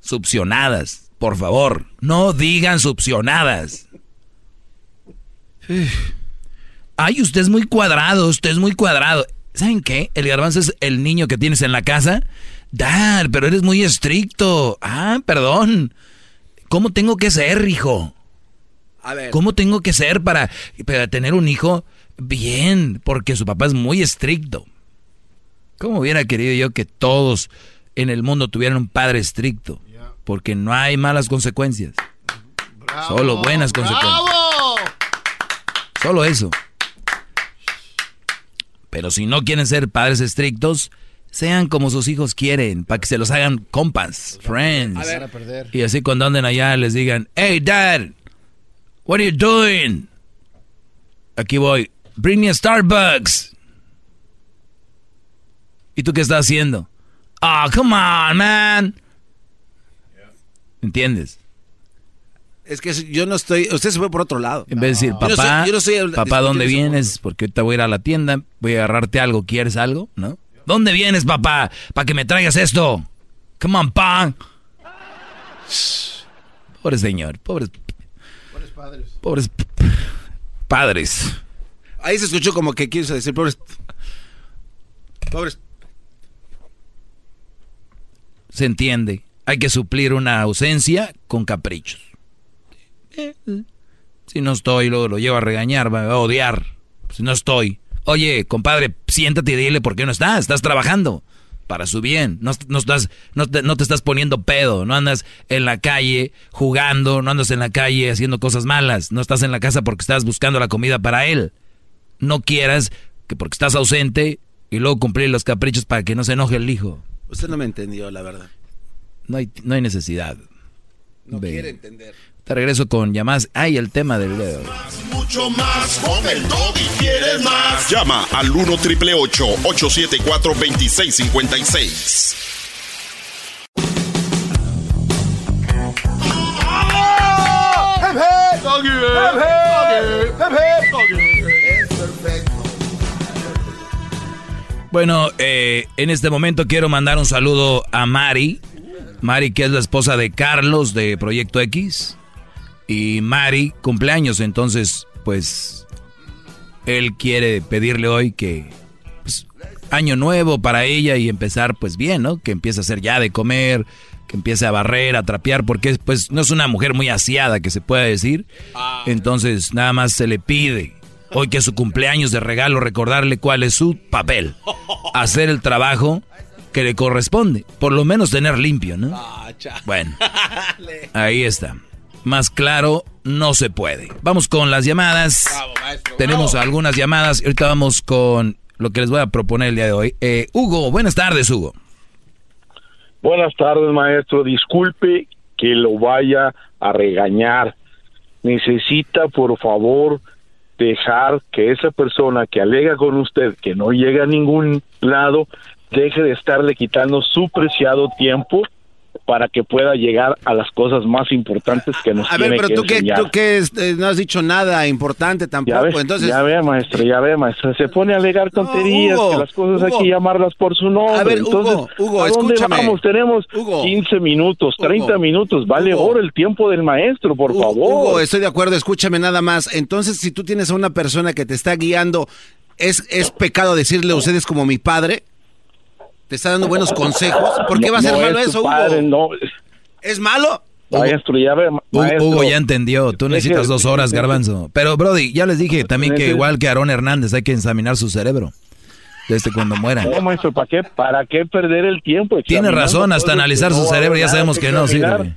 succionadas, por favor, no digan succionadas. Uf. Ay, usted es muy cuadrado, usted es muy cuadrado. ¿Saben qué? El garbanzo es el niño que tienes en la casa. Dad, pero eres muy estricto. Ah, perdón. ¿Cómo tengo que ser, hijo? A ver. ¿Cómo tengo que ser para, para tener un hijo bien? Porque su papá es muy estricto. ¿Cómo hubiera querido yo que todos en el mundo tuvieran un padre estricto? Porque no hay malas consecuencias. Solo buenas consecuencias. Solo eso. Pero si no quieren ser padres estrictos, sean como sus hijos quieren, para que se los hagan compas, friends. A ver. Y así cuando anden allá les digan, hey dad, what are you doing? Aquí voy, bring me a Starbucks. ¿Y tú qué estás haciendo? Ah, come on, man. ¿Entiendes? Es que yo no estoy. Usted se fue por otro lado. En vez de decir, Yo no papá, soy- yo no soy el- papá, ¿dónde vienes? Porque ahorita voy a ir a la tienda, voy a agarrarte algo, ¿quieres algo? ¿No? ¿Dónde vienes, papá? Para que me traigas esto. Come on, pa. Pobre señor, pobres, Pobres padres. pobres padres. Ahí se escuchó como que quiso decir pobres. Pobres. Se entiende. Hay que suplir una ausencia con caprichos. Si no estoy, luego lo llevo a regañar, me va a odiar. Si no estoy. Oye, compadre, siéntate y dile por qué no estás. Estás trabajando para su bien. No, no estás, no, te, no te estás poniendo pedo. No andas en la calle jugando. No andas en la calle haciendo cosas malas. No estás en la casa porque estás buscando la comida para él. No quieras que porque estás ausente y luego cumplir los caprichos para que no se enoje el hijo. Usted no me entendió, la verdad. No hay, no hay necesidad. No quiere entender. Te regreso con llamadas. Ay, el tema del dedo. Mucho más con el y ¿Quieres más? Llama al 1 triple 874 2656. Bueno, eh, en este momento quiero mandar un saludo a Mari. Mari, que es la esposa de Carlos de Proyecto X. Y Mari, cumpleaños, entonces, pues, él quiere pedirle hoy que, pues, año nuevo para ella y empezar, pues, bien, ¿no? Que empiece a hacer ya de comer, que empiece a barrer, a trapear, porque, pues, no es una mujer muy aseada, que se pueda decir. Entonces, nada más se le pide, hoy que es su cumpleaños de regalo, recordarle cuál es su papel. [laughs] Hacer el trabajo que le corresponde. Por lo menos tener limpio, ¿no? Bueno, [laughs] ahí está. Más claro, no se puede. Vamos con las llamadas. Tenemos algunas llamadas. Ahorita vamos con lo que les voy a proponer el día de hoy. Eh, Hugo, buenas tardes, Hugo. Buenas tardes, maestro. Disculpe que lo vaya a regañar. Necesita, por favor, dejar que esa persona que alega con usted que no llega a ningún lado, deje de estarle quitando su preciado tiempo para que pueda llegar a las cosas más importantes que nos A ver, pero que tú que, tú que este, no has dicho nada importante Ya tampoco, ve, entonces... ya ve, maestro, ya ve, maestro. Se pone a alegar tonterías, Hugo, que las cosas hay Hugo. que llamarlas por su nombre. A ver, Entonces, Hugo, Hugo, ¿a dónde escúchame. vamos? Tenemos 15 minutos, 30 minutos. Vale oro el tiempo del maestro, por favor. Hugo, estoy de acuerdo, escúchame nada más. Entonces, si tú tienes a una persona que te está guiando, ¿es, es pecado decirle a ustedes como mi padre? ¿Te está dando buenos consejos? ¿Por qué No- va a ser no malo es eso, Hugo? no. ¿Es malo? Maestro, ya ve, Hugo, maestro. Hugo ya entendió, tú necesitas dos horas, garbanzo. Pero, Brody, ya les dije también que igual que Aarón Hernández hay que examinar su cerebro. Desde cuando muera. No, maestro, ¿para qué, ¿para qué perder el tiempo? Tiene razón, hasta que analizar no su cerebro ya sabemos que no examinar? sirve.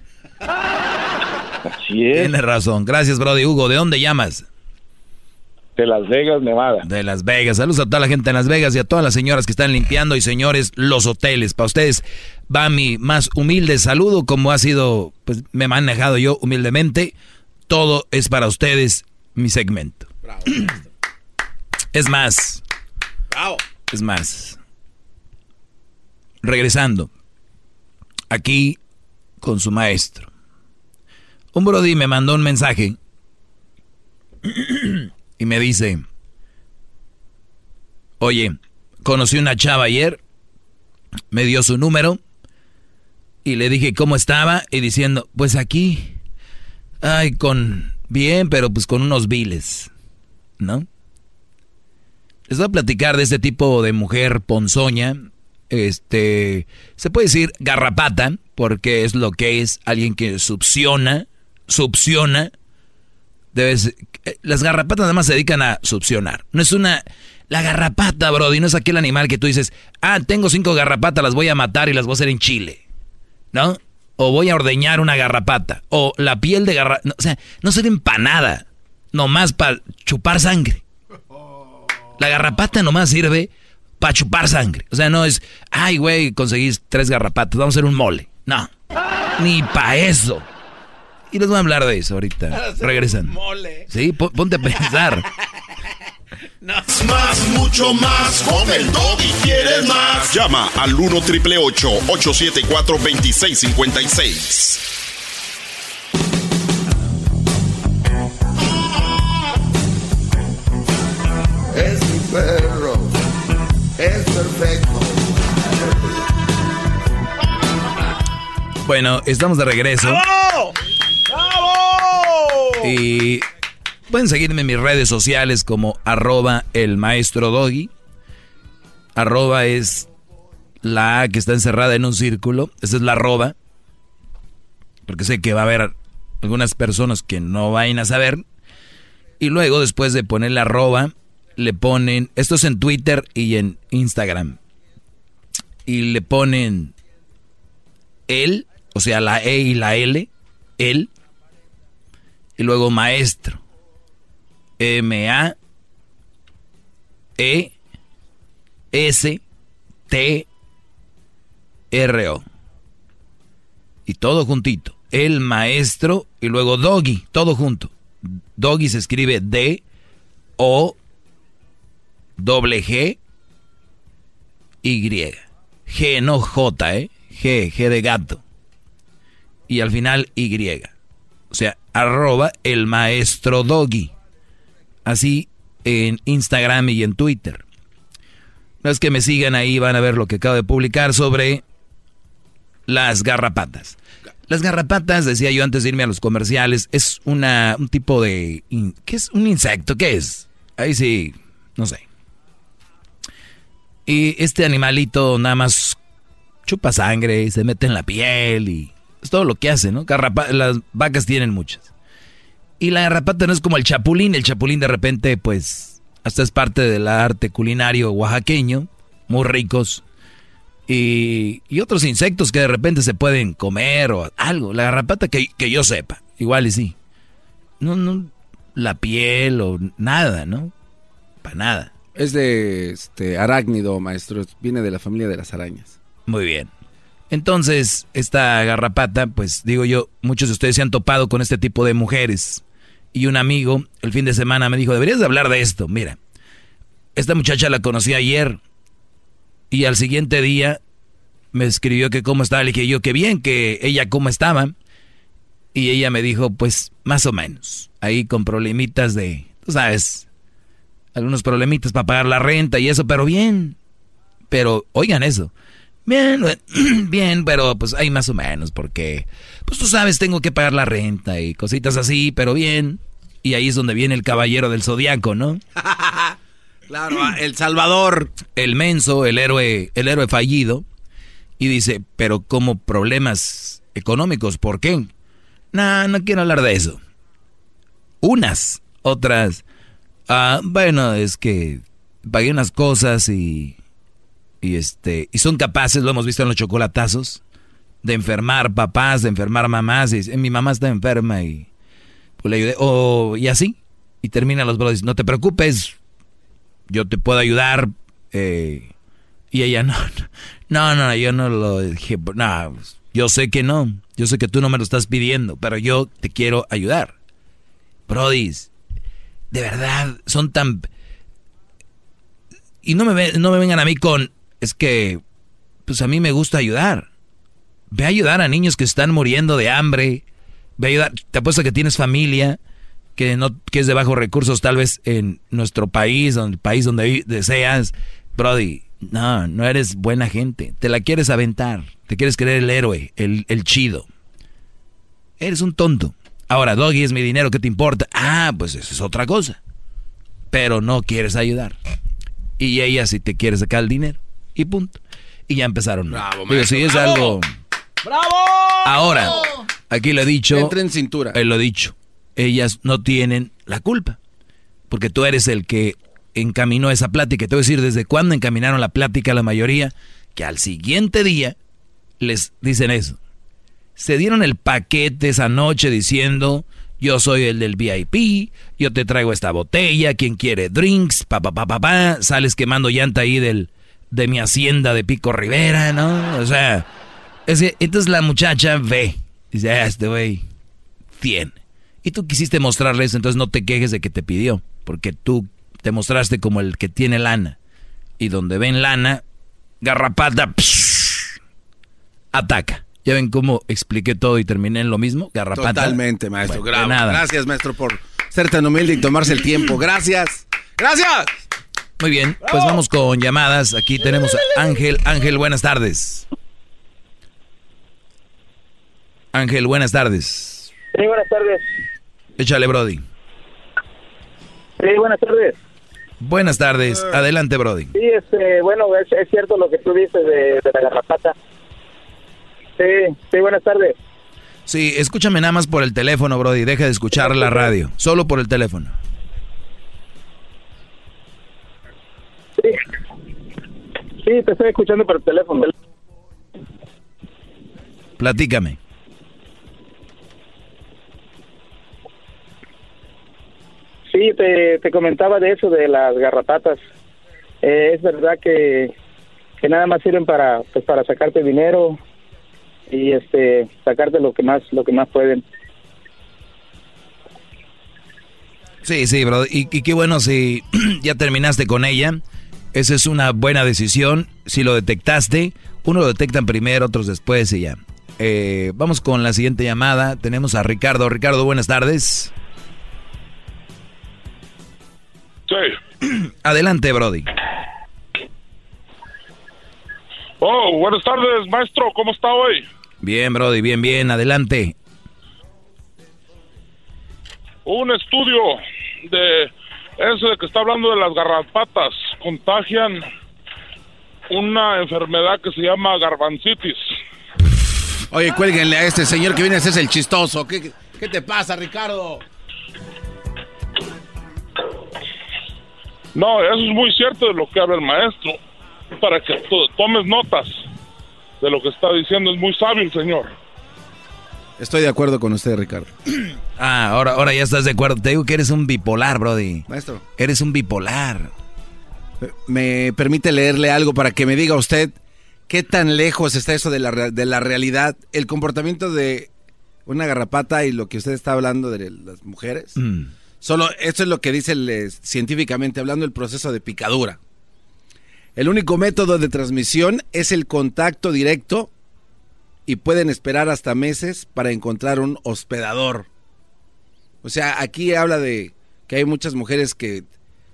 Así es. Tiene razón. Gracias, Brody. Hugo, ¿de dónde llamas? De Las Vegas, Nevada. De Las Vegas. Saludos a toda la gente en Las Vegas y a todas las señoras que están limpiando y señores los hoteles. Para ustedes va mi más humilde saludo, como ha sido, pues me he manejado yo humildemente. Todo es para ustedes, mi segmento. Es más. Es más. Regresando. Aquí con su maestro. Un Brody me mandó un mensaje [clears throat] y me dice, oye, conocí una chava ayer, me dio su número y le dije cómo estaba y diciendo, pues aquí, ay, con, bien, pero pues con unos viles, ¿no? Les voy a platicar de este tipo de mujer ponzoña, este, se puede decir garrapata, porque es lo que es alguien que succiona, succiona, Debes, eh, las garrapatas nada más se dedican a succionar. No es una... La garrapata, Brody, no es aquel animal que tú dices, ah, tengo cinco garrapatas, las voy a matar y las voy a hacer en Chile. ¿No? O voy a ordeñar una garrapata. O la piel de garrapata. No, o sea, no ser empanada. Nomás para chupar sangre. La garrapata nomás sirve para chupar sangre. O sea, no es, ay, güey, conseguís tres garrapatas, vamos a hacer un mole. No. Ni para eso. Y les voy a hablar de eso ahorita. [laughs] Regresan. Sí, pon- ponte a pensar. [laughs] Más, más, mucho más. Con el y quieres más. Llama al 1 triple 874 2656. Es mi perro. Es perfecto. Bueno, estamos de regreso. ¡Bravo! ¡Bravo! Y pueden seguirme en mis redes sociales como arroba el maestro doggy. Arroba es la A que está encerrada en un círculo. Esa es la arroba. Porque sé que va a haber algunas personas que no vayan a saber. Y luego, después de poner la arroba, le ponen. Esto es en Twitter y en Instagram. Y le ponen él, o sea, la E y la L, él. Y luego maestro. M-A. E. S. T. R-O. Y todo juntito. El maestro y luego doggy, todo junto. Doggy se escribe D. O. Doble G. Y. G, no J, ¿eh? G, G de gato. Y al final Y. O sea, arroba el maestro doggy. Así en Instagram y en Twitter. Los que me sigan ahí van a ver lo que acabo de publicar sobre las garrapatas. Las garrapatas, decía yo antes de irme a los comerciales, es una, un tipo de... ¿Qué es un insecto? ¿Qué es? Ahí sí, no sé. Y este animalito nada más chupa sangre, se mete en la piel y es todo lo que hace, ¿no? Las vacas tienen muchas. Y la garrapata no es como el chapulín, el chapulín de repente pues hasta es parte del arte culinario oaxaqueño, muy ricos. Y, y otros insectos que de repente se pueden comer o algo. La garrapata que, que yo sepa, igual y sí. No, no, la piel o nada, ¿no? Para nada. Es de este arácnido, maestro. Viene de la familia de las arañas. Muy bien. Entonces, esta garrapata, pues digo yo, muchos de ustedes se han topado con este tipo de mujeres. Y un amigo el fin de semana me dijo, deberías de hablar de esto. Mira, esta muchacha la conocí ayer y al siguiente día me escribió que cómo estaba. Le dije yo que bien, que ella cómo estaba. Y ella me dijo, pues más o menos. Ahí con problemitas de, tú sabes, algunos problemitas para pagar la renta y eso, pero bien. Pero oigan eso. Bien, [clears throat] bien, pero pues hay más o menos porque, pues tú sabes, tengo que pagar la renta y cositas así, pero bien. Y ahí es donde viene el caballero del zodiaco, ¿no? [laughs] Claro, El Salvador. El menso, el héroe, el héroe fallido. Y dice, pero como problemas económicos, ¿por qué? No, no quiero hablar de eso. Unas, otras. Ah, bueno, es que pagué unas cosas y. Y este. Y son capaces, lo hemos visto en los chocolatazos, de enfermar papás, de enfermar mamás. Y mi mamá está enferma y. Pues le ayudé. O, y así. Y terminan los brothers. No te preocupes. Yo te puedo ayudar. Eh, y ella no. No, no, yo no lo dije. No, yo sé que no. Yo sé que tú no me lo estás pidiendo. Pero yo te quiero ayudar. Brodis. De verdad. Son tan. Y no me, no me vengan a mí con. Es que. Pues a mí me gusta ayudar. Ve a ayudar a niños que están muriendo de hambre. Ve a ayudar. Te apuesto que tienes familia que no que es de bajos recursos tal vez en nuestro país, donde el país donde deseas, Brody, no, no eres buena gente. Te la quieres aventar. Te quieres creer el héroe, el, el chido. Eres un tonto. Ahora, Doggy es mi dinero, ¿qué te importa? Ah, pues eso es otra cosa. Pero no quieres ayudar. Y ella sí te quiere sacar el dinero. Y punto. Y ya empezaron. Bravo, Digo, si es bravo. algo... ¡Bravo! Ahora, aquí lo he dicho. Entra en cintura. Eh, lo he dicho. Ellas no tienen la culpa. Porque tú eres el que encaminó esa plática. Te voy a decir desde cuándo encaminaron la plática la mayoría. Que al siguiente día les dicen eso. Se dieron el paquete esa noche diciendo: Yo soy el del VIP, yo te traigo esta botella, quien quiere drinks, pa pa pa pa pa. Sales quemando llanta ahí del, de mi hacienda de Pico Rivera, ¿no? O sea, es que, entonces la muchacha ve, dice, ah, este güey tiene. Y tú quisiste mostrarle eso, entonces no te quejes de que te pidió, porque tú te mostraste como el que tiene lana. Y donde ven lana, garrapata, psh, ataca. ¿Ya ven cómo expliqué todo y terminé en lo mismo? Garrapata. Totalmente, maestro. Bueno, nada. Gracias, maestro, por ser tan humilde y tomarse el tiempo. Gracias. Gracias. Muy bien, pues vamos con llamadas. Aquí tenemos a Ángel. Ángel, buenas tardes. Ángel, buenas tardes. Sí, buenas tardes. Échale, Brody. Sí, buenas tardes. Buenas tardes. Adelante, Brody. Sí, este, bueno, es, es cierto lo que tú dices de, de la garrapata. Sí, sí, buenas tardes. Sí, escúchame nada más por el teléfono, Brody. Deja de escuchar la radio. Solo por el teléfono. Sí, te estoy escuchando por el teléfono. Platícame. Sí, te, te comentaba de eso, de las garrapatas. Eh, es verdad que, que nada más sirven para, pues, para sacarte dinero y este sacarte lo que más lo que más pueden. Sí, sí, Brody. Y, y qué bueno si [clears throat] ya terminaste con ella. Esa es una buena decisión. Si lo detectaste, uno lo detectan primero, otros después y ya. Eh, vamos con la siguiente llamada. Tenemos a Ricardo. Ricardo, buenas tardes. Sí. [clears throat] Adelante, Brody. Oh, buenas tardes, maestro. ¿Cómo está hoy? Bien, Brody, bien, bien. Adelante. Un estudio de eso de que está hablando de las garrapatas contagian una enfermedad que se llama garbancitis. Oye, cuélguenle a este señor que viene a hacerse el chistoso. ¿Qué, qué- te pasa, Ricardo? No, eso es muy cierto de lo que habla el maestro. Para que to- tomes notas de lo que está diciendo, es muy sabio el señor. Estoy de acuerdo con usted, Ricardo. [clears throat] Ah, ahora, ahora ya estás de acuerdo. Te digo que eres un bipolar, Brody. Maestro. Eres un bipolar. ¿Me permite leerle algo para que me diga usted qué tan lejos está eso de la, de la realidad? El comportamiento de una garrapata y lo que usted está hablando de las mujeres. Mm. Solo esto es lo que dice el, científicamente hablando el proceso de picadura. El único método de transmisión es el contacto directo y pueden esperar hasta meses para encontrar un hospedador. O sea, aquí habla de que hay muchas mujeres que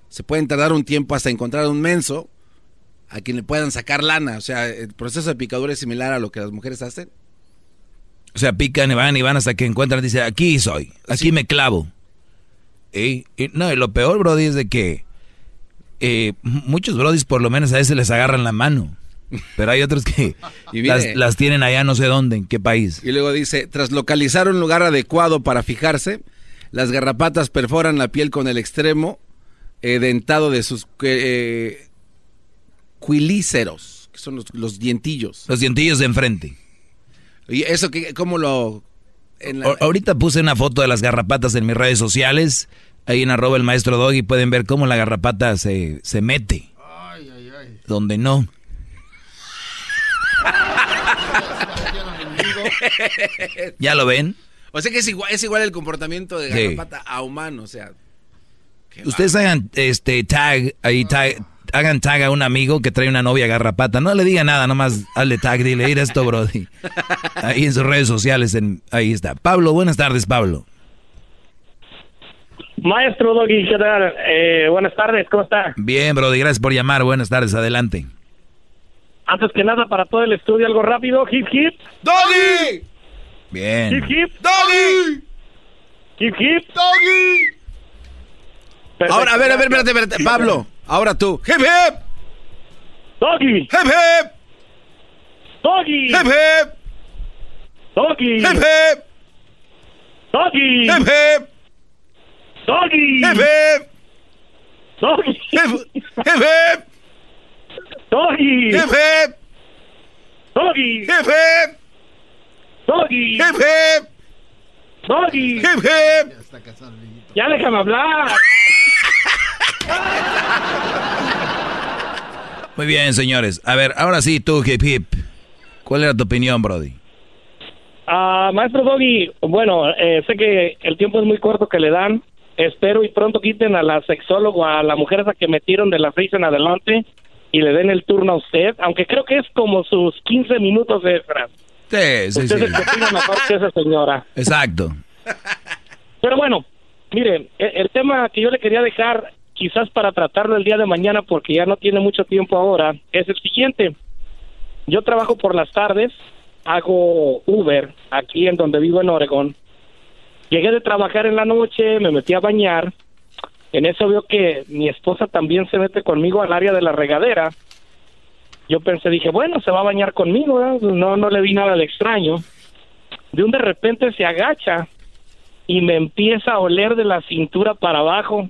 se pueden tardar un tiempo hasta encontrar un menso a quien le puedan sacar lana. O sea, el proceso de picadura es similar a lo que las mujeres hacen. O sea, pican y van y van hasta que encuentran. Dice, aquí soy, aquí me clavo. Y, y no, y lo peor, Brody, es de que eh, muchos Brodis por lo menos a veces les agarran la mano. Pero hay otros que [laughs] Y las, las tienen allá no sé dónde, en qué país. Y luego dice, tras localizar un lugar adecuado para fijarse, las garrapatas perforan la piel con el extremo eh, dentado de sus eh, quilíceros, que son los, los dientillos. Los dientillos de enfrente. ¿Y eso que, cómo lo...? en la- A- ahorita puse una foto de las garrapatas en mis redes sociales. Ahí en arroba el maestro Doggy pueden ver cómo la garrapata se, se mete. Donde no. [laughs] ¿Ya lo ven? o sea que es igual, es igual el comportamiento de Sí. garrapata a humano, o sea... Ustedes hagan este tag, ahí tag, hagan tag a un amigo que trae una novia garrapata. No le diga nada, nomás hazle tag, dile, mira esto, Brody. [laughs] Ahí en sus redes sociales, en, ahí está. Pablo, buenas tardes, Pablo. Maestro Doggy, ¿qué tal? Eh, buenas tardes, ¿cómo está? Bien, Brody, gracias por llamar. Buenas tardes, adelante. Antes que nada, para todo el estudio, algo rápido. Hip, hip. ¡Doggy! Bien. Hip, hip. ¡Doggy! Hip, hip. ¡Doggy! Ahora, a ver, a ver, espérate, espérate. Pablo, ahora tú. ¡Hip, hip! Doggy. ¡Hip, hip! Doggy. ¡Hip, hip! Doggy. ¡Hip, hip! Doggy. ¡Hip, hip! Doggy. ¡Hip, hip! Doggy. ¡Hip, hip! Doggy. ¡Hip, hip! Doggy. ¡Hip, hip! Doggy. ¡Hip, hip! Doggy. ¡Hip, hip! Ya déjame hablar. Muy bien, señores. A ver, ahora sí, tú, hip hip. ¿Cuál era tu opinión, Brody? Ah, maestro Doggy, bueno, eh, sé que el tiempo es muy corto que le dan. Espero y pronto quiten a la sexóloga, a la mujer esa que metieron de las seis en adelante y le den el turno a usted, aunque creo que es como sus 15 minutos extras. Sí, sí, usted sí. es el que opina mejor que esa señora. Exacto. Pero bueno, mire, e- el tema que yo le quería dejar, quizás para tratarlo el día de mañana, porque ya no tiene mucho tiempo ahora, es el siguiente. Yo trabajo por las tardes, hago Uber aquí en donde vivo en Oregón. Llegué de trabajar en la noche, me metí a bañar. En eso veo que mi esposa también se mete conmigo al área de la regadera. Yo pensé, dije, bueno, se va a bañar conmigo, no, no le vi nada de extraño. De un de repente se agacha y me empieza a oler de la cintura para abajo.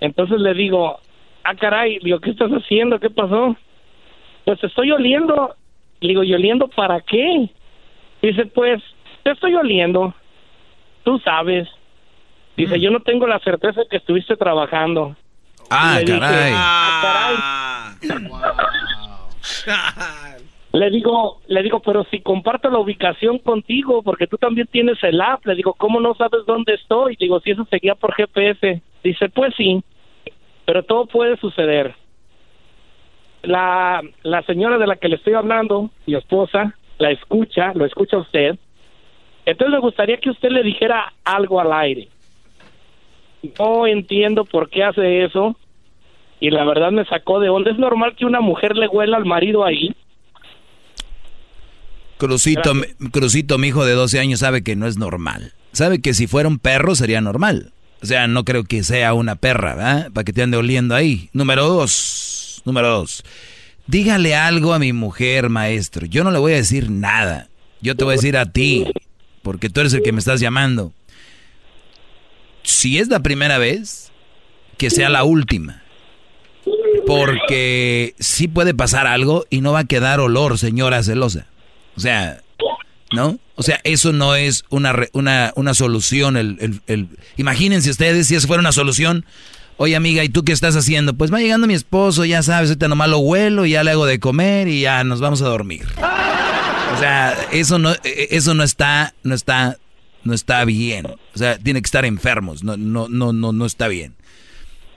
Entonces le digo, ah, caray, digo, ¿qué estás haciendo? ¿Qué pasó? Pues estoy oliendo. Le digo, ¿y oliendo para qué? Dice, pues, te estoy oliendo. Tú sabes. Dice, yo no tengo la certeza de que estuviste trabajando. Ah, le dije, caray. "Ah, caray". Le digo, le digo, pero si comparto la ubicación contigo, porque tú también tienes el app, le digo, ¿cómo no sabes dónde estoy? Digo, si eso seguía por GPS. Dice, pues sí, pero todo puede suceder. La, la señora de la que le estoy hablando, mi esposa, la escucha, lo escucha usted. Entonces me gustaría que usted le dijera algo al aire. No entiendo por qué hace eso y la verdad me sacó de onda. ¿Es normal que una mujer le huela al marido ahí? Crucito, Crucito, mi hijo de 12 años, sabe que no es normal. Sabe que si fuera un perro sería normal. O sea, no creo que sea una perra, ¿verdad? Para que te ande oliendo ahí. Número dos. Número dos. Dígale algo a mi mujer, maestro. Yo no le voy a decir nada. Yo te voy a decir a ti, porque tú eres el que me estás llamando. Si es la primera vez, que sea la última. Porque sí puede pasar algo y no va a quedar olor, señora celosa. O sea, ¿no? O sea, eso no es una, una, una solución. El, el- el- Imagínense ustedes si eso fuera una solución. Oye, amiga, ¿y tú qué estás haciendo? Pues va llegando mi esposo, ya sabes, ahorita nomás lo huelo, ya le hago de comer y ya nos vamos a dormir. O sea, eso no, eh, eso no está, no está, no está bien. O sea, tiene que estar enfermos. No, no, no, no, no está bien.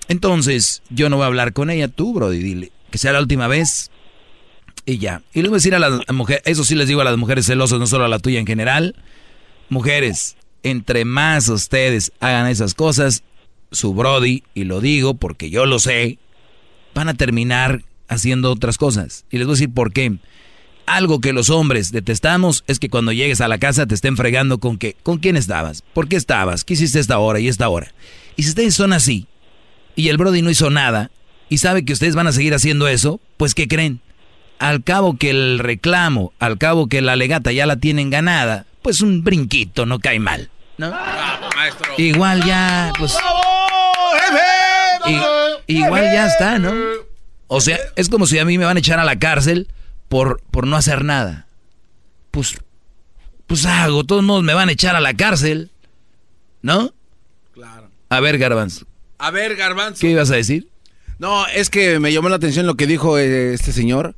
Entonces, yo no voy a hablar con ella, tú, Brody, dile que sea la última vez y ya. Y le voy a decir a las mujeres, eso sí les digo a las mujeres celosas, no solo a la tuya en general. Mujeres, entre más ustedes hagan esas cosas, su Brody, y lo digo porque yo lo sé, van a terminar haciendo otras cosas. Y les voy a decir por qué. Algo que los hombres detestamos es que cuando llegues a la casa te estén fregando con que, ¿con quién estabas? ¿Por qué estabas? ¿Qué hiciste esta hora y esta hora? Y si ustedes son así, y el Brody no hizo nada, y sabe que ustedes van a seguir haciendo eso, pues ¿qué creen? al cabo que el reclamo, al cabo que la legata ya la tienen ganada, pues un brinquito no cae mal, ¿no? maestro. Igual ya, pues... i- igual ya está, ¿no? O sea, es como si a mí me van a echar a la cárcel por, por no hacer nada. Pues, pues hago, todos modos me van a echar a la cárcel, ¿no? Claro. A ver, Garbanzo, A ver, Garbanzo. ¿qué ibas a decir? No, es que me llamó la atención lo que dijo eh, este señor,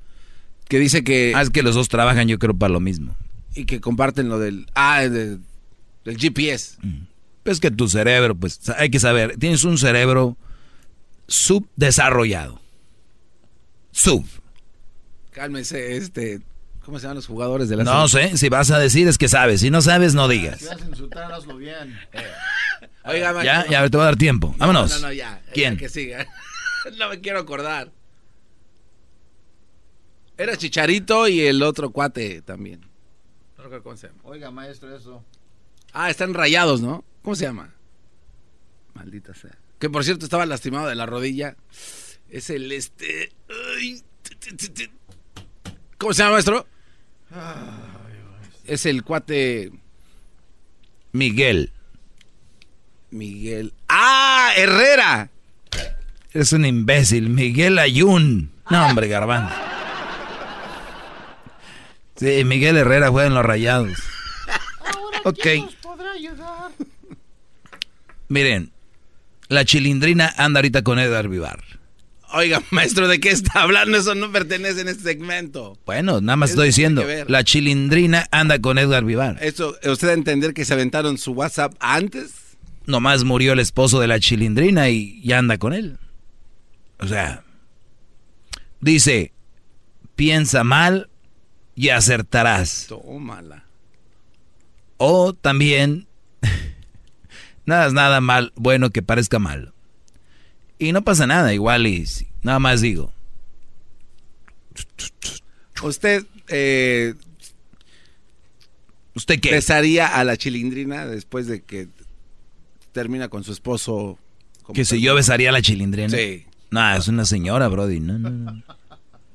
que dice que... Ah, es que los dos trabajan yo creo para lo mismo. Y que comparten lo del... Ah, de- del GPS. Es que tu cerebro, pues hay que saber, tienes un cerebro subdesarrollado. Sub. Cálmese, este... ¿Cómo se llaman los jugadores de la No sé, si vas a decir es que sabes, si no sabes no digas. vas a insultar, hazlo bien. Oiga, maestro. Ya, ya te voy a dar tiempo. No, Vámonos. No, no, ya. ¿Quién? Ya Que siga. [laughs] no me quiero acordar. Era Chicharito y el otro cuate también. No cómo se llama. Oiga, maestro, eso. Ah, están rayados, ¿no? ¿Cómo se llama? Maldita sea. Que por cierto estaba lastimado de la rodilla. Es el este. ay, t- t- t- t- ¿Cómo se llama, maestro? Es el cuate Miguel. Miguel. ¡Ah! ¡Herrera! Es un imbécil, Miguel Ayun. No, hombre, Garbanzo. Sí, Miguel Herrera juega en los rayados. Ok. podrá ayudar? Miren, la chilindrina anda ahorita con Edgar Vivar. Oiga, [laughs] maestro, ¿de qué está hablando? Eso no pertenece en este segmento. Bueno, nada más Eso estoy diciendo. La chilindrina anda con Edgar Vivar. Eso, ¿usted a entender que se aventaron su WhatsApp antes? Nomás murió el esposo de la chilindrina y ya anda con él. O sea, dice, piensa mal y acertarás. Tómala. O también, [laughs] nada es nada mal, bueno que parezca malo. Y no pasa nada, igual y nada más digo. ¿Usted eh, ¿Usted qué? besaría a la chilindrina después de que termina con su esposo? Que si yo besaría a la chilindrina. Sí. No, es una señora, Brody. No, no, no.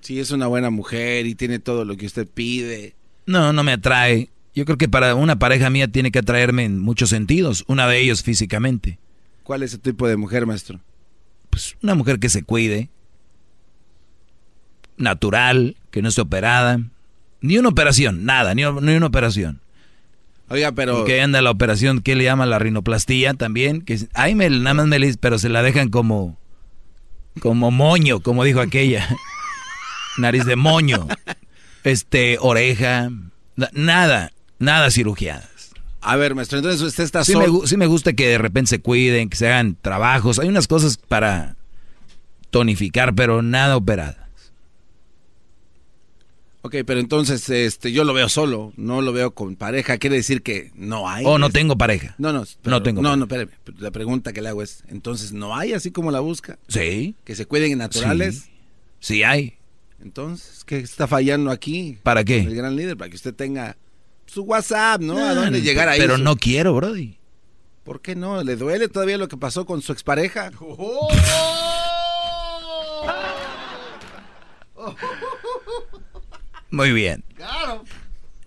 Sí, es una buena mujer y tiene todo lo que usted pide. No, no me atrae. Yo creo que para una pareja mía tiene que atraerme en muchos sentidos. Una de ellos físicamente. ¿Cuál es ese tipo de mujer, maestro? Pues una mujer que se cuide. Natural, que no esté operada. Ni una operación, nada, ni, ni una operación. Oiga, pero... Porque anda la operación que le llama la rinoplastía también. Que ahí me, nada más me le pero se la dejan como, como moño, como dijo aquella. [laughs] Nariz de moño. Este, oreja. na- Nada, nada cirugiadas. A ver, maestro, entonces usted está Sí solo. me, sí me gusta que de repente se cuiden, que se hagan trabajos. Hay unas cosas para tonificar, pero nada operadas. Ok, pero entonces este, yo lo veo solo, no lo veo con pareja. Quiere decir que no hay. O no tengo pareja. No, no. No tengo No, pareja. no, espéreme. La pregunta que le hago es: entonces, ¿no hay así como la busca? Sí. Que se cuiden naturales. Sí, sí hay. Entonces, ¿qué está fallando aquí? ¿Para qué? El gran líder, para que usted tenga su WhatsApp, ¿no? ¿A dónde llegar ahí? Pero no quiero, Brody. ¿Por qué no? ¿Le duele todavía lo que pasó con su expareja? [laughs] Muy bien.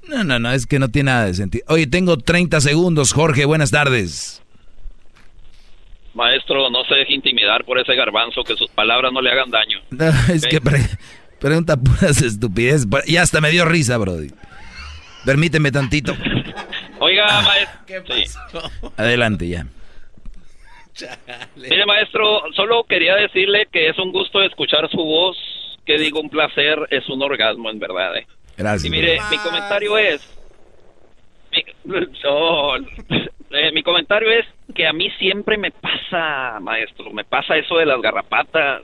No, no, no, es que no tiene nada de sentido. Oye, tengo 30 segundos, Jorge, buenas tardes. Maestro, no se deje intimidar por ese garbanzo, que sus palabras no le hagan daño. No, es que pre- pregunta puras estupideces. Y hasta me dio risa, Brody. Permíteme tantito. Oiga, maestro. Adelante ya. Mire, maestro, solo quería decirle que es un gusto escuchar su voz, que digo un placer, es un orgasmo en verdad. ¿eh? Gracias. Y mire, mi comentario es... Mi, no, eh, mi comentario es que a mí siempre me pasa, maestro, me pasa eso de las garrapatas.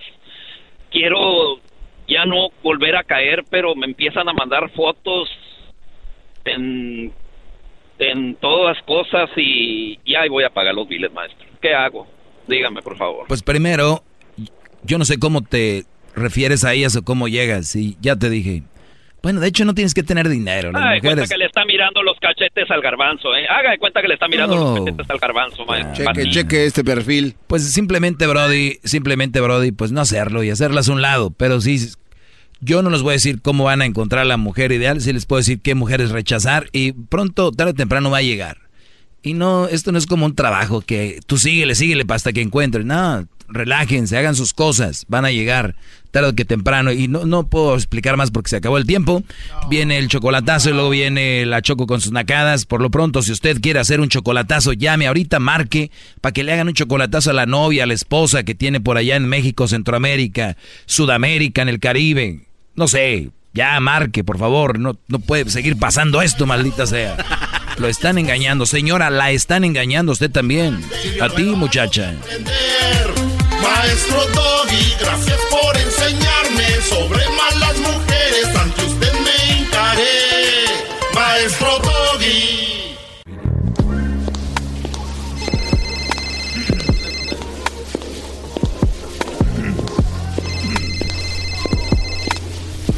Quiero ya no volver a caer, pero me empiezan a mandar fotos en, en todas cosas y ya voy a pagar los biles, maestro. ¿Qué hago? Dígame, por favor. Pues primero, yo no sé cómo te refieres a ellas o cómo llegas. Y ya te dije. Bueno, de hecho no tienes que tener dinero. Las Haga de cuenta mujeres. que le está mirando los cachetes al garbanzo, ¿eh? Haga de cuenta que le está mirando No. los cachetes al garbanzo, maestro. Cheque, cheque este perfil. Pues simplemente, Brody, simplemente, Brody, pues no hacerlo y hacerlas a un lado. Pero sí, Yo no les voy a decir cómo van a encontrar la mujer ideal, sí les puedo decir qué mujeres rechazar y pronto, tarde o temprano va a llegar. Y no, esto no es como un trabajo que tú síguele, síguele hasta que encuentres. No, relájense, hagan sus cosas, van a llegar tarde que temprano. Y no, no puedo explicar más porque se acabó el tiempo. Viene el chocolatazo y luego viene la choco con sus nacadas. Por lo pronto, si usted quiere hacer un chocolatazo, llame ahorita, marque, para que le hagan un chocolatazo a la novia, a la esposa que tiene por allá en México, Centroamérica, Sudamérica, en el Caribe. No sé, ya marque, por favor. No, no puede seguir pasando esto, maldita sea. Lo están engañando. Señora, la están engañando usted también. A ti, muchacha. Maestro Doggy, gracias por enseñarme sobre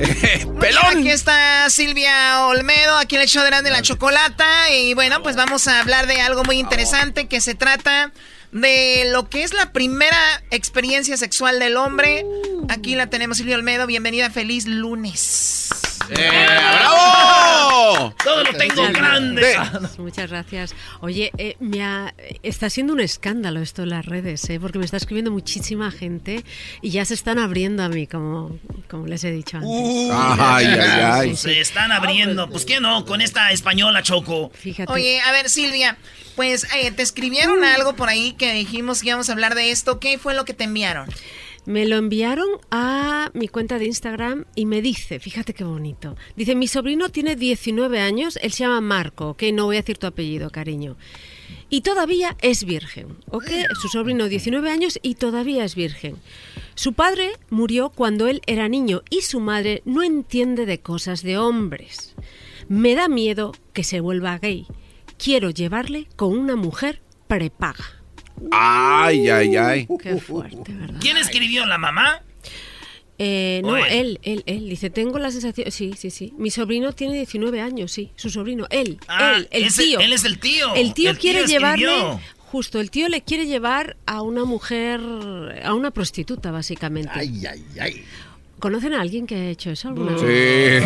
[laughs] ¡Pelón! Aquí está Silvia Olmedo, aquí en el show de la, de la chocolata. Y bueno, pues vamos a hablar de algo muy interesante que se trata de lo que es la primera experiencia sexual del hombre. Aquí la tenemos, Silvia Olmedo. Bienvenida, feliz lunes. ¡Bravo! Todo lo tengo Muchas grande. gracias, Muchas gracias. Oye, eh, me ha- está siendo un escándalo esto en las redes, ¿eh? porque me está escribiendo muchísima gente y ya se están abriendo a mí, como, como les he dicho antes. Ay, ay, ay. Se están abriendo. Pues qué no, con esta española choco. Fíjate. Oye, a ver, Silvia, pues eh, te escribieron algo por ahí que dijimos que íbamos a hablar de esto. ¿Qué fue lo que te enviaron? Me lo enviaron a mi cuenta de Instagram y me dice, fíjate qué bonito, dice, mi sobrino tiene 19 años, él se llama Marco, ok, no voy a decir tu apellido, cariño. Y todavía es virgen, ¿ok? Su sobrino 19 años y todavía es virgen. Su padre murió cuando él era niño y su madre no entiende de cosas de hombres. Me da miedo que se vuelva gay. Quiero llevarle con una mujer prepaga. Ay, ay, ay. Qué fuerte, ¿verdad? ¿Quién escribió? ¿La mamá? Eh, no, ¿O él, él, él. Dice, tengo la sensación... Sí, sí, sí. Mi sobrino tiene 19 años, sí. Su sobrino. Él, Ah, él, el ese- tío. él es el tío. El tío El quiere tío llevarle... Justo, el tío le quiere llevar a una mujer, a una prostituta, básicamente. Ay, ay, ay. ¿Conocen a alguien que ha hecho eso alguna vez?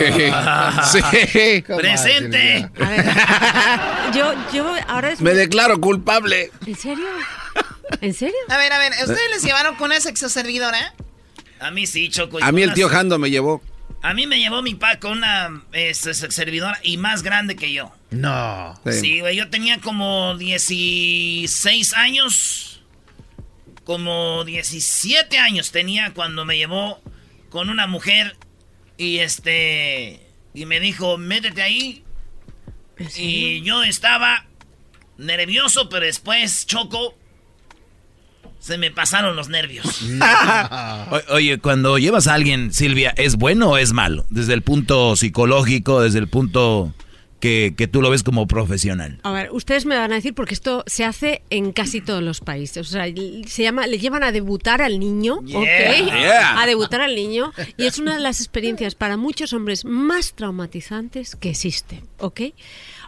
Sí. [laughs] sí. ¡Presente! A ver, [laughs] yo, yo, ahora es... Me declaro culpable. ¿En serio? ¿En serio? A ver, a ver, ¿ustedes les llevaron con una sexoservidora? A mí sí, Choco. A mí el tío Jando me llevó. A mí me llevó mi pa con una eh, se- se- servidora y más grande que yo. No. Sí, güey, yo tenía como 16 años. Como 17 años tenía cuando me llevó con una mujer y este y me dijo, "Métete ahí." Y yo estaba nervioso, pero después choco se me pasaron los nervios. [laughs] O- Oye, cuando llevas a alguien, Silvia, ¿es bueno o es malo? Desde el punto psicológico, desde el punto que, que tú lo ves como profesional. A ver, ustedes me van a decir porque esto se hace en casi todos los países. O sea, se llama, le llevan a debutar al niño, Yeah. ¿ok? Yeah. A debutar al niño y es una de las experiencias para muchos hombres más traumatizantes que existen, ¿ok?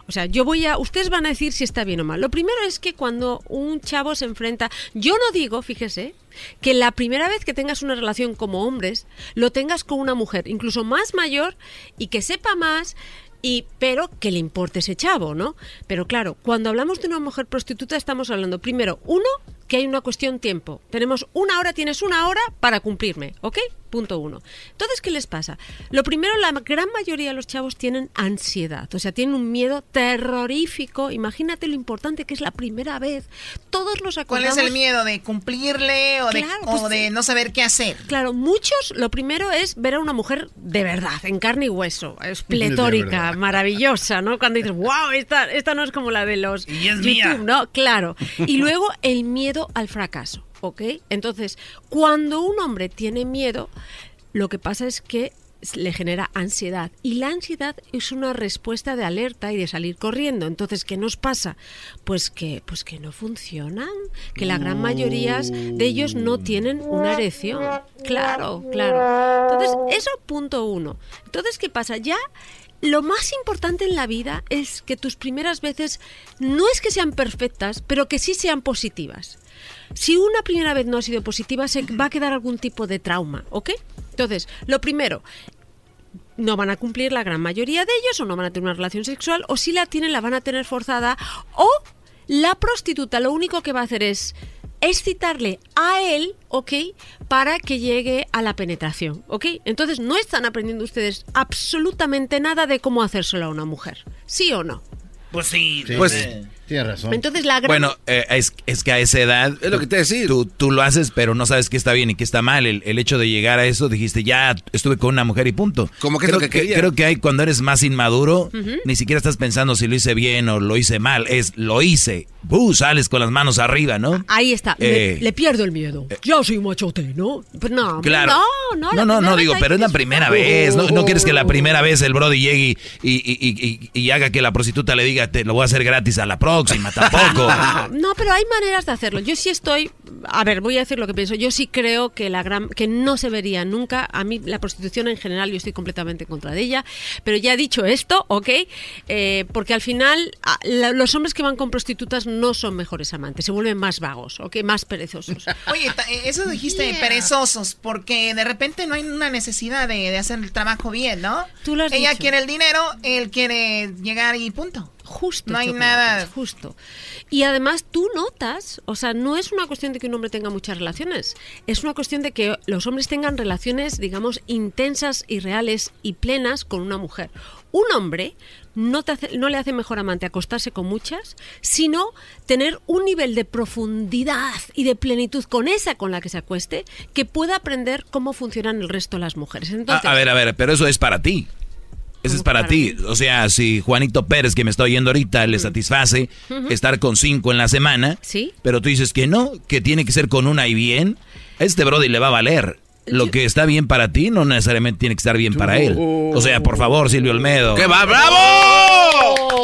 O sea, yo voy a, ustedes van a decir si está bien o mal. Lo primero es que cuando un chavo se enfrenta, yo no digo, fíjese, que la primera vez que tengas una relación como hombres, lo tengas con una mujer, incluso más mayor y que sepa más y pero que le importe ese chavo, ¿no? Pero claro, cuando hablamos de una mujer prostituta estamos hablando primero, uno, que hay una cuestión tiempo. Tenemos una hora, tienes una hora para cumplirme, ¿ok? Punto uno. Entonces, ¿qué les pasa? Lo primero, la gran mayoría de los chavos tienen ansiedad, o sea, tienen un miedo terrorífico. Imagínate lo importante que es la primera vez. Todos los ¿Cuál acordamos... es el miedo? ¿De cumplirle o, de, o pues, de no saber qué hacer? Claro, muchos, lo primero es ver a una mujer de verdad, en carne y hueso, es pletórica, maravillosa, ¿no? Cuando dices, wow, esta, esta no es como la de los Y es YouTube, mía. ¿no? Claro. Y luego el miedo al fracaso, ¿ok? Entonces, cuando un hombre tiene miedo, lo que pasa es que le genera ansiedad y la ansiedad es una respuesta de alerta y de salir corriendo. Entonces, ¿qué nos pasa? Pues que pues que no funcionan, que la gran mayoría de ellos no tienen una erección. Claro, claro. Entonces, eso punto uno. Entonces, ¿qué pasa? Ya lo más importante en la vida es que tus primeras veces no es que sean perfectas, pero que sí sean positivas. Si una primera vez no ha sido positiva, se va a quedar algún tipo de trauma, ¿ok? Entonces, lo primero, no van a cumplir la gran mayoría de ellos o no van a tener una relación sexual o si la tienen la van a tener forzada o la prostituta lo único que va a hacer es excitarle a él, ¿ok? Para que llegue a la penetración, ¿ok? Entonces no están aprendiendo ustedes absolutamente nada de cómo hacérselo a una mujer, ¿sí o no? Pues sí. Pues eh, tienes razón. Entonces la gran... Bueno, eh, es, es que a esa edad... Es lo que te decía. Tú, tú lo haces, pero no sabes qué está bien y qué está mal. El, el hecho de llegar a eso, dijiste, ya estuve con una mujer y punto. Como que es creo lo que quería. Creo que hay cuando eres más inmaduro, ni siquiera estás pensando si lo hice bien o lo hice mal. Es, lo hice. ¡Uh! Sales con las manos arriba, ¿no? Ahí está, le, Eh, le pierdo el miedo. Yo soy machote, ¿no? Pues no, Claro. no, no, no, no, no, digo, pero es la primera vez. No, no quieres que la primera vez el Brody llegue y, y, y- y- y haga que la prostituta le diga, te lo voy a hacer gratis a la próxima, tampoco. [laughs] No, pero hay maneras de hacerlo. Yo sí estoy, a ver, voy a decir lo que pienso. Yo sí creo que la gran, que no se vería nunca. A mí la prostitución en general yo estoy completamente en contra de ella. Pero ya dicho esto, ¿ok? Eh, porque al final a- la- los hombres que van con prostitutas no son mejores amantes, se vuelven más vagos, ¿ok? Más perezosos. [laughs] Oye, eh, eso dijiste perezosos, porque de repente no hay una necesidad de, de hacer el trabajo bien, ¿no? Tú lo has Ella dicho. quiere el dinero, él quiere llegar y punto. Justo. No hay nada. Justo. Y además tú notas, o sea, no es una cuestión de que un hombre tenga muchas relaciones, es una cuestión de que los hombres tengan relaciones, digamos, intensas y reales y plenas con una mujer. Un hombre no, te hace- no le hace mejor amante acostarse con muchas, sino tener un nivel de profundidad y de plenitud con esa con la que se acueste, que pueda aprender cómo funcionan el resto de las mujeres. A, Entonces, a ver, a ver, pero eso es para ti. Eso es para, ti. O sea, si Juanito Pérez, que me está oyendo ahorita, le satisface estar con cinco en la semana, Sí. pero tú dices que no, que tiene que ser con una y bien, a este Brody le va a valer. Lo que está bien para ti no necesariamente tiene que estar bien para él. O sea, por favor, Silvio Olmedo. ¡Que va, bravo!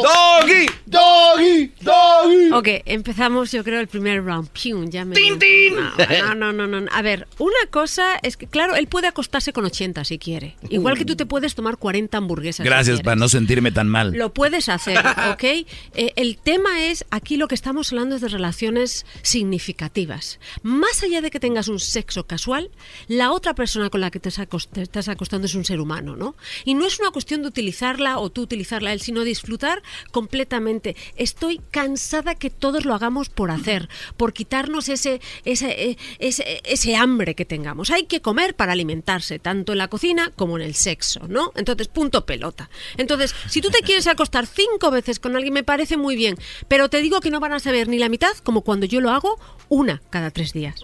¡Doggy! ¡Doggy! ¡Doggy! Ok, empezamos yo creo el primer round. Pium, ya me... No, no, no, no, no. A ver, una cosa es que, claro, él puede acostarse con 80 si quiere. Igual que tú te puedes tomar 40 hamburguesas. si Gracias, quieres. para no sentirme tan mal. Lo puedes hacer, [laughs] ¿ok? Eh, el tema es, aquí lo que estamos hablando es de relaciones significativas. Más allá de que tengas un sexo casual, la otra persona con la que te, estás acostando es un ser humano, ¿no? Y no es una cuestión de utilizarla o tú utilizarla él, sino disfrutar completamente. Estoy cansada que todos lo hagamos por hacer, por quitarnos ese, ese, eh, ese, ese hambre que tengamos. Hay que comer para alimentarse, tanto en la cocina como en el sexo, ¿no? Entonces, punto pelota. Entonces, si tú te quieres acostar cinco veces con alguien, me parece muy bien, pero te digo que no van a saber ni la mitad como cuando yo lo hago una cada tres días.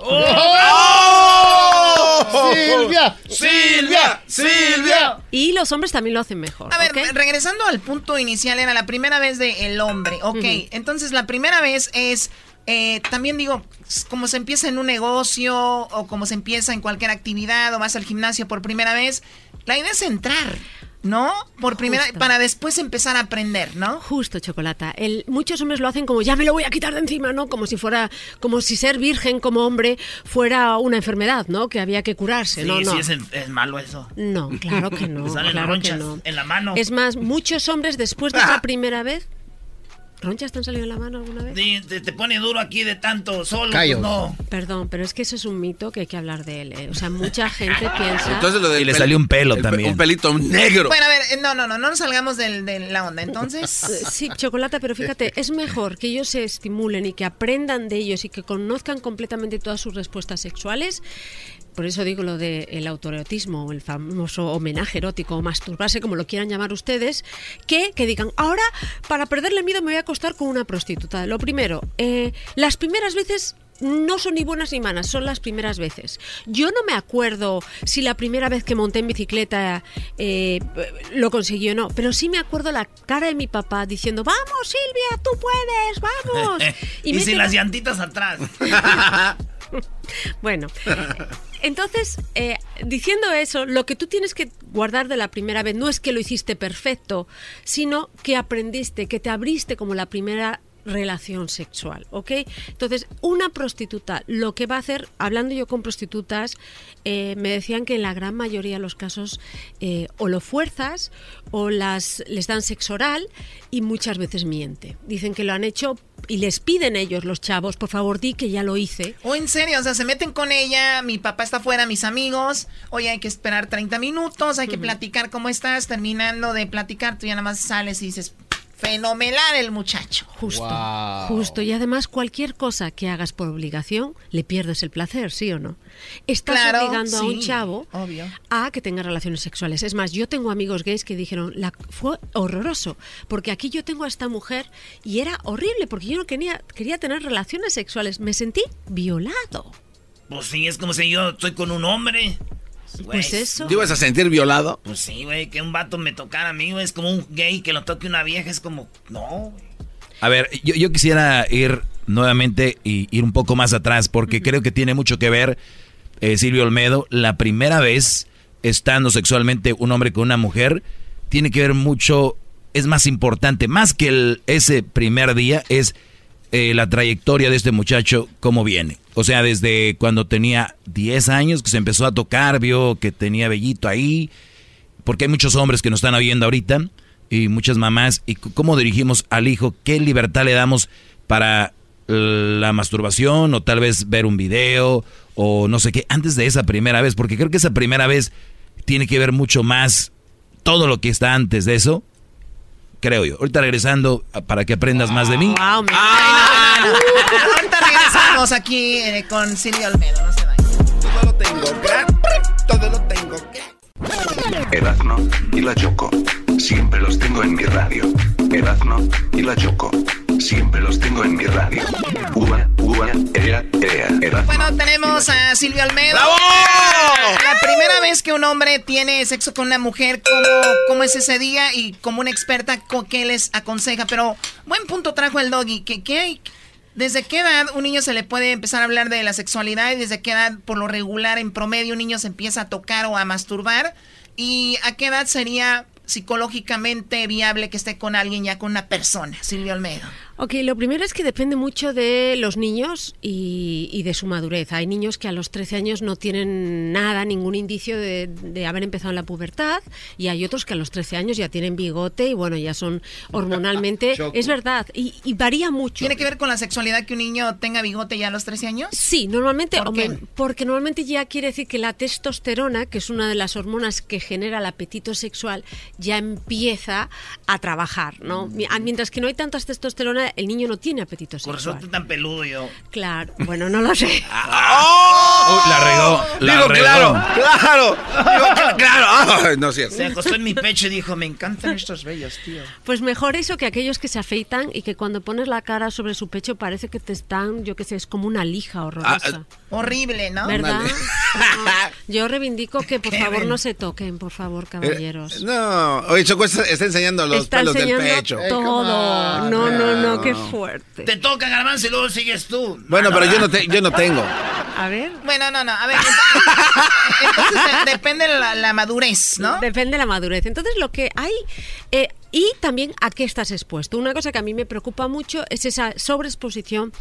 ¡Silvia! ¡Silvia! ¡Silvia! Y los hombres también lo hacen mejor. A ver, regresando al punto inicial, era la primera vez del hombre. Ok, entonces la primera vez es, eh, también digo, como se empieza en un negocio o como se empieza en cualquier actividad o vas al gimnasio por primera vez, la idea es entrar, ¿no? Por primera Justo. para después empezar a aprender, ¿no? Justo, Chocolata. El, muchos hombres lo hacen como ya me lo voy a quitar de encima, ¿no? Como si fuera, como si ser virgen como hombre fuera una enfermedad, ¿no? Que había que curarse. Sí, no, no. sí, es, es malo eso. No, claro que no. [laughs] Claro que ronchas no. en la mano. Es más, muchos hombres después de [laughs] esa primera vez. ¿Ronchas te han salido en la mano alguna vez? Sí, te, te pone duro aquí de tanto sol. Callos. pues no. Perdón, pero es que eso es un mito que hay que hablar de él. ¿eh? O sea, mucha gente [laughs] piensa. Entonces lo del Y le salió un pelo el pe- también. Un pelito negro. Bueno, a ver, eh, no, no, no, no nos salgamos del- de la onda. Entonces, [laughs] Eh, Sí, chocolate, pero fíjate, es mejor que ellos se estimulen y que aprendan de ellos y que conozcan completamente todas sus respuestas sexuales. Por eso digo lo del autoerotismo o el famoso homenaje erótico o masturbarse, como lo quieran llamar ustedes, que, que digan, ahora para perderle miedo me voy a acostar con una prostituta. Lo primero, eh, las primeras veces no son ni buenas ni malas, son las primeras veces. Yo no me acuerdo si la primera vez que monté en bicicleta eh, lo conseguí o no, pero sí me acuerdo la cara de mi papá diciendo, vamos Silvia, tú puedes, vamos. [laughs] y me sin las llantitas atrás. [laughs] bueno, [laughs] Entonces, eh, diciendo eso, lo que tú tienes que guardar de la primera vez no es que lo hiciste perfecto, sino que aprendiste, que te abriste como la primera relación sexual, ¿ok? Entonces, una prostituta lo que va a hacer, hablando yo con prostitutas, eh, me decían que en la gran mayoría de los casos eh, o lo fuerzas o las les dan sexo oral y muchas veces miente. Dicen que lo han hecho y les piden ellos, los chavos, por favor di que ya lo hice. O en serio, o sea, se meten con ella, mi papá está afuera, mis amigos, oye, hay que esperar 30 minutos, hay que platicar cómo estás, terminando de platicar, tú ya nada más sales y dices, fenomenal el muchacho. Justo, justo. Y además cualquier cosa que hagas por obligación, le pierdes el placer, ¿sí o no? Estás Claro, obligando a un sí, chavo obvio. a que tenga relaciones sexuales. Es más, yo tengo amigos gays que dijeron, la, fue horroroso, porque aquí yo tengo a esta mujer y era horrible, porque yo no quería, quería tener relaciones sexuales. Me sentí violado. Pues sí, es como si yo estoy con un hombre. Pues eso. ¿Te ibas a sentir violado? Pues sí, güey, que un vato me tocara a mí, güey. Es como un gay que lo toque una vieja. Es como, no, güey. A ver, yo, yo quisiera ir nuevamente y ir un poco más atrás porque creo que tiene mucho que ver, eh, Silvio Olmedo, la primera vez estando sexualmente un hombre con una mujer, tiene que ver mucho, es más importante, más que el- ese primer día, es eh, la trayectoria de este muchacho, cómo viene. O sea, desde cuando tenía 10 años que se empezó a tocar, vio que tenía vellito ahí, porque hay muchos hombres que nos están oyendo ahorita y muchas mamás, y cómo dirigimos al hijo, qué libertad le damos para la masturbación o tal vez ver un video o no sé qué, antes de esa primera vez, porque creo que esa primera vez tiene que ver mucho más todo lo que está antes de eso, creo yo. Ahorita regresando para que aprendas más de mí. Wow, me Ahorita [laughs] regresamos aquí eh, con Silvia Olmedo, no se vayan. Todo lo tengo, todo lo tengo. Erazno y la Choco. Siempre los tengo en mi radio. Erazno y la Choco. Siempre los tengo en mi radio. Uva, uva, ea, ea, Erazno. Bueno, tenemos a Silvia Olmedo. La primera vez que un hombre tiene sexo con una mujer, ¿cómo, cómo es ese día? Y como una experta, ¿qué les aconseja? Pero buen punto trajo el doggy. ¿Qué, qué hay? ¿Desde qué edad un niño se le puede empezar a hablar de la sexualidad? ¿Y desde qué edad, por lo regular, en promedio, un niño se empieza a tocar o a masturbar? ¿Y a qué edad sería psicológicamente viable que esté con alguien ya con una persona? Silvia Olmedo. Ok, lo primero es que depende mucho de los niños y, y de su madurez. Hay niños que a los 13 años no tienen nada, ningún indicio de, de haber empezado en la pubertad y hay otros que a los 13 años ya tienen bigote y bueno, ya son hormonalmente... [laughs] Es verdad, y, y varía mucho. ¿Tiene que ver con la sexualidad que un niño tenga bigote ya a los 13 años? Sí, normalmente, ¿Por qué? porque normalmente ya quiere decir que la testosterona, que es una de las hormonas que genera el apetito sexual, ya empieza a trabajar, ¿no? Ah, Mientras que no hay tantas testosterona, el niño no tiene apetito Por eso sexual. estoy tan peludo yo. Claro, bueno, no lo sé. [laughs] Uy, la regó, la Digo, regó. claro, claro. Digo, claro. Ay, no es cierto. Se acostó en mi pecho y dijo, me encantan estos bellos, tío. Pues mejor eso que aquellos que se afeitan y que cuando pones la cara sobre su pecho parece que te están, yo qué sé, es como una lija horrorosa. Horrible, ¿no? ¿Verdad? Yo reivindico que por [laughs] favor no se toquen, por favor, caballeros. Eh, no, oye, Choco está, enseñando los Está pelos enseñando del pecho. todo. No, no, no, qué fuerte. Te toca, garbanzo, y luego sigues tú. Bueno, pero yo no, te- yo no tengo. A ver. Bueno, no, no, a ver. Entonces [laughs] de- depende de la, la madurez, ¿no? Depende de la madurez. Entonces, lo que hay. eh, y también a qué estás expuesto. Una cosa que a mí me preocupa mucho es esa sobreexposición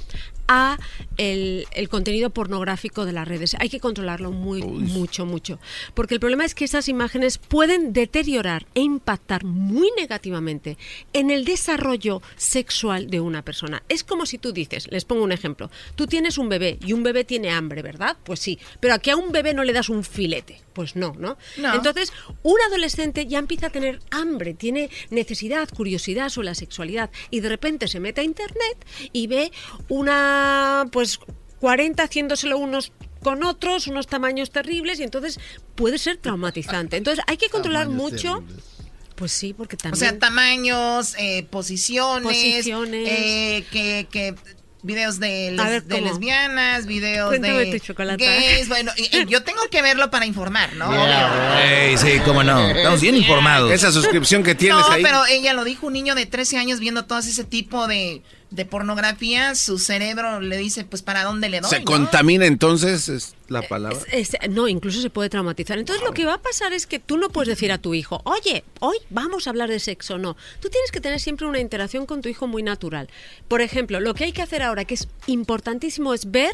a el, el contenido pornográfico de las redes. Hay que controlarlo muy, mucho, mucho. Porque el problema es que esas imágenes pueden deteriorar e impactar muy negativamente en el desarrollo sexual de una persona. Es como si tú dices, les pongo un ejemplo, tú tienes un bebé y un bebé tiene hambre, ¿verdad? Pues sí, pero aquí a un bebé no le das un filete. Pues no, ¿no? No. Entonces, un adolescente ya empieza a tener hambre, tiene necesidad, curiosidad sobre la sexualidad y de repente se mete a internet y ve una, pues, 40 haciéndoselo unos con otros, unos tamaños terribles y entonces puede ser traumatizante. Entonces, hay que [laughs] controlar Tamaños mucho. Pues sí, porque O también... sea, tamaños, eh, posiciones, Posiciones. eh, que, que videos de, les- A ver, de ¿cómo? lesbianas, videos Cuéntame de gays, bueno, y, y yo tengo que verlo para informar, ¿no? Ey, sí, cómo no. Estamos bien informados. Esa suscripción que tienes no, ahí. pero ella lo dijo, un niño de 13 años viendo todo ese tipo de de pornografía, su cerebro le dice, pues, ¿para dónde le doy? Se no? contamina entonces, es la palabra. Es- no, incluso se puede traumatizar. Entonces lo que va a pasar es que tú no puedes decir a tu hijo, oye, hoy vamos a hablar de sexo. No, tú tienes que tener siempre una interacción con tu hijo muy natural. Por ejemplo, lo que hay que hacer ahora, que es importantísimo, es ver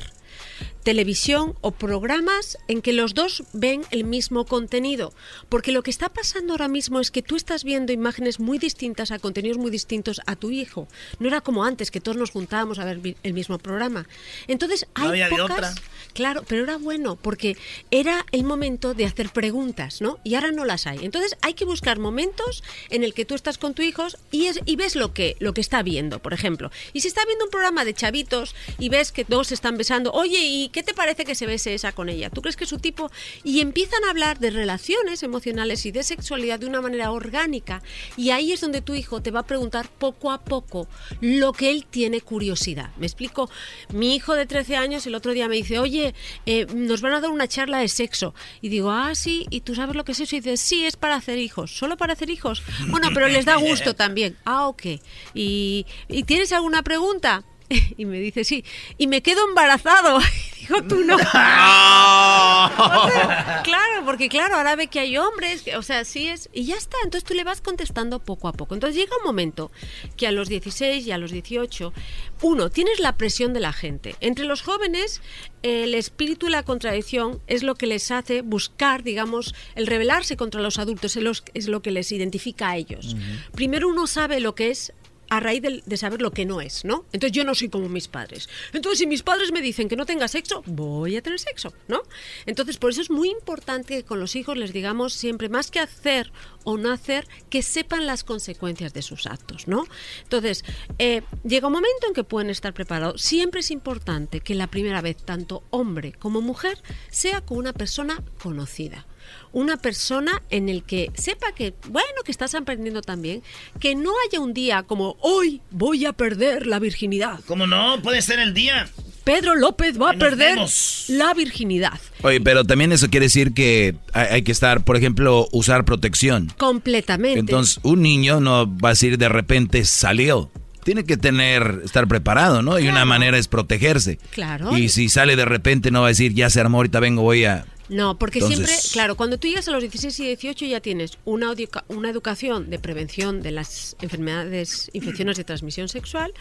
televisión o programas en que los dos ven el mismo contenido. Porque lo que está pasando ahora mismo es que tú estás viendo imágenes muy distintas a contenidos muy distintos a tu hijo. No era como antes, que todos nos juntábamos a ver el mismo programa. Entonces, No hay pocas... otra. Claro, pero era bueno porque era el momento de hacer preguntas, ¿no? Y ahora no las hay. Entonces hay que buscar momentos en el que tú estás con tu hijo y, es, y ves lo que, lo que está viendo, por ejemplo. Y si está viendo un programa de chavitos y ves que dos se están besando, oye, ¿y qué te parece que se bese esa con ella? ¿Tú crees que es su tipo? Y empiezan a hablar de relaciones emocionales y de sexualidad de una manera orgánica. Y ahí es donde tu hijo te va a preguntar poco a poco lo que él tiene curiosidad. ¿Me explico? Mi hijo de 13 años el otro día me dice, oye, eh, nos van a dar una charla de sexo. Y digo, ah, sí, ¿y tú sabes lo que es eso? Y dice, sí, es para hacer hijos. ¿Solo para hacer hijos? Bueno, pero les da gusto también. Ah, ok. ¿Y, ¿y tienes alguna pregunta? [laughs] Y me dice, sí. Y me quedo embarazado. [laughs] Y digo, tú no. [laughs] Claro, porque claro, ahora ve que hay hombres, que- o sea, sí es, y ya está, entonces tú le vas contestando poco a poco. Entonces llega un momento que a los 16 y a los 18, uno, tienes la presión de la gente. Entre los jóvenes, el espíritu y la contradicción es lo que les hace buscar, digamos, el rebelarse contra los adultos, es lo que les identifica a ellos. Primero uno sabe lo que es a raíz de, saber lo que no es, ¿no? Entonces yo no soy como mis padres. Entonces si mis padres me dicen que no tenga sexo, voy a tener sexo, ¿no? Entonces por eso es muy importante que con los hijos les digamos siempre más que hacer o no hacer, que sepan las consecuencias de sus actos, ¿no? Entonces eh, llega un momento en que pueden estar preparados. Siempre es importante que la primera vez tanto hombre como mujer sea con una persona conocida una persona en el que sepa que, bueno, que estás aprendiendo también, que no haya un día como hoy voy a perder la virginidad. ¿Cómo no? Puede ser el día. Pedro López va a perder vemos. la virginidad. Oye, pero también eso quiere decir que hay, hay que estar, por ejemplo, usar protección. Completamente. Entonces, un niño no va a decir de repente salió. Tiene que tener, estar preparado, ¿no? Y una manera es protegerse. Claro. Y si sale de repente no va a decir, ya se armó, ahorita vengo, voy a... No, porque Entonces- siempre, claro, cuando tú llegas a los 16 y 18 ya tienes una, educa- una educación de prevención de las enfermedades, infecciones de transmisión sexual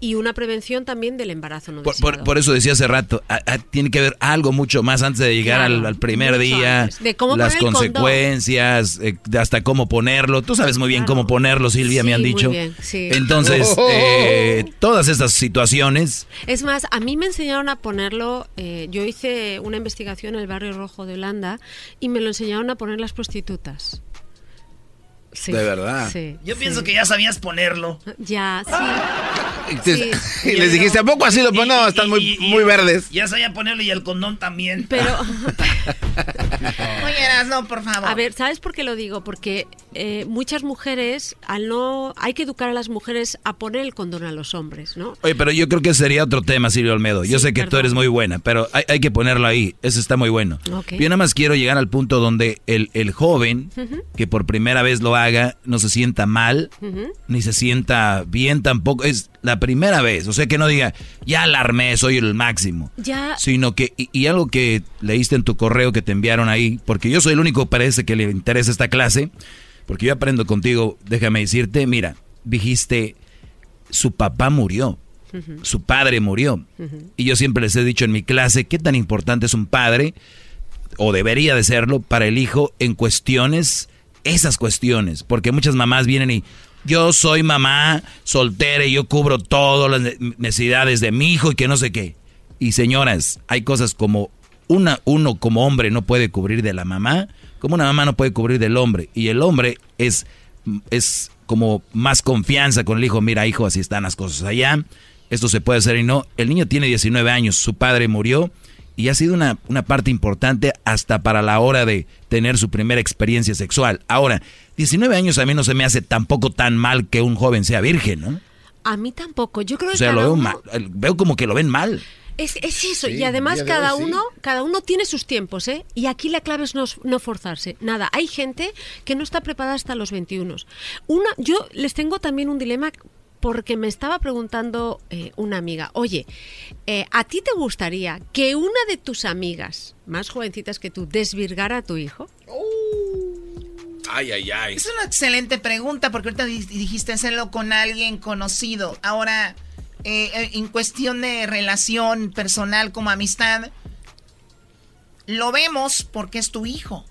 y una prevención también del embarazo no Por, deseado. por- por eso decía hace rato, a- a- tiene que haber algo mucho más antes de llegar Claro, al, al primer día, antes. De cómo las consecuencias, eh, hasta cómo ponerlo. Tú sabes muy bien cómo ponerlo, Silvia, me han muy dicho. bien, sí. Entonces, Oh. [laughs] eh, todas estas situaciones, Es más, a mí me enseñaron a ponerlo, eh, yo hice una investigación en el barrio rojo de Holanda y me lo enseñaron a poner las prostitutas. Sí, De verdad. Sí, Yo sí. pienso que ya sabías ponerlo. Ya, sí. [laughs] Y, te- Sí. [laughs] y les dijiste, ¿a poco así lo ponen? No, están muy, muy verdes. Ya sabía ponerlo y el condón también. Pero, [laughs] Oye, no, por favor. a ver, ¿sabes por qué lo digo? Porque eh, muchas mujeres, al no, hay que educar a las mujeres a poner el condón a los hombres, ¿no? Oye, pero yo creo que sería otro tema, Silvio Olmedo. Yo Sí, sé que tú eres muy buena, pero hay, hay que ponerlo ahí. Eso está muy bueno. Yo nada más quiero llegar al punto donde el, el joven Ujú. que por primera vez lo haga no se sienta mal, ni se sienta bien tampoco. Es la primera vez. O sea, que no diga, ya alarmé, soy el máximo. Ya, Sino que, y, y algo que leíste en tu correo que te enviaron ahí, porque yo soy el único parece que le interesa esta clase, porque yo aprendo contigo, déjame decirte, mira, dijiste, su papá murió, su padre murió. Y yo siempre les he dicho en mi clase qué tan importante es un padre, o debería de serlo, para el hijo en cuestiones, esas cuestiones. Porque muchas mamás vienen y yo soy mamá soltera y yo cubro todas las ne- necesidades de mi hijo y que no sé qué. Y señoras, hay cosas como una, uno como hombre no puede cubrir de la mamá, como una mamá no puede cubrir del hombre. Y el hombre es, es como más confianza con el hijo. Mira, hijo, así están las cosas allá. Esto se puede hacer y no. El niño tiene 19 años, su padre murió y ha sido una, una parte importante hasta para la hora de tener su primera experiencia sexual. Ahora, 19 años a mí no se me hace tampoco tan mal que un joven sea virgen, ¿no? a mí tampoco. Yo creo O que sea, lo veo uno- mal, veo como que lo ven mal. Es, es eso, Sí, y además cada hoy sí. uno, cada uno tiene sus tiempos, ¿eh? Y aquí la clave es no, no forzarse. Nada, hay gente que no está preparada hasta los 21. Una, yo les tengo también un dilema porque me estaba preguntando eh, una amiga, oye, eh, ¿a ti te gustaría que una de tus amigas más jovencitas que tú desvirgara a tu hijo? Ay, ay, ay. Es una excelente pregunta porque ahorita di- dijiste hacerlo con alguien conocido. Ahora, eh, eh, en cuestión de relación personal como amistad, lo vemos porque es tu hijo.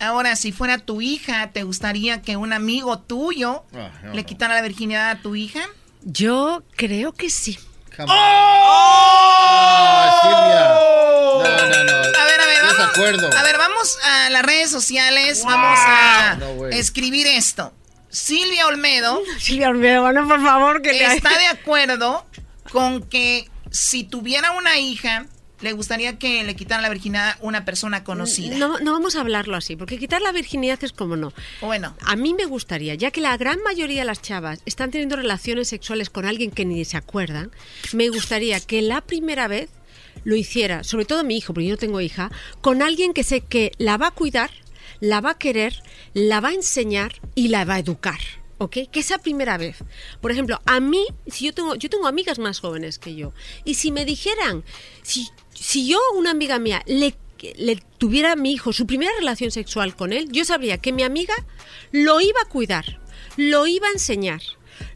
Ahora, si fuera tu hija, ¿te gustaría que un amigo tuyo Ah, no, le quitara la virginidad a tu hija? Yo creo que sí. Ah, Silvia. No, no, no. A ver, a ver, vamos. Desacuerdo. A ver, vamos a las redes sociales. Vamos a No, escribir esto. Silvia Olmedo. [laughs] Silvia Olmedo, no, por favor, que le- Está de acuerdo con que si tuviera una hija, le gustaría que le quitaran la virginidad a una persona conocida. No, no vamos a hablarlo así, porque quitar la virginidad es como no. Bueno. A mí me gustaría, ya que la gran mayoría de las chavas están teniendo relaciones sexuales con alguien que ni se acuerdan, me gustaría que la primera vez lo hiciera, sobre todo mi hijo, porque yo no tengo hija, con alguien que sé que la va a cuidar, la va a querer, la va a enseñar y la va a educar. ¿Ok? Que esa primera vez. Por ejemplo, a mí, si yo tengo, yo tengo amigas más jóvenes que yo, y si me dijeran, si, si yo, una amiga mía, le, le tuviera a mi hijo su primera relación sexual con él, yo sabría que mi amiga lo iba a cuidar, lo iba a enseñar,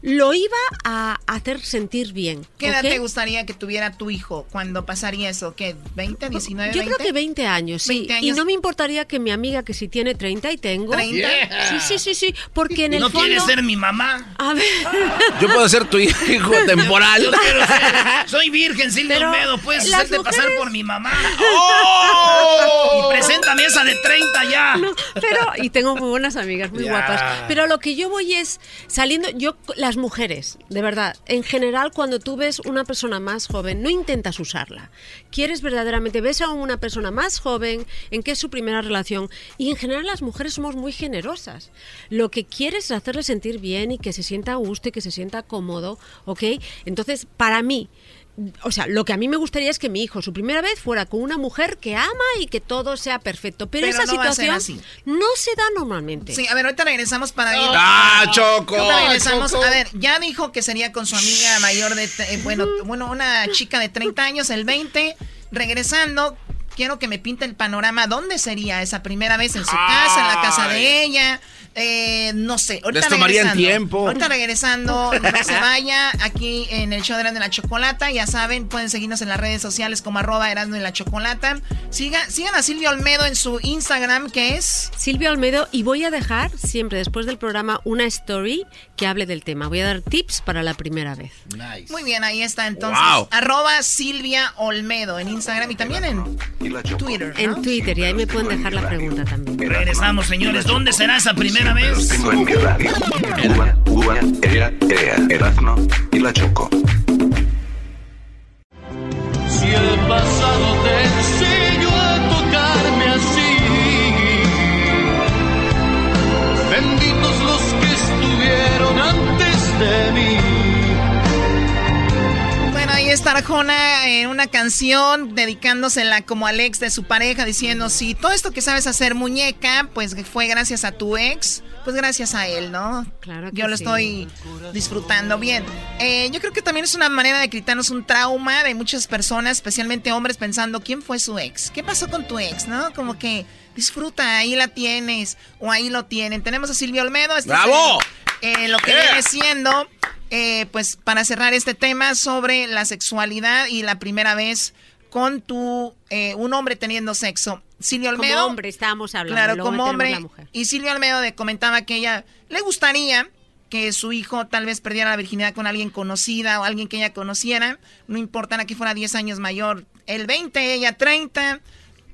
lo iba a hacer sentir bien. ¿Qué edad ¿ok? te gustaría que tuviera tu hijo cuando pasaría eso? ¿Qué? ¿20, 19, Yo 20? creo que 20 años, sí. 20 Y años. no me importaría que mi amiga, que si tiene 30 y tengo. 30. Sí, sí, sí, sí. Porque en el ¿No fondo. quieres ser mi mamá? A ver. [laughs] Yo puedo ser tu hijo temporal. Yo quiero ser- [laughs] soy virgen, Silvia Pero Olmedo. Puedes hacerte pasar mujeres- por mi mamá. [laughs] ¡Oh! Y preséntame esa de 30 ya. No, pero, y tengo muy buenas amigas, muy Ya. guapas. Pero lo que yo voy es saliendo, yo, las mujeres, de verdad, en general, cuando tú ves una persona más joven, no intentas usarla. Quieres verdaderamente, ves a una persona más joven, en que es su primera relación, y en general las mujeres somos muy generosas. Lo que quieres es hacerle sentir bien y que se sienta a gusto y que se sienta cómodo, ¿ok? Entonces, para mí, o sea, lo que a mí me gustaría es que mi hijo, su primera vez, fuera con una mujer que ama y que todo sea perfecto. Pero, Pero esa no situación así. no se da normalmente. Sí, a ver, ahorita regresamos para ir. ¡Ah, Choco! Ahorita regresamos. Choco. A ver, ya dijo que sería con su amiga mayor de. eh, bueno, bueno, una chica de 30 años, el 20. Regresando, quiero que me pinte el panorama. ¿Dónde sería esa primera vez? ¿En su casa? ¿En la casa de ella? Eh, no sé. Ahorita Les tomarían regresando. tiempo. Ahorita regresando, [laughs] no se vaya. Aquí en el show de Erasmo y la Chocolata. Ya saben, pueden seguirnos en las redes sociales como arroba Erasmo y la Chocolata. Siga, sigan a Silvia Olmedo en su Instagram, que es. Silvia Olmedo, y voy a dejar siempre después del programa una story que hable del tema. Voy a dar tips para la primera vez. Muy bien, ahí está entonces. Wow. Arroba Silvia Olmedo en Instagram y también en Twitter. ¿no? En Twitter, y ahí me pueden dejar la pregunta también. Regresamos, señores. ¿Dónde será esa primera vez? Tengo en mi radio. Uva, uva, ea, ea, Erazno y la Choco. Si el pasado te una canción dedicándosela como al ex de su pareja, diciendo, si todo esto que sabes hacer muñeca, pues fue gracias a tu ex, pues gracias a él, ¿no? Claro que Yo lo sí. estoy disfrutando bien. Eh, yo creo que también es una manera de quitarnos un trauma de muchas personas, especialmente hombres, pensando, ¿quién fue su ex? ¿Qué pasó con tu ex? ¿No? Como que disfruta, ahí la tienes, o ahí lo tienen. Tenemos a Silvia Olmedo. este es ¡Bravo! Eh, lo que ¡Eh! viene siendo, eh, pues para cerrar este tema sobre la sexualidad y la primera vez con tu, eh, un hombre teniendo sexo. Silvia Como Olmedo. hombre estábamos hablando. Claro, luego como hombre. la mujer. Y Silvia Olmedo de- comentaba que ella le gustaría que su hijo tal vez perdiera la virginidad con alguien conocida o alguien que ella conociera. No importa que fuera 10 años mayor. El 20, ella 30.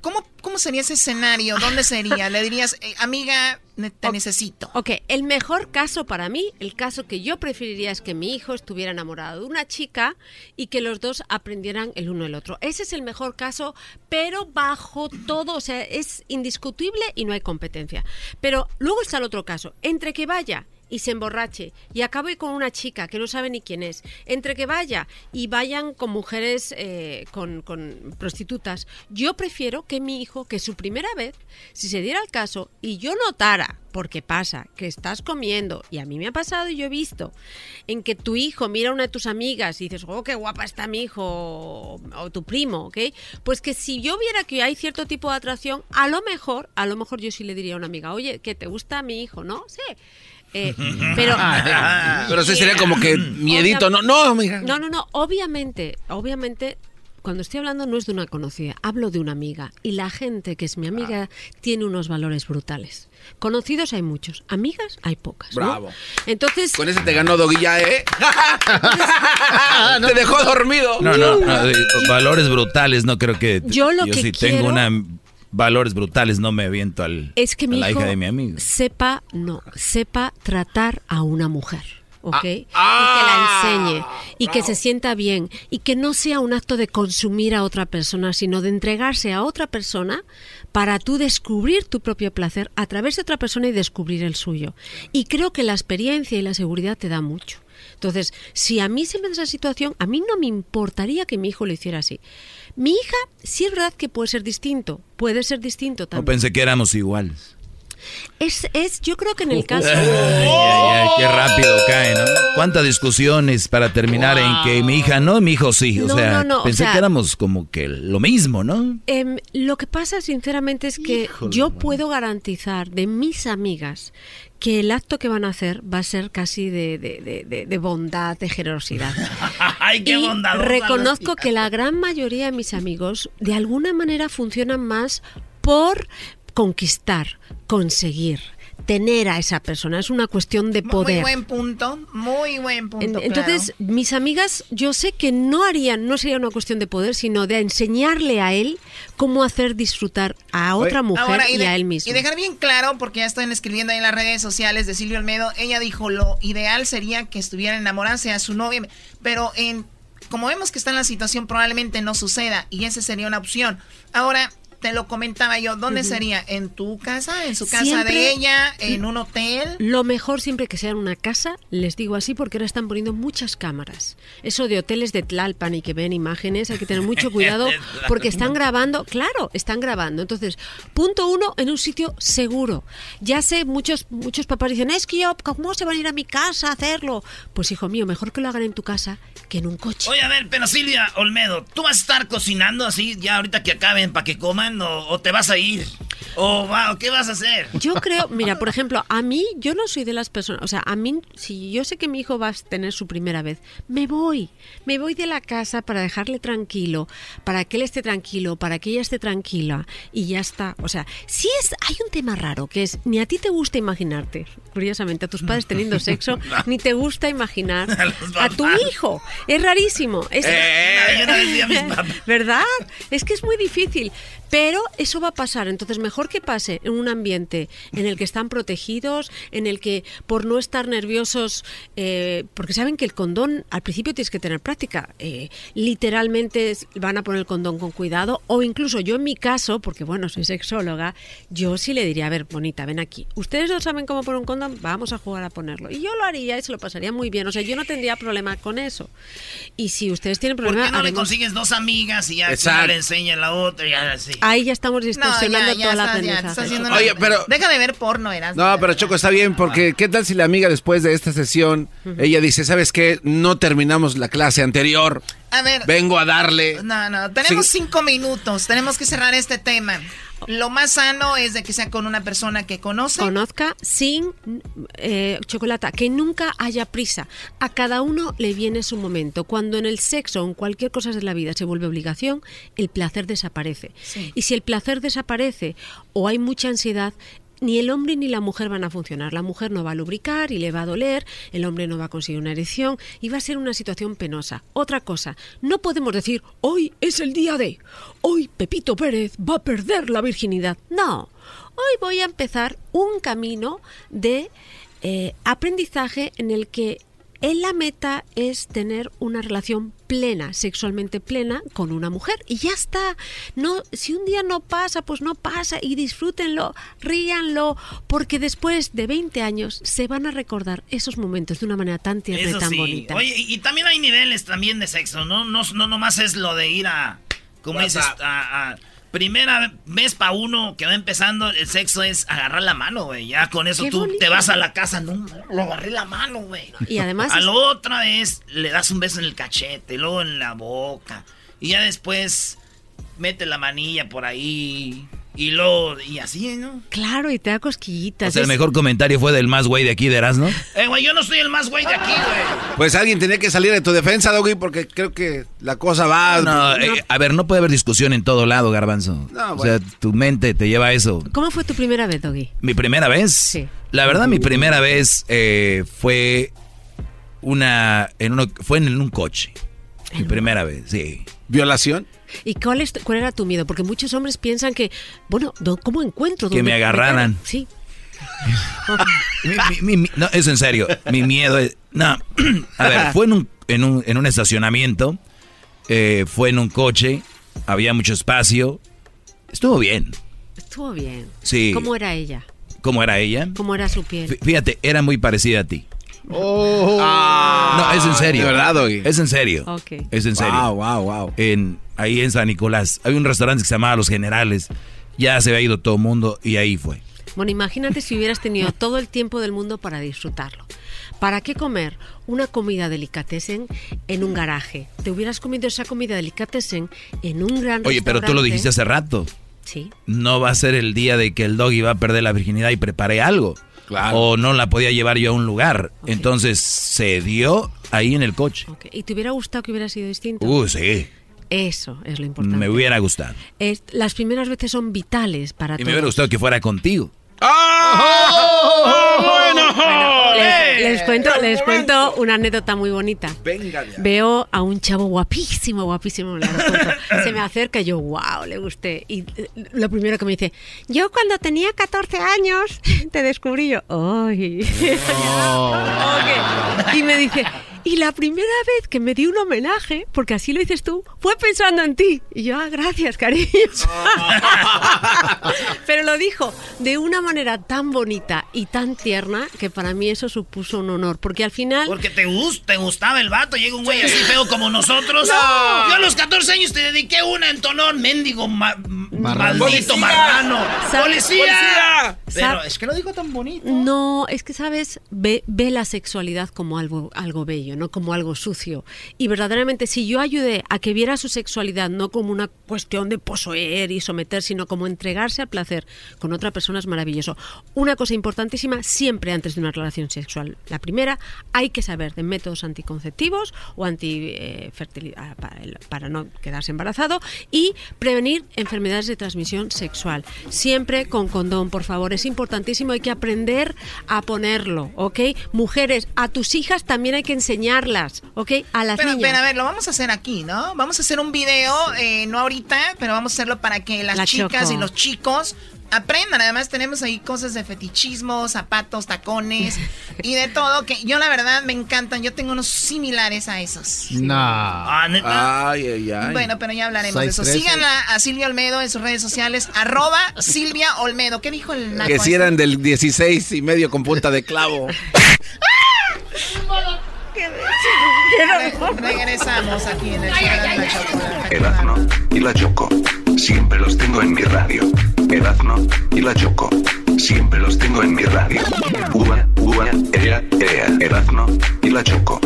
¿Cómo, cómo sería ese escenario? ¿Dónde sería? Le dirías, eh, amiga, te necesito. Ok, el mejor caso para mí, el caso que yo preferiría es que mi hijo estuviera enamorado de una chica y que los dos aprendieran el uno el otro. Ese es el mejor caso, pero bajo todo, o sea, es indiscutible y no hay competencia. Pero luego está el otro caso, entre que vaya y se emborrache y acabe con una chica que no sabe ni quién es, entre que vaya y vayan con mujeres, eh, con, prostitutas, yo prefiero que mi hijo, que su primera vez, si se diera el caso y yo notara, porque pasa, que estás comiendo, y a mí me ha pasado y yo he visto, en que tu hijo mira a una de tus amigas y dices, oh, qué guapa está mi hijo o, o tu primo, ¿ok? Pues que si yo viera que hay cierto tipo de atracción, a lo mejor, a lo mejor yo sí le diría a una amiga, oye, que te gusta mi hijo, ¿no? Sí. Eh, [laughs] pero [laughs] Pero sí sería como que miedito, no, no, amiga. no, no, no, obviamente, obviamente, cuando estoy hablando no es de una conocida, hablo de una amiga. Y la gente que es mi amiga tiene unos valores brutales. Conocidos hay muchos, amigas hay pocas. ¿no? Bravo. Entonces, Con ese te ganó Doguilla, ¿eh? [laughs] te dejó dormido. No, no, no, valores brutales, no creo que... Yo lo que sí quiero- tengo una... Valores brutales, no me aviento al, es que a mi la hijo hija de mi amigo. sepa, no, sepa tratar a una mujer. ¿Ok? Ah. y que la enseñe y que se sienta bien y que no sea un acto de consumir a otra persona, sino de entregarse a otra persona para tú descubrir tu propio placer a través de otra persona y descubrir el suyo. Y creo que la experiencia y la seguridad te da mucho. Entonces, si a mí se me da esa situación, a mí no me importaría que mi hijo lo hiciera así. Mi hija, sí es verdad que puede ser distinto, puede ser distinto No también. pensé que éramos iguales. Es, es, yo creo que en el [laughs] caso... Ay, ay, ay, qué rápido cae, ¿no? ¿Cuántas discusiones para terminar en que mi hija no, mi hijo sí? O No, sea, no, no, o pensé sea- que éramos como que lo mismo, ¿no? Em, lo que pasa, sinceramente, es que Híjole, yo puedo garantizar de mis amigas que el acto que van a hacer va a ser casi de, de- de- de- bondad, de generosidad. [laughs] Ay, qué y reconozco que la gran mayoría de mis amigos de alguna manera funcionan más por conquistar, conseguir, tener a esa persona. Es una cuestión de Muy poder. buen punto, muy buen punto. Claro. Entonces, mis amigas, yo sé que no harían, no sería una cuestión de poder, sino de enseñarle a él cómo hacer disfrutar a otra mujer Ahora, y, de- a él mismo. Y dejar bien claro, porque ya están escribiendo ahí en las redes sociales de Silvio Olmedo, ella dijo lo ideal sería que estuviera enamorarse a su novia, pero en como vemos que está en la situación probablemente no suceda y esa sería una opción. Ahora te lo comentaba yo, ¿dónde sería? ¿En tu casa? ¿En su casa Siempre- de ella? ¿En un hotel? Lo mejor siempre que sea en una casa, les digo así porque ahora están poniendo muchas cámaras. Eso de hoteles de Tlalpan y que ven imágenes, hay que tener mucho [laughs] cuidado porque están grabando, claro, están grabando. Entonces, punto uno, en un sitio seguro. Ya sé, muchos, muchos papás dicen, es que yo, ¿cómo se van a ir a mi casa a hacerlo? Pues hijo mío, mejor que lo hagan en tu casa que en un coche. Oye, a ver, pero Silvia Olmedo, ¿tú vas a estar cocinando así ya ahorita que acaben para que coman o, o te vas a ir? ¿O, va, qué vas a hacer? Yo creo, mira, por ejemplo, a mí, yo no soy de las personas, o sea, a mí, si yo sé que mi hijo va a tener su primera vez, me voy, me voy de la casa para dejarle tranquilo, para que él esté tranquilo, para que ella esté tranquila y ya está. O sea, si es, hay un tema raro que es, ni a ti te gusta imaginarte, curiosamente, a tus padres teniendo sexo, [laughs] ni te gusta imaginar [laughs] a tu hijo. Es rarísimo. Es, Eh, yo no decía a mis [laughs] papás. ¿Verdad? Es que es muy difícil. Pero eso va a pasar. Entonces, mejor que pase en un ambiente en el que están protegidos, en el que por no estar nerviosos, eh, porque saben que el condón al principio tienes que tener práctica. eh, literalmente van a poner el condón con cuidado. O incluso yo en mi caso, porque bueno, soy sexóloga, yo sí le diría, a ver, bonita, ven aquí. Ustedes no saben cómo poner un condón, vamos a jugar a ponerlo. Y yo lo haría y se lo pasaría muy bien. O sea, yo no tendría problema con eso. Y si ustedes tienen ¿Por problema... qué no le consigues dos amigas y ya le enseña a la otra y ahora sí? Ahí ya estamos distorsionando No, ya, ya toda la estás- aprendizaje. Oye, pero- Deja de ver porno, eras. No, pero Choco, está bien, porque ¿qué tal si la amiga después de esta sesión, ella dice, ¿sabes qué? No terminamos la clase anterior, A ver. vengo a darle... No, no, tenemos Sí. cinco minutos, tenemos que cerrar este tema. Lo más sano es de que sea con una persona que conoce. Conozca sin eh, chocolate, que nunca haya prisa. A cada uno le viene su momento. Cuando en el sexo o en cualquier cosa de la vida se vuelve obligación, el placer desaparece. Sí. Y si el placer desaparece o hay mucha ansiedad, ni el hombre ni la mujer van a funcionar. La mujer no va a lubricar y le va a doler, el hombre no va a conseguir una erección y va a ser una situación penosa. Otra cosa, no podemos decir, hoy es el día de, hoy Pepito Pérez va a perder la virginidad. No, hoy voy a empezar un camino de eh, aprendizaje en el que En la meta es tener una relación plena, sexualmente plena con una mujer y ya está. No, si un día no pasa, pues no pasa y disfrútenlo, ríanlo, porque después de 20 años se van a recordar esos momentos de una manera tan tierna y tan sí. bonita. Oye, y también hay niveles también de sexo, ¿no? No, no nomás es lo de ir a, como dices, a, a- primera vez para uno que va empezando, el sexo es agarrar la mano, güey. Ya con eso Qué tú bonito. te vas a la casa, no, lo agarré la mano, güey. Y además A lo otra es, le das un beso en el cachete, luego en la boca. Y ya después mete la manilla por ahí. Y luego, y así, ¿no? Claro, y te da cosquillitas. O sea, el mejor comentario fue del más güey de aquí de Erasmo. Eh, güey, yo no soy el más güey de aquí, güey. Pues alguien tenía que salir de tu defensa, Doggy, porque creo que la cosa va... No, eh, a ver, no puede haber discusión en todo lado, Garbanzo. No, O sea, tu mente te lleva a eso. ¿Cómo fue tu primera vez, Doggy? ¿Mi primera vez? Sí. La verdad, mi primera vez eh, fue una, en uno, fue en un coche. Mi primera vez, sí. ¿Violación? ¿Y cuál, es, cuál era tu miedo? Porque muchos hombres piensan que, bueno, do- ¿cómo encuentro? Que me agarraran. Sí. [laughs] Mi- mi- mi- no, es en serio. Mi miedo es. No. [clears throat] A ver, fue en un, en un, en un estacionamiento. eh, fue en un coche. Había mucho espacio. Estuvo bien. Estuvo bien. Sí. ¿Cómo era ella? ¿Cómo era ella? ¿Cómo era su piel? Fí- Fíjate, era muy parecida a ti. Oh. No, es en serio. De verdad, Doggy. Es en serio. Ok. Es en serio. Wow, wow, wow. En, ahí en San Nicolás. Hay un restaurante que se llamaba Los Generales. Ya se había ido todo el mundo y ahí fue. Bueno, imagínate si hubieras tenido [laughs] todo el tiempo del mundo para disfrutarlo. ¿Para qué comer una comida delicatessen en un garaje? Te hubieras comido esa comida delicatessen en un gran Oye, pero tú lo dijiste hace rato. Sí. No va a ser el día de que el doggy va a perder la virginidad y preparé algo. Claro. O no la podía llevar yo a un lugar. Entonces se dio ahí en el coche. ¿Y te hubiera gustado que hubiera sido distinto? Uh, sí. Eso es lo importante. Me hubiera gustado. Es- las primeras veces son vitales para Y me hubiera gustado que fuera contigo. Bueno, les, les cuento, les cuento una anécdota muy bonita. Venga ya. Veo a un chavo guapísimo, guapísimo. Se me acerca y yo, wow, le gusté. Y eh, lo primero que me dice, yo cuando tenía 14 años [laughs] te descubrí yo. ¡Ay! [laughs] Y me dice, y la primera vez que me di un homenaje, porque así lo dices tú, fue pensando en ti. Y yo, ah, gracias, cariño. [laughs] Pero lo dijo de una manera tan bonita y tan tierna que para mí eso supuso un honor. Porque al final. Porque te, gust- te gustaba el vato, llega un güey así feo como nosotros. No. Yo a los 14 años te dediqué una en tonón, mendigo, ma- Marrano. maldito ¡Policía! marrano. ¡Policía! ¡Policía! Pero es que lo dijo tan bonito. No, es que sabes, ve, ve la sexualidad como algo, algo bello, no como algo sucio. Y verdaderamente, si yo ayudé a que viera su sexualidad no como una cuestión de poseer y someter, sino como entregarse al placer con otra persona es maravilloso. Una cosa importantísima siempre antes de una relación sexual. La primera, hay que saber de métodos anticonceptivos o anti eh, fertilidad para, el- para no quedarse embarazado y prevenir enfermedades de transmisión sexual. Siempre con condón, por favor. Es importantísimo, hay que aprender a ponerlo, ¿ok? Mujeres, a tus hijas también hay que enseñarlas, ¿ok? A las Pero, niñas. pero a ver, lo vamos a hacer aquí, ¿no? Vamos a hacer un video, eh, no ahorita, pero vamos a hacerlo para que las La chicas Choco. y los chicos aprendan. Además tenemos ahí cosas de fetichismo, zapatos, tacones [laughs] y de todo, que yo la verdad me encantan. Yo tengo unos similares a esos. No. Ah. Ay, ay, ay. Bueno, pero ya hablaremos de eso. Size 13. Síganla a Silvia Olmedo en sus redes sociales, arroba Silvia Olmedo. ¿Qué dijo el naco Que si ese? eran del 16 y medio con punta de clavo. [laughs] Re- Regresamos aquí en el. Erazno y la Choco. Siempre los tengo en mi radio. Erazno y la Choco. Siempre los tengo en mi radio. Ua, ua, ea, ea. Erazno y la Choco.